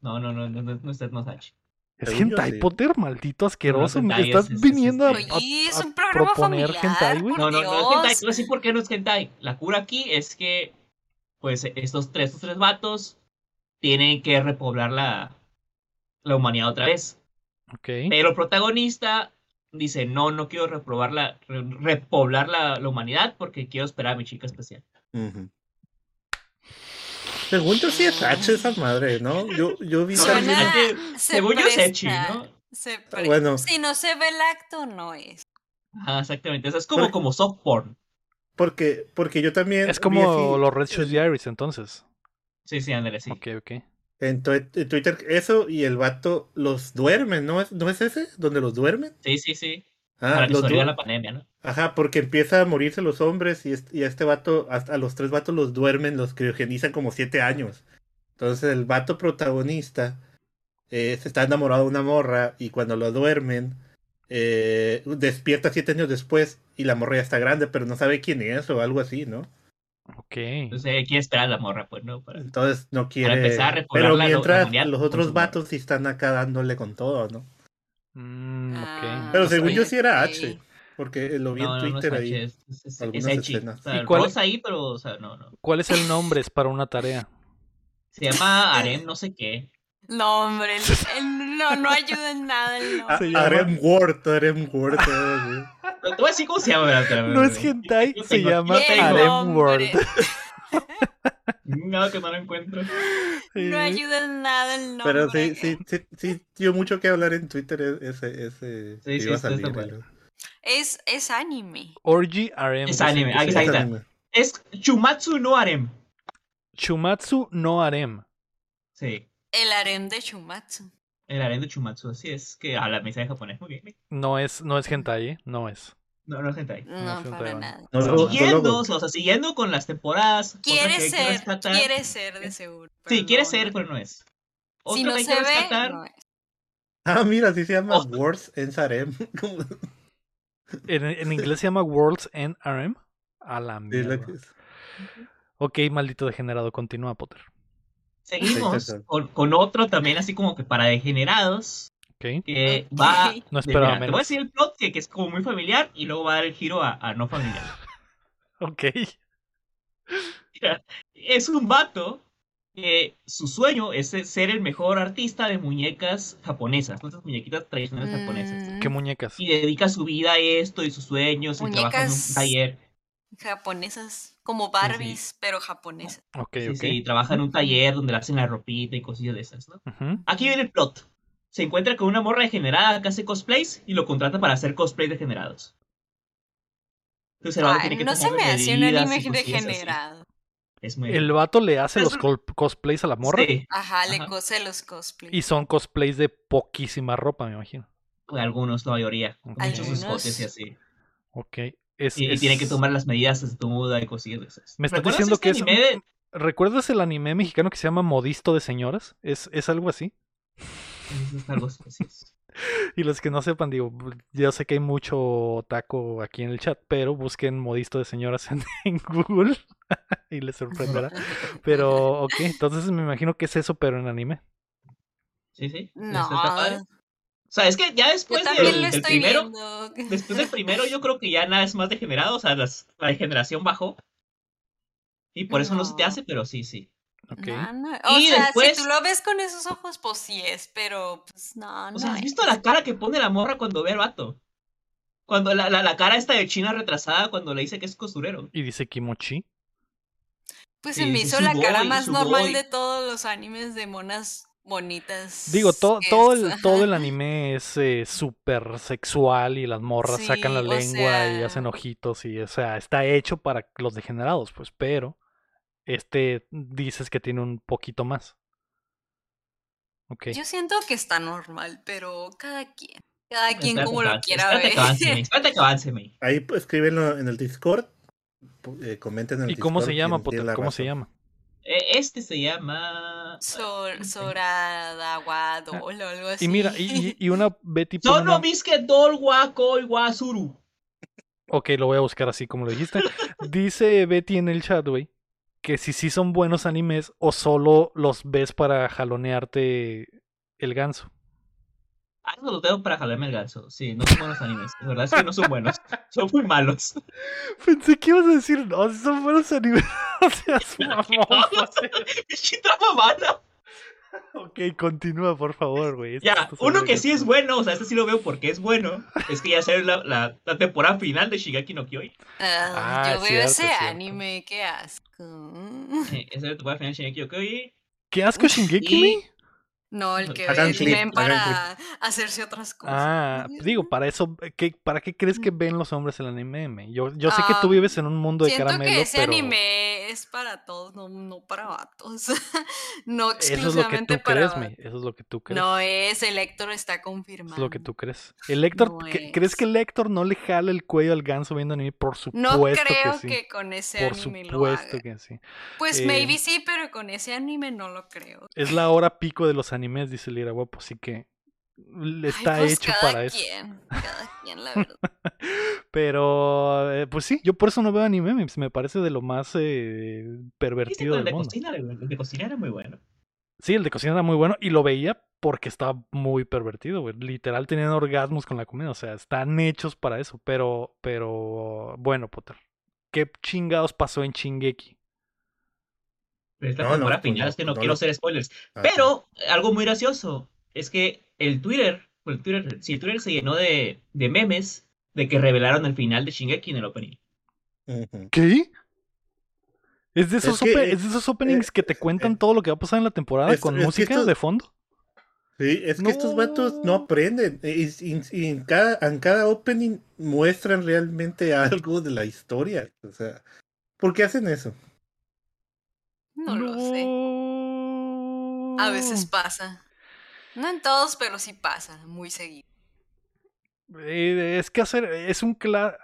No, no, no, no, no, no es H. Es hentai sí. Potter, maldito asqueroso. hentai Estás es- es- es- viniendo a, es- a- Oye, es a un programa proponer familiar, hentai, güey. por No, no, no es hentai. A decir por qué no es hentai. La cura aquí es que, pues, estos tres, estos tres vatos tienen que repoblar la, la humanidad otra vez. Ok. Pero el protagonista dice, no, no quiero reprobar la, re- repoblar la, la humanidad porque quiero esperar a mi chica especial. Ujú. Según yo sí es H esa madre, ¿no? Yo, yo vi también. Se según yo es Echi. ¿no? Se pre- Bueno. Si no se ve el acto, no es. Ajá, exactamente. O sea, es como, Porque- como soft porn. Porque, porque yo también. Es como los Red Shoes Diaries, entonces. Sí, sí, ándale, sí. Ok, ok. En, Twitter, eso y el vato los duermen, ¿no es, ¿no es ese? ¿Donde los duermen? Sí, sí, sí. Ah, Para que los la pandemia, ¿no? Ajá, porque empieza a morirse los hombres y, este, y a este vato, hasta a los tres vatos los duermen, los criogenizan como siete años. Entonces el vato protagonista eh, se está enamorado de una morra y cuando lo duermen, eh, despierta siete años después y la morra ya está grande, pero no sabe quién es o algo así, ¿no? Ok. Entonces quiere esperar a la morra, pues, ¿no? Para- Entonces no quiere... empezar a pero la- la mientras humanidad los otros vatos sí están acá dándole con todo, ¿no? Mm, ok. Ah, Pero no según yo sí era. H, porque lo vi No, en no, no es Twitter ahí. es, es, es, es escenas. O sea, ¿Y cuál- Rosa ahí, pero, o sea, no, no. ¿Cuál es el nombre? Es para una tarea. Se llama Arem no sé qué. No, hombre, el- el- no, no ayuda en nada el A- nombre. Arem Ward, Arem Te voy a decir cómo se llama. No es hentai, se llama nombre. World. No, que no lo encuentro. No ayuda en nada el nombre. Pero sí, sí, sí, sí, dio mucho que hablar en Twitter e- ese, ese Sí, que sí, iba a bueno. Es, es anime. Orgy RM. Es anime, se está, anime. Es Chumatsu no Arem. Chumatsu no Harem. Sí. El harem de Shumatsu. El Arem de Chumatsu, así es. Que a la mesa de japonés. Muy bien. bien. No es, no es hentai, ¿eh? No es. No, no es hentai. No, un para nada. No, no, no, Siguiendo, o sea, siguiendo con las temporadas. Quiere que ser, rescatar- quiere ser de seguro. Sí, quiere no, ser, no. pero no es. Si Otra no que hay se que ve, rescatar. no es. Ah, mira, sí se llama Oh. Words en Sarem. En, en inglés se llama Worlds End RM. A la Sí, mierda. la. Ok, maldito degenerado. Continúa, Potter. Seguimos con, con otro también así como que para degenerados. Ok. Que Ok. va. No esperaba mira, Te voy a menos. decir el plot que, que es como muy familiar y luego va a dar el giro a, a no familiar. Ok. Mira, es un vato que su sueño es ser el mejor artista de muñecas japonesas, ¿no? esas muñequitas tradicionales japonesas. Mm, ¿Qué muñecas? Y dedica su vida a esto y sus sueños y trabaja en un Muñecas- taller. japonesas, como Barbies, pero japonesas. Ok, Sí, ok. sí, trabaja en un taller donde le hacen la ropita y cosillas de esas, ¿no? Aquí viene el plot. Se encuentra con una morra degenerada que hace cosplays y lo contrata para hacer cosplays degenerados. Entonces el vato Ay, tiene que no se me hace un anime degenerado. Es muy... El vato le hace Es los cosplays a la morra. Sí, Ajá, le Ajá. cose los cosplays. Y son cosplays de poquísima ropa, me imagino. algunos, la mayoría. Ok. Muchos Algunos. escotes y así. Ok. Es, Y, y es- tiene que tomar las medidas de tu muda y cosillas. Me estás ¿Recuerdas diciendo este que es- anime de- ¿Recuerdas el anime mexicano que se llama Modisto de Señoras? ¿Es, es algo así? Es algo así, así es. Y los que no sepan, digo, yo sé que hay mucho taco aquí en el chat, pero busquen Modisto de Señoras en, en Google y les sorprenderá. Pero, ok, entonces me imagino que es eso, pero en anime. Sí, sí. No. O sea, es que ya después del, lo del estoy primero, viendo. después del primero, yo creo que ya nada es más degenerado. O sea, las- la degeneración bajó. Y por eso no. se te hace, pero sí, sí. No, no, O Y sea, después- si tú lo ves con esos ojos, pues sí es, pero pues no, no. O sea, ¿has visto la cara que pone la morra cuando ve al vato? Cuando la, la, la cara esta de China retrasada cuando le dice que es costurero. Y dice Pues Sí, se me hizo la cara más normal boy. de todos los animes de monas bonitas. Digo, todo, todo, el, todo el anime es eh, súper sexual y las morras sacan la lengua y hacen ojitos y, o sea, está hecho para los degenerados, pues, pero este dices que tiene un poquito más. Ok. Yo siento que está normal, pero cada quien. Cada quien Espérate como lo avance, quiera espérate ver. que avance, May, Espérate que avance, May. Ahí pues, escríbenlo en el Discord. eh, comenten en el ¿Y cómo se llama, Potter? ¿Cómo se llama? Eh, Este se llama. Sor, Soradaguado o algo así. Y mira, y, una Betty Sono una- Biscuit Dol Wakoi Wasuru. Ok, lo voy a buscar así como lo dijiste. Dice Betty en el chat, güey, que si sí son buenos animes o solo los ves para jalonearte el ganso. Ah, eso lo tengo para jalarme el ganso. Sí, no son buenos animes. La verdad es que no son buenos. Son muy malos. Pensé que ibas a decir, no, si son buenos animes. o sea, su mamón. ¡Pinche trama mala! Ok, continúa, por favor, güey. Esto Ya, uno que sí es bueno, o sea, este sí lo veo porque es bueno. Es que ya sale la, la, la temporada final de Shigaki no Kyoi. Ah, Ah, yo veo cierto, ese cierto. anime, qué asco. Eh, Esa es la temporada final de Shigaki no Kyoi. ¿Qué asco Shingeki? No, el que Hagan clip, para hacerse otras cosas. Ah, digo, para eso, ¿qué, ¿para qué crees que ven los hombres el anime? me? Yo, yo sé que tú Ah, vives en un mundo de Siento caramelo, que ese pero anime es para todos, no, no para vatos. no eso es lo que exclusivamente tú para crees, me. Eso es lo que tú crees. No es, el Héctor está confirmado. es lo que tú crees. El Héctor, No ¿qué- ¿crees que el Héctor no le jala el cuello al ganso viendo anime? Por supuesto No creo que que, sí. con ese Por anime lo supuesto haga. que sí. Pues Eh, maybe sí, pero con ese anime no lo creo. Es la hora pico de los animes, dice Lira Guapo, así que le Ay, está pues hecho cada para eso. quien, Cada quien, la verdad. Pero, eh, pues sí, yo por eso no veo anime, me, me parece de lo más eh, ¿Viste pervertido del de mundo. cocina? El de cocina era muy bueno. Sí, el de cocina era muy bueno y lo veía porque estaba muy pervertido, güey. Literal tenían orgasmos con la comida, o sea, están hechos para eso. Pero, pero, bueno, Potter. ¿Qué chingados pasó en Chingeki? Es la No, temporada final, no, es que no no quiero hacer spoilers. Ah, Pero algo muy gracioso es que el Twitter, el Twitter, sí, el Twitter se llenó de, de memes de que revelaron el final de Shingeki en el opening. ¿Qué? ¿Es de Es esos, que, eh, es de esos openings que te cuentan eh, todo lo que va a pasar en la temporada es- con música esto- de fondo? Sí, es que estos vatos no No. aprenden. Y, y- y en, cada, en cada opening muestran realmente algo de la historia. O sea, ¿por qué hacen eso? No lo sé. A veces pasa. No en todos, pero sí pasa, muy seguido. Eh, es que hacer, es un claro.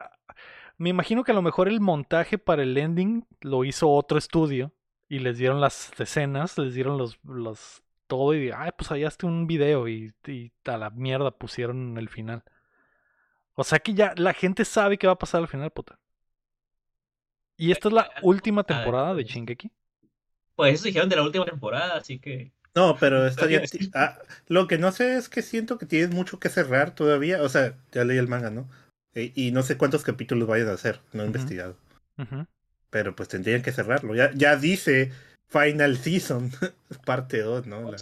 Me imagino que a lo mejor el montaje para el ending lo hizo otro estudio y les dieron las escenas, les dieron los, los todo y ay, pues hallaste un video y, y a la mierda pusieron el final. O sea que ya la gente sabe qué va a pasar al final, puta. Y esta es la última temporada de Shingeki. Pues eso dijeron de la última temporada, así que. No, pero Todavía ya- ah, lo que no sé es que siento que tienes mucho que cerrar todavía. O sea, ya leí el manga, ¿no? Eh, y no sé cuántos capítulos vayan a hacer, no he investigado. Pero pues tendrían que cerrarlo. Ya, ya dice Final Season, parte 2, ¿no? La-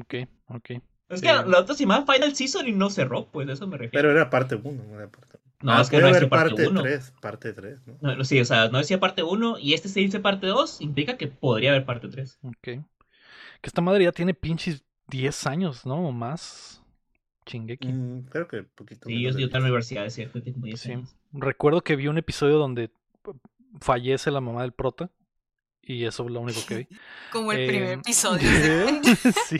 Ok, ok. Es Sí. que la otra se llamaba Final Season y no cerró, pues de eso me refiero. Pero era parte 1, no era parte 1. no, es que no decía parte parte 1. 3, parte 3, ¿no? No, no, sí, o sea, no decía parte 1 y este se dice parte 2, implica que podría haber parte 3. Ok. Que esta madre ya tiene pinches 10 años, ¿no? O más. Shingeki. Mm, creo que un poquito. Sí, yo, estaba en la 10. universidad, es cierto, tengo 10 Sí. años. Recuerdo que vi un episodio donde fallece la mamá del prota. Y eso es lo único que vi. Como el Eh, primer episodio. sí.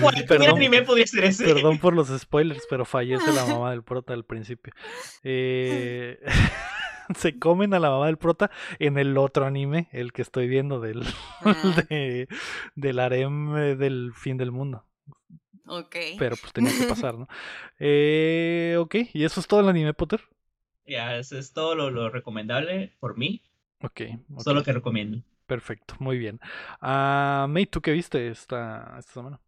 Cualquier Perdón. anime podría ser ese. Perdón por los spoilers, pero fallece la mamá del prota al principio. Eh, se comen a la mamá del prota en el otro anime, el que estoy viendo del, Ah, de- del harem eh, del fin del mundo. ok. Pero pues tenía que pasar, ¿no? Eh, ok, ¿y eso es todo el anime, Potter? Ya, eso es todo lo, lo recomendable por mí. Ok, ok, Solo lo que recomiendo. perfecto, muy bien. May, ¿tú qué viste esta, esta semana?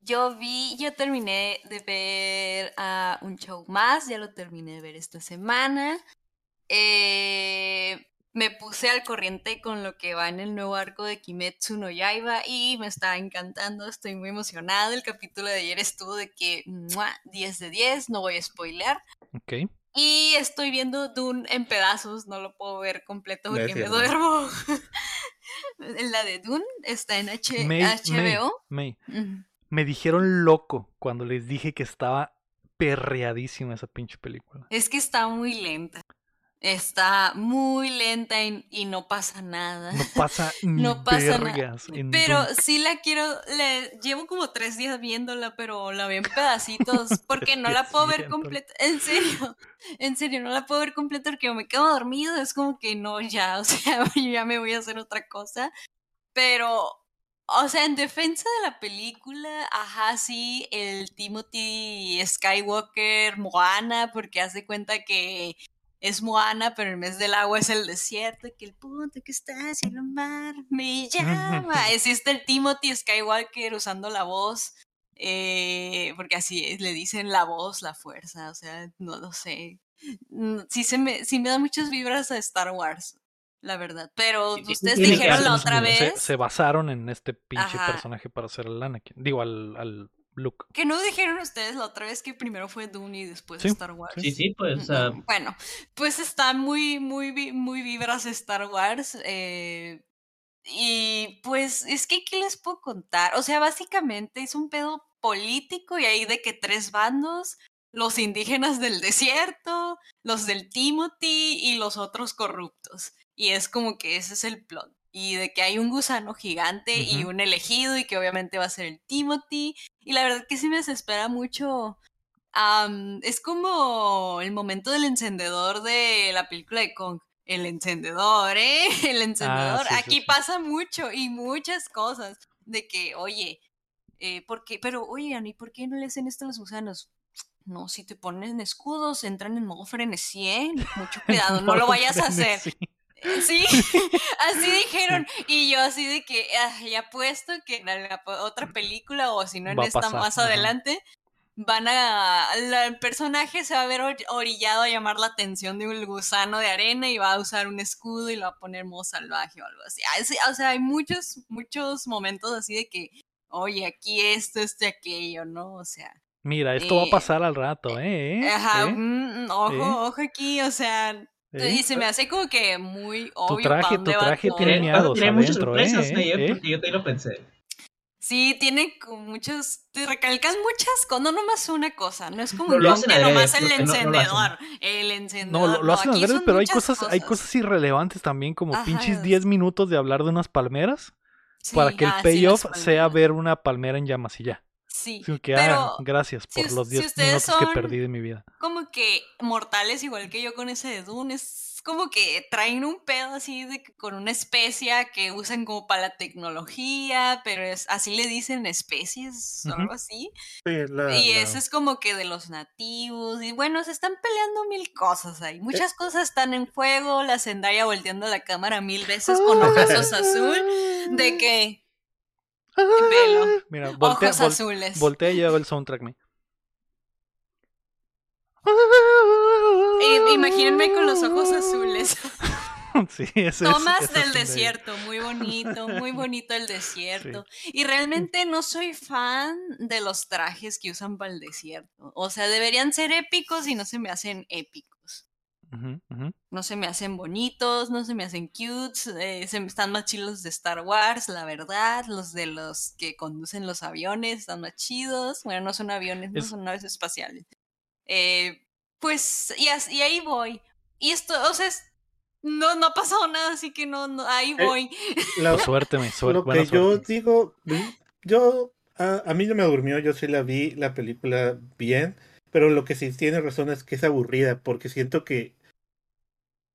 Yo vi, yo terminé de ver a un show más, ya lo terminé de ver esta semana. Eh, me puse al corriente con lo que va en el nuevo arco de Kimetsu no Yaiba y me está encantando, estoy muy emocionada. El capítulo de ayer estuvo de que ¡mua! 10 de 10, no voy a spoilear. Ok, Y estoy viendo Dune en pedazos, no lo puedo ver completo No porque me duermo. La de Dune está en H May, May, HBO. May, me dijeron loco cuando les dije que estaba perreadísima esa pinche película. Es que está muy lenta. Está muy lenta y, y no pasa nada. No pasa No pasa nada. Pero sí la quiero, le, llevo como tres días viéndola, pero la veo en pedacitos porque no la puedo ver completa. En serio, en serio, no la puedo ver completa porque me quedo dormido. Es como que no, ya, o sea, yo ya me voy a hacer otra cosa. Pero, o sea, en defensa de la película, ajá, sí, el Timothy Skywalker, Moana, porque hace cuenta que es Moana, pero en vez del agua es el desierto, que el punto que está hacia el mar me llama. Existe el Timothy Skywalker usando la voz, eh, porque así es, le dicen la voz, la fuerza, o sea, no lo sé. Mm, Sí, se me, sí me da muchas vibras a Star Wars, la verdad. Pero ustedes dijeron la otra se, vez se basaron en este pinche Ajá. personaje para hacer al Anakin. Digo, al, al Luke. que no dijeron ustedes la otra vez que primero fue Dune y después Sí, Star Wars. Sí, sí, pues, Bueno, pues está muy, muy, muy vibras Star Wars. eh, y pues es que, ¿qué les puedo contar? O sea, básicamente es un pedo político y hay de que tres bandos, los indígenas del desierto, los del Timothy y los otros corruptos. Y es como que ese es el plot. Y de que hay un gusano gigante y un elegido y que obviamente va a ser el Timothy. Y la verdad que sí me desespera mucho Am, es como el momento del encendedor de la película de Kong. El encendedor, ¿eh? El encendedor. Ah, sí, sí, Aquí sí. pasa mucho y muchas cosas. De que, oye, eh, ¿por qué? Pero, oye, Ani, ¿por qué no le hacen esto a los gusanos? No, si te ponen escudos, entran en modo frenesí, ¿eh? Mucho cuidado, no lo vayas a hacer. Sí. Sí, así dijeron. Y yo así de que ah, ya puesto que en la otra película o si no en esta pasar, más ajá. adelante, van a... la- el personaje se va a ver or- orillado a llamar la atención de un gusano de arena y va a usar un escudo y lo va a poner modo salvaje o algo así. Ah, O sea, hay muchos, muchos momentos así de que, oye, aquí esto, y aquello, ¿no? O sea... Mira, esto va a Eh, pasar al rato, ¿eh? ¿Eh? Ajá, ¿Eh? mm, ojo, ¿Eh? ojo aquí, o sea, ¿Eh? y se me hace como que muy obvio traje, tu va traje tiene miados tiene muchas sorpresas ¿eh? ahí, ¿Eh? porque yo también lo pensé. Sí, tiene como muchos, te recalcas muchas cosas, no nomás una cosa, no es como que nomás el porque no- encendedor, el encendedor. No, lo, lo hacen adrede, pero hay cosas, hay cosas irrelevantes también, como Ajá. pinches 10 minutos de hablar de unas palmeras para que el ah, payoff sea ver una palmera en llamas y ya. Sí, Así que, pero ah, gracias si por los si 10 ustedes minutos que perdí de mi vida. como que mortales igual que yo con ese de Dune, es como que traen un pedo así de que con una especia que usan como para la tecnología, pero es así le dicen especies o algo así. Sí, la- Y la- eso es como que de los nativos. Y bueno, se están peleando mil cosas ahí. Muchas cosas están en juego. La Zendaya volteando la cámara mil veces con ojazos azul. De que pelo. Mira, voltea, ojos vol- azules. voltea y hago el soundtrack. me. I- imagínense con los ojos azules. sí, ese es- Tomas del es un de- desierto, muy bonito, muy bonito el desierto. Y realmente no soy fan de los trajes que usan para el desierto. O sea, deberían ser épicos y no se me hacen épicos. No se me hacen bonitos, no se me hacen cutes, eh, se me están más chidos los de Star Wars, la verdad. Los de los que conducen los aviones están más chidos. Bueno, no son aviones, no son naves espaciales. Eh, pues, y, as- y ahí voy. Y esto, o sea, es- no, no ha pasado nada, así que no, no ahí Eh, voy. la- Suerte, me, suerte. lo que yo digo, yo a, a mí no me durmió, yo sí la vi la película bien, pero lo que sí tiene razón es que es aburrida, porque siento que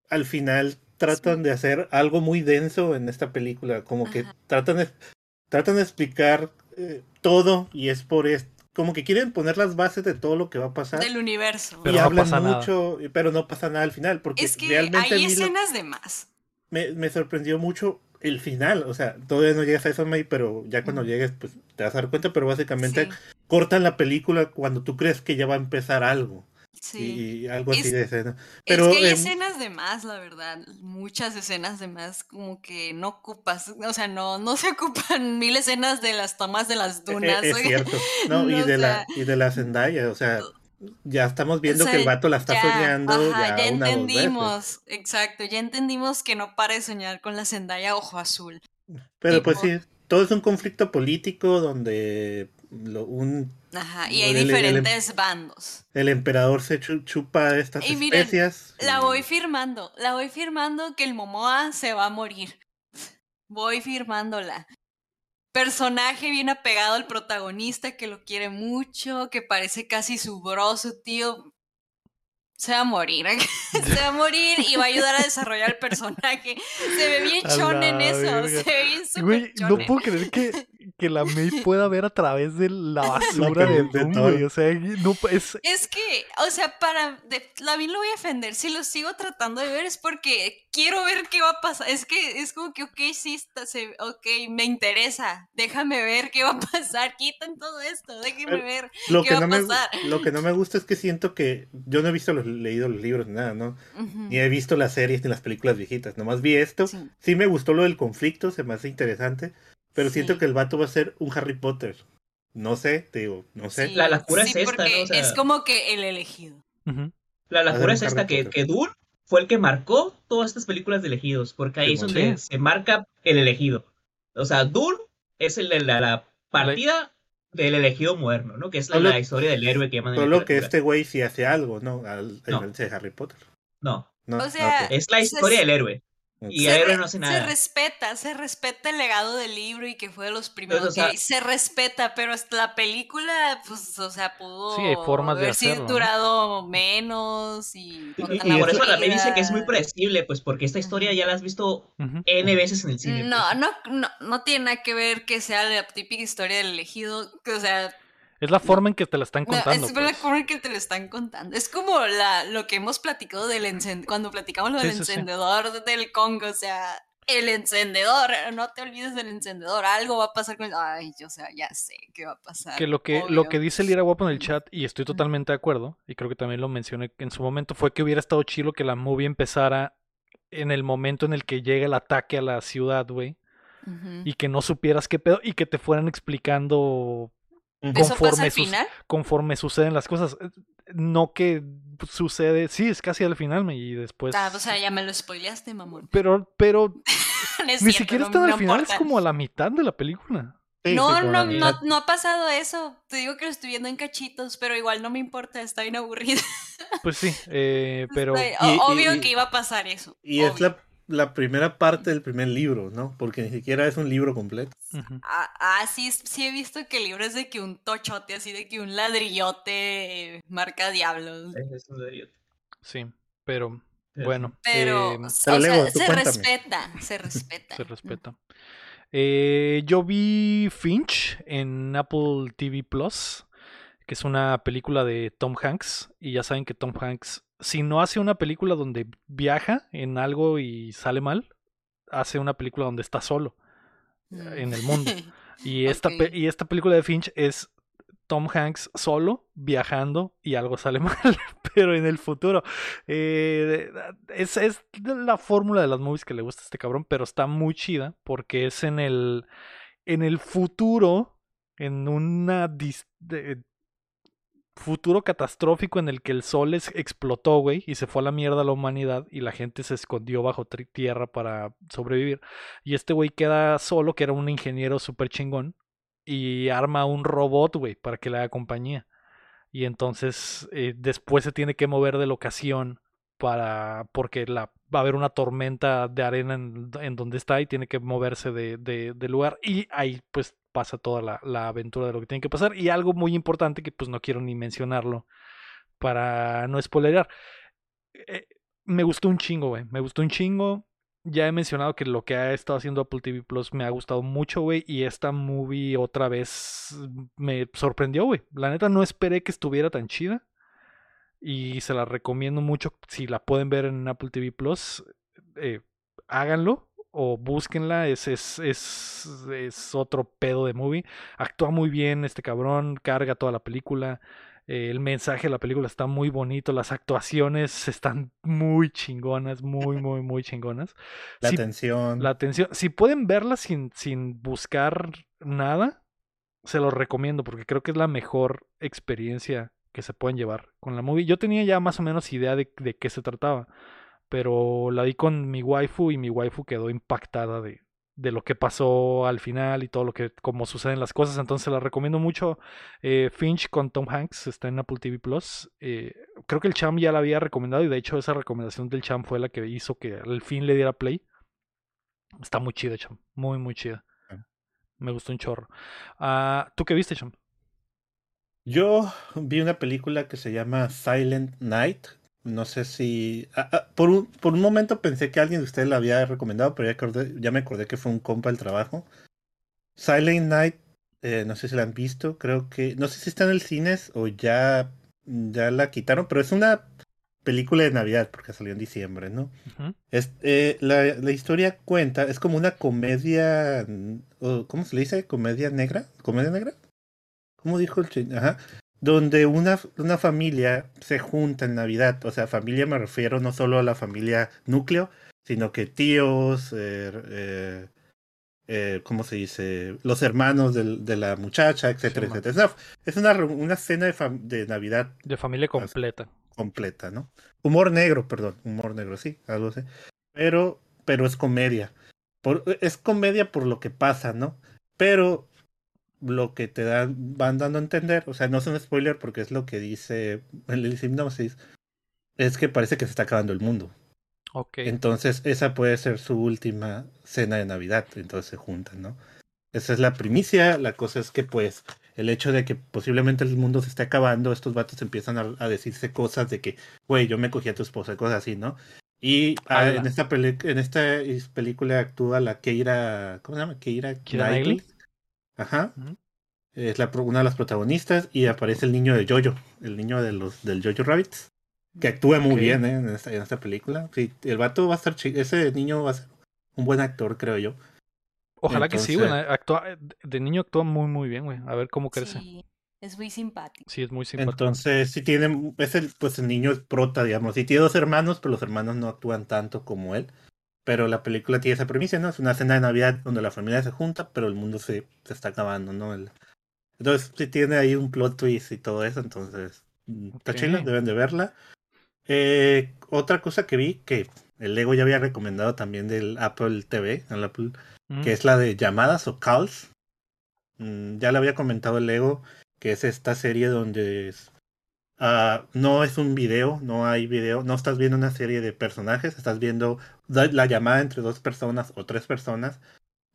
al final tratan de hacer algo muy denso en esta película, como que tratan de, tratan de explicar eh, todo y es por esto, como que quieren poner las bases de todo lo que va a pasar. Del universo. Pero y no hablan pasa nada. mucho, pero no pasa nada al final, porque es que realmente hay lo- escenas de más. me, me sorprendió mucho el final. O sea, todavía no llegas a eso, May, pero ya cuando llegues, pues te vas a dar cuenta. Pero básicamente Sí, cortan la película cuando tú crees que ya va a empezar algo. Sí. Y algo así Es- de escena. Pero es que hay escenas de más, la verdad. Muchas escenas de más, como que no ocupas. O sea, no, no se ocupan mil escenas de las tomas de las dunas. es oiga. cierto. No, No, y de la y de la Zendaya, o sea, ya estamos viendo O que el vato la está ya, soñando ajá, ya, una entendimos, exacto, ya entendimos que no para de soñar con la Zendaya ojo azul. Pero pues sí, todo es un conflicto político donde lo- un, Ajá, y hay el- el- diferentes bandos. el emperador se chu- chupa estas Y miren, especias. La voy firmando, la voy firmando que el Momoa se va a morir. Voy firmándola. Personaje bien apegado al protagonista que lo quiere mucho, que parece casi su bro, su tío. Se va a morir, se va a morir y va a ayudar a desarrollar el personaje. Se ve bien chon en eso, se ve bien Güey, súper no puedo creer que, que la May pueda ver a través de la basura de Doom, güey. O sea, no, es, Es que, o sea, para. De, Lavín lo voy a ofender. Si lo sigo tratando de ver es porque quiero ver qué va a pasar. Es que es como que, ok, sí, está, se, ok, me interesa. Déjame ver qué va a pasar. Quiten todo esto. Déjenme ver. Lo ¿Qué que, va no a me, pasar? lo que no me gusta es que siento que yo no he visto los, leído los libros ni nada, ¿no? Ni he visto las series ni las películas viejitas. Nomás vi esto. Sí. Sí me gustó lo del conflicto, se me hace interesante. Pero siento que el vato va a ser un Harry Potter. No sé, te digo, no sé. Sí, La locura sí, es esta, porque ¿no? O sea- es como que el elegido. La locura es esta, que, que Dune fue el que marcó todas estas películas de elegidos, porque ahí es donde Sí. se marca el elegido. O sea, Dune es el de la, la partida del elegido moderno, ¿no? Que es la, Solo- la historia del héroe que llaman Solo que este güey sí hace algo, ¿no? Al, a No. de Harry Potter. No, No, O sea, es la historia del héroe. Y se, no hace se nada. respeta, se respeta el legado del libro y que fue de los primeros. o sea- ok, se respeta, pero hasta la película, pues, o sea, pudo Sí, hay formas de haber sido hacerlo, ¿no? durado menos y. Y, por eso me dice que es muy predecible, pues porque esta historia ya la has visto. N veces en el cine. No, pues. no, no, no tiene nada que ver que sea la típica historia del elegido, que, o sea, Es la forma en que te la están no, contando. es la pues. forma en que te lo están contando. Es como la, lo que hemos platicado del encendedor, cuando platicamos lo del Sí, sí, sí. encendedor del Congo, o sea, el encendedor, no te olvides del encendedor, algo va a pasar con... Ay, o sea, ya sé qué va a pasar. Que lo que, lo que dice Lira Guapo en el chat, y estoy totalmente de acuerdo, y creo que también lo mencioné en su momento, fue que hubiera estado chido que la movie empezara en el momento en el que llega el ataque a la ciudad, güey, y que no supieras qué pedo, y que te fueran explicando ¿Eso pasa conforme al final? conforme suceden las cosas. Eh, No que sucede, sí, es casi al final, me- y después... Ah, o sea, ya me lo spoileaste, mamón. Pero, pero No ni cierto, siquiera no- está no al final, es como a la mitad de la película. Sí, no, no, no, no ha pasado eso. Te digo que lo estoy viendo en cachitos, pero igual no me importa, está bien aburrido. Pues sí, eh, pero... Estoy- Y- obvio y- que iba a pasar eso. Y es la, la primera parte del primer libro, ¿no? Porque ni siquiera es un libro completo. Ah, ah, sí, sí he visto que el libro es de que un tochote, así de que un ladrillote eh, marca diablos. Es- un idiota. Sí, pero bueno. Pero, eh, Pero, Lego, se cuéntame. respeta, se respeta. se respeta. Eh, yo vi Finch en Apple TV Plus, que es una película de Tom Hanks. Y ya saben que Tom Hanks, si no hace una película donde viaja en algo y sale mal, hace una película donde está solo Mm. en el mundo. Y esta, y esta película de Finch es Tom Hanks solo, viajando y algo sale mal, pero en el futuro. Eh, es, es la fórmula de las movies que le gusta a este cabrón, pero está muy chida porque es en el, en el futuro, en una dis- de- futuro catastrófico en el que el sol explotó, güey, y se fue a la mierda la humanidad y la gente se escondió bajo tierra para sobrevivir. Y este güey queda solo, que era un ingeniero súper chingón, y arma un robot, güey, para que le haga compañía. Y entonces eh, después se tiene que mover de locación para porque la, va a haber una tormenta de arena en, en donde está y tiene que moverse de, de- de lugar. Y ahí pues pasa toda la, la aventura de lo que tiene que pasar. Y algo muy importante que pues no quiero ni mencionarlo para no spoilerar. Eh, me gustó un chingo, güey. Me gustó un chingo. Ya he mencionado que lo que ha estado haciendo Apple TV Plus me ha gustado mucho, güey. Y esta movie otra vez me sorprendió, güey. La neta no esperé que estuviera tan chida. Y se la recomiendo mucho. Si la pueden ver en Apple TV Plus, eh, háganlo o búsquenla. Es, es, es, es otro pedo de movie. Actúa muy bien este cabrón, carga toda la película. eh, el mensaje de la película está muy bonito. Las actuaciones están muy chingonas, muy, muy, muy chingonas. La Si- atención. la atención. Si pueden verla sin, sin buscar nada, se los recomiendo porque creo que es la mejor experiencia que se pueden llevar con la movie. Yo tenía ya más o menos idea de, de qué se trataba, pero la vi con mi waifu y mi waifu quedó impactada de, de lo que pasó al final y todo lo que, cómo suceden las cosas. Entonces la recomiendo mucho. Eh, Finch con Tom Hanks está en Apple TV Plus. Eh, creo que el Cham ya la había recomendado y de hecho esa recomendación del Cham fue la que hizo que al fin le diera play. Está muy chida, Cham. Muy, muy chida. Me gustó un chorro. Ah, ¿Tú qué viste, Cham? Yo vi una película que se llama Silent Night. No sé si. Ah, ah, por, un, por un momento pensé que alguien de ustedes la había recomendado, pero ya, ya me acordé que fue un compa del trabajo. Silent Night, eh, no sé si la han visto. Creo que. No sé si está en el cines o ya, ya la quitaron, pero es una película de Navidad porque salió en diciembre, ¿no? es, eh, la, la, historia cuenta, es como una comedia. ¿Cómo se le dice? ¿Comedia negra? ¿Comedia negra? ¿Cómo dijo el Ajá donde una, una familia se junta en Navidad. O sea, familia me refiero no solo a la familia núcleo, sino que tíos, eh, eh, eh ¿cómo se dice? Los hermanos de la muchacha, etcétera, etcétera. Es una, una cena de, de Navidad. De familia completa. Completa, ¿no? Humor negro, perdón. Humor negro, sí, algo así. Pero, pero es comedia. Por, es comedia por lo que pasa, ¿no? Pero lo que te dan, van dando a entender, o sea, no es un spoiler porque es lo que dice el hipnosis, es que parece que se está acabando el mundo. Okay. Entonces, esa puede ser su última cena de Navidad, entonces se juntan, ¿no? Esa es la primicia, la cosa es que pues el hecho de que posiblemente el mundo se esté acabando, estos vatos empiezan a, decirse cosas de que, güey, yo me cogí a tu esposa, cosas así, ¿no? Y ah, en, esta en esta película actúa la Keira, ¿cómo se llama? Keira Knightley. Ajá. Es la, una de las protagonistas y aparece el niño de Jojo, el niño de los, del Jojo Rabbits, que actúa muy bien ¿eh? en, esta, en esta película. Sí, el vato va a estar ese niño va a ser un buen actor, creo yo. Ojalá que sí, güey. Actúa, de niño actúa muy, muy bien, güey. A ver cómo crece. Sí, es muy simpático. Sí, es muy simpático. Entonces, sí tiene, es el, pues el niño es prota, digamos. Sí tiene dos hermanos, pero los hermanos no actúan tanto como él. Pero la película tiene esa premisa, ¿no? Es una cena de Navidad donde la familia se junta, pero el mundo se, se está acabando, ¿no? entonces sí tiene ahí un plot twist y todo eso, entonces mm, está deben de verla. Eh, otra cosa que vi, que el Lego ya había recomendado también del Apple TV, el Apple, que es la de llamadas o calls. Mm, ya le había comentado el Lego, que es esta serie donde Ah, no es un video, no hay video, no estás viendo una serie de personajes, estás viendo la llamada entre dos personas o tres personas.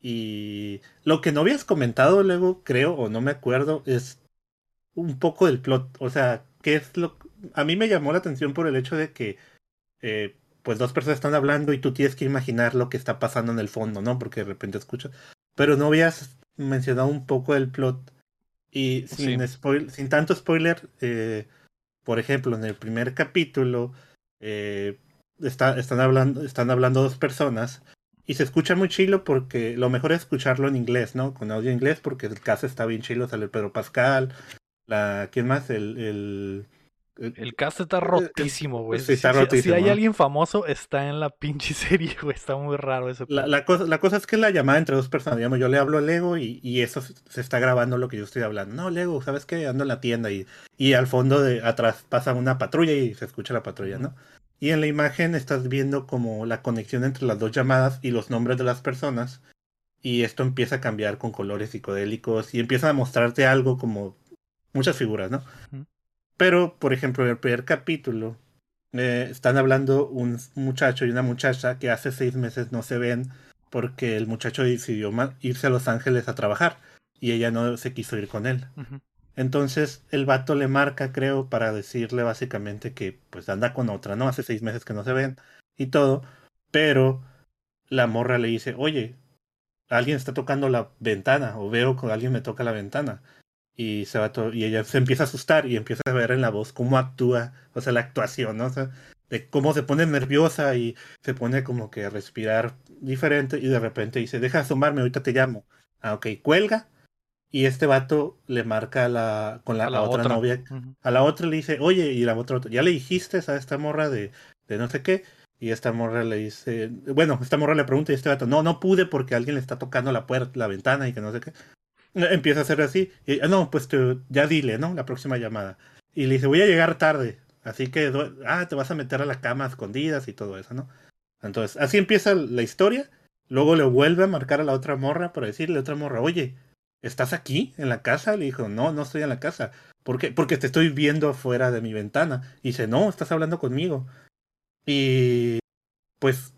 Y lo que no habías comentado luego, creo, o no me acuerdo, es un poco del plot. O sea, ¿qué es lo A mí me llamó la atención por el hecho de que, eh, pues dos personas están hablando y tú tienes que imaginar lo que está pasando en el fondo, ¿no? Porque de repente escuchas. Pero no habías mencionado un poco el plot. Y sin, sin tanto spoiler, eh, por ejemplo, en el primer capítulo eh, están, hablando, están hablando dos personas y se escucha muy chilo porque lo mejor es escucharlo en inglés, ¿no? Con audio inglés porque el caso está bien chilo, sale Pedro Pascal, la, ¿quién más? El, el el cast está rotísimo, güey. Sí, está si, si, hay alguien famoso, está en la pinche serie, güey. Está muy raro eso. La, la, cosa, la cosa es que la llamada entre dos personas. Digamos, yo le hablo a Lego y, y, eso se está grabando lo que yo estoy hablando. No, Lego, ¿sabes qué? Ando en la tienda y, y al fondo de atrás pasa una patrulla y se escucha la patrulla, ¿no? Y en la imagen estás viendo como la conexión entre las dos llamadas y los nombres de las personas. Y esto empieza a cambiar con colores psicodélicos y empieza a mostrarte algo como muchas figuras, ¿no? Pero, por ejemplo, en el primer capítulo eh, están hablando un muchacho y una muchacha que hace seis meses no se ven porque el muchacho decidió irse a Los Ángeles a trabajar y ella no se quiso ir con él. Entonces el vato le marca, creo, para decirle básicamente que pues anda con otra, ¿no? Hace seis meses que no se ven y todo, pero la morra le dice, oye, alguien está tocando la ventana o veo que alguien me toca la ventana y se va y ella se empieza a asustar y empieza a ver en la voz cómo actúa, o sea, la actuación, ¿no? O sea, de cómo se pone nerviosa y se pone como que a respirar diferente y de repente dice, deja de asomarme, ahorita te llamo. Ah, ok, cuelga y este vato le marca la, con la, otra, novia, a la otra le dice, oye, y la otra, ya le dijiste a esta morra de, de no sé qué, y esta morra le dice, bueno, esta morra le pregunta y este vato, no, no pude porque alguien le está tocando la puerta, la ventana y que no sé qué. Empieza a hacer así. Y, ah, no, pues ya dile, ¿no? La próxima llamada. Y le dice, voy a llegar tarde. Así que, ah, te vas a meter a la cama a escondidas y todo eso, ¿no? Entonces, así empieza la historia. Luego le vuelve a marcar a la otra morra para decirle a otra morra, oye, ¿estás aquí en la casa? Le dijo, no, no estoy en la casa. ¿Por qué? Porque te estoy viendo afuera de mi ventana. Y dice, no, estás hablando conmigo. Y pues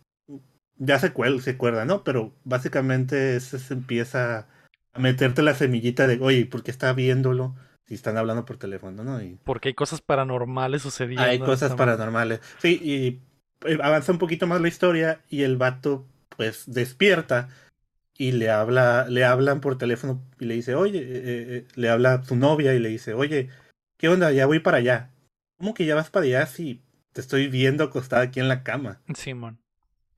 ya se, cuel se acuerda, ¿no? Pero básicamente se, se empieza a meterte la semillita de, oye, ¿por qué está viéndolo? Si están hablando por teléfono, ¿no? Y Porque hay cosas paranormales sucediendo. hay cosas esta- paranormales. Sí, y eh, avanza un poquito más la historia y el vato pues despierta y le habla, le hablan por teléfono y le dice, oye, eh, eh, le habla a su novia y le dice, oye, ¿qué onda? Ya voy para allá. ¿Cómo que ya vas para allá si te estoy viendo acostada aquí en la cama? Simón.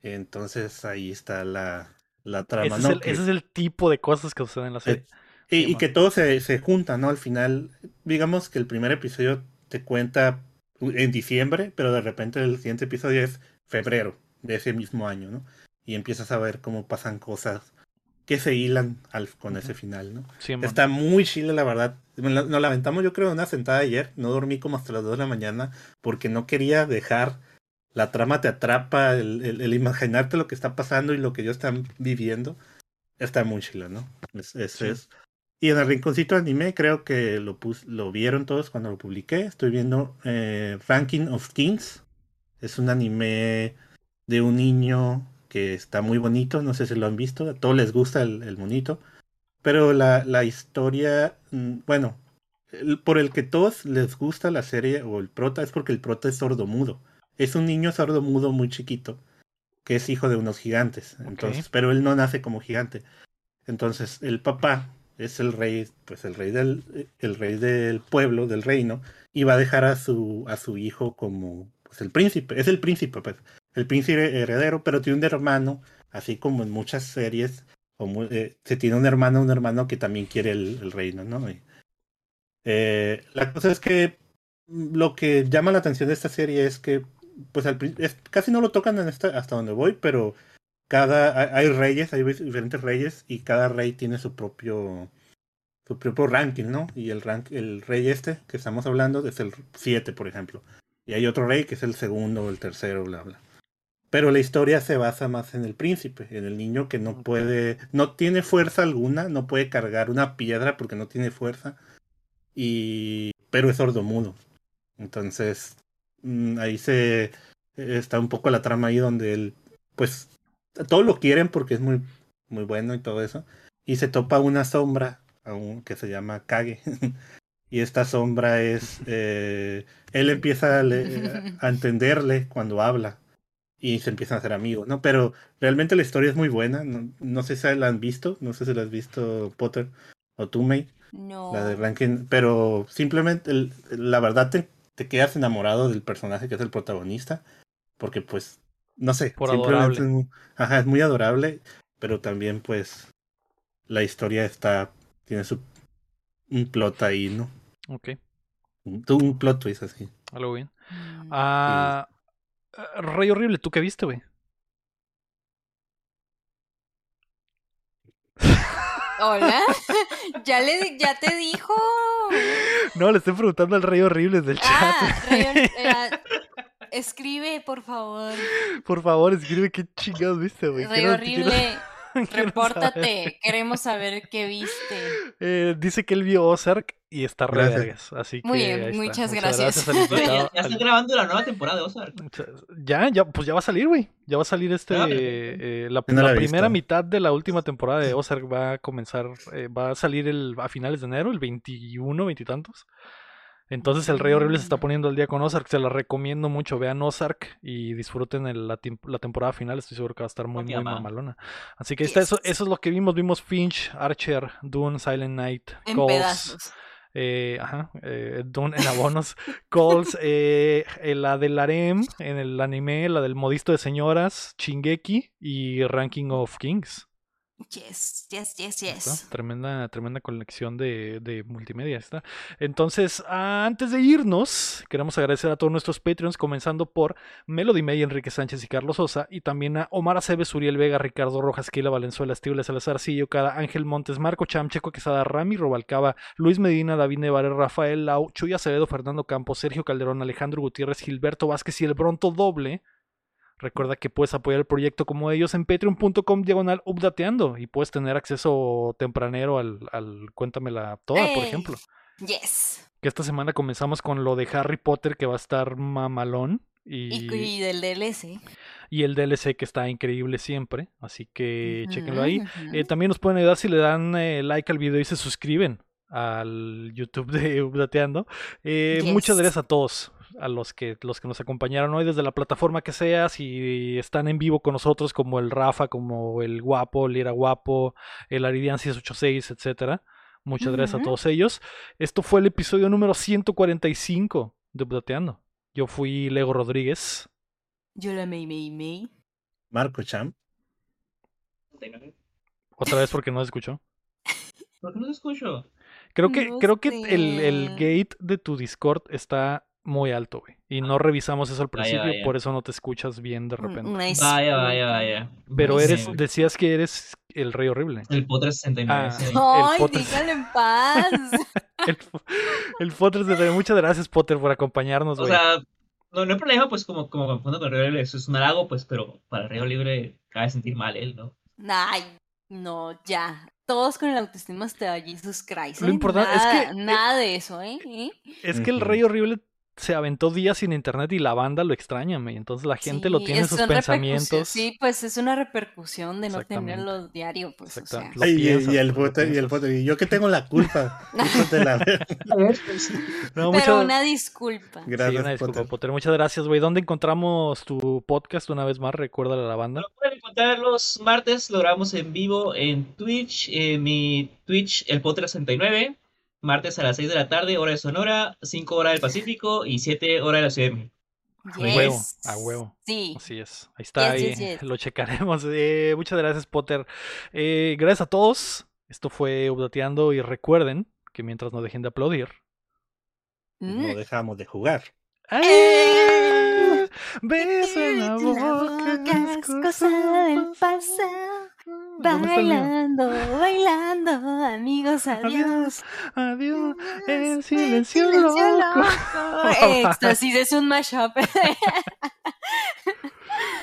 Entonces ahí está la, la trama, Ese, es ¿no? el, Que- ese es el tipo de cosas que suceden en la serie. y, y que todo se, se junta, ¿no? Al final, digamos que el primer episodio te cuenta en diciembre, pero de repente el siguiente episodio es febrero de ese mismo año, ¿no? Y empiezas a ver cómo pasan cosas que se hilan al, con ese final, ¿no? Está muy chile, la verdad. Nos la aventamos yo creo una sentada ayer. No dormí como hasta las 2 de la mañana porque no quería dejar. La trama te atrapa, el, el- el imaginarte lo que está pasando y lo que ellos están viviendo. Está muy chilo, ¿no? Es, es- Sí. es- Y en el rinconcito anime creo que lo, pus- lo vieron todos cuando lo publiqué. Estoy viendo eh, Ranking of Kings. Es un anime de un niño que está muy bonito. No sé si lo han visto. A todos les gusta el, el monito. Pero la, la historia, mm, bueno, por el que todos les gusta la serie o el prota es porque el prota es sordomudo. Es un niño sordomudo muy chiquito que es hijo de unos gigantes. Entonces, pero él no nace como gigante. Entonces, el papá es el rey, pues el rey del, el rey del pueblo, del reino, y va a dejar a su, a su hijo como pues el príncipe. Es el príncipe, pues, el príncipe heredero, pero tiene un hermano, así como en muchas series, eh, se tiene un hermano, un hermano que también quiere el, reino, ¿no? Eh, la cosa es que mm, lo que llama la atención de esta serie es que, pues, casi no lo tocan en hasta donde voy, pero cada hay, hay reyes, hay diferentes reyes y cada rey tiene su propio su propio ranking, ¿no? Y el rank, el rey este que estamos hablando es el 7, por ejemplo. Y hay otro rey que es el segundo o el tercero, bla bla. Pero la historia se basa más en el príncipe, en el niño que no puede, no tiene fuerza alguna, no puede cargar una piedra porque no tiene fuerza. Y pero es sordomudo. Entonces, mm, ahí se está un poco la trama ahí donde él pues todos lo quieren porque es muy muy bueno y todo eso y se topa una sombra aún que se llama Kage y esta sombra es eh, él empieza a, le- a entenderle cuando habla y se empiezan a hacer amigos no pero realmente la historia es muy buena no, no sé si la han visto no sé si la has visto Potter o tú May No. la de ranking pero simplemente el- la verdad te, te quedas enamorado del personaje que es el protagonista porque pues no sé Por simplemente es muy, ajá, es muy adorable pero también pues la historia está tiene su un plot ahí no Ok, un, un plot twist así algo bien. Mm. Ah, Rey Horrible, ¿tú qué viste, güey? Hola. ya le ya te dijo. No, le estoy preguntando al Rey Horrible del chat. Ah, Rey- eh, escribe, por favor. Por favor, escribe qué chingados viste, güey. Rey horrible, quiero saber. repórtate. Queremos saber qué viste. Eh, dice que él vio Ozark y está re Gracias. vergas, Así que Muy bien, está. muchas gracias. al invitado, ya, ya grabando la nueva temporada de Ozark. Muchas- Ya, ya, pues ya va a salir, güey. Ya va a salir este. Ah, eh, la no la la primera mitad de la última temporada de Ozark va a comenzar. eh, va a salir el, a finales de enero, el 21, veintitantos. Entonces el Rey Horrible se está Mm. poniendo al día con Ozark. Se la recomiendo mucho. Vean Ozark y disfruten el- la, temporada final. Estoy seguro que va a estar muy, muy mamalona. Así que está, eso, eso es lo que vimos. Vimos Finch, Archer, Dune, Silent Night, En Calls, pedazos. eh, ajá, eh, Dune en abonos, Calls, eh, la del harem en el anime, la del modisto de señoras, Chingeki y Ranking of Kings. Yes, yes, yes, está, yes. Tremenda, tremenda colección de, de multimedia está. Entonces, antes de irnos, queremos agradecer a todos nuestros Patreons, comenzando por Melody May, Enrique Sánchez y Carlos Sosa, y también a Omar Aceves, Uriel Vega, Ricardo Rojas, Kila Valenzuela, Estíbal Salazar, Sillo Cada, Ángel Montes, Marco Cham, Checo Quesada, Rami Robalcaba, Luis Medina, David Nevares, Rafael Lau, Chuy Acevedo, Fernando Campos, Sergio Calderón, Alejandro Gutiérrez, Gilberto Vázquez y el Bronto Doble. Recuerda que puedes apoyar el proyecto como ellos en patreon.com diagonal updateando y puedes tener acceso tempranero al, al Cuéntamela Toda, por ejemplo. Yes. Que esta semana comenzamos con lo de Harry Potter que va a estar mamalón Y, y, y del DLC. y el DLC que está increíble siempre. Así que chequenlo ahí. Eh, también nos pueden ayudar si le dan eh, like al video y se suscriben al YouTube de Updateando. Eh, Muchas gracias a todos, a los que, los que nos acompañaron hoy desde la plataforma que sea, si están en vivo con nosotros, como el Rafa, como el Guapo, Lira Guapo, el Aridian 686, etcétera. Muchas gracias a todos ellos. Esto fue el episodio número 145 de Updateando. Yo fui Lego Rodríguez. Yo la May May May. Marco Cham. Otra vez porque no se escuchó. ¿Por qué no te escucho? Creo que, No creo que el, el gate de tu Discord está muy alto, güey. Y no revisamos eso al principio, vaya. por eso no te escuchas bien de repente. una Vaya, vaya, vaya. Pero eres, decías que eres el rey horrible. El Potter 69. Ah. sí. Ay, Potter. déjalo en paz. El, el Potter de Muchas gracias, Potter, por acompañarnos, O güey. sea, no, no hay problema, pues como, como confundo con el Río Libre, eso es un halago, pues, pero para el Río Libre cabe sentir mal él, ¿no? Ay, no, ya. Todos con el autoestima hasta Jesus Christ. Lo ¿eh? importante es nada, que- Nada de eso, ¿eh? ¿Eh? es que el rey horrible se aventó días sin internet y la banda lo extraña, güey. Entonces la gente lo Sí, tiene en sus pensamientos. Sí, pues es una repercusión de no tenerlo diario, pues, o sea. Y, piensas, y el pues, Potter, y el. Y yo que tengo la culpa. La. No, Pero muchas- una disculpa. sí, Gracias, una disculpa, Potter. Potter. Muchas gracias, güey. ¿Dónde encontramos tu podcast una vez más? Recuérdale a la banda. Lo pueden encontrar los martes, lo grabamos en vivo en Twitch, en mi Twitch, el Potter 69, martes a las 6 de la tarde, hora de Sonora, 5 horas del Pacífico y 7 horas de la Ciudad de México. A huevo, a huevo. Sí. Así es, ahí está, Yes, ahí yes, yes. lo checaremos. Eh, muchas gracias, Potter. Eh, gracias a todos. Esto fue Updateando y recuerden que mientras no dejen de aplaudir. Mm. No dejamos de jugar. ¡Eh! Beso en la La boca, boca es cosa del pasado. Bailando, bailando, amigos, adiós. Adiós, El silencio silencio loco. loco. Éxtasis es un mashup.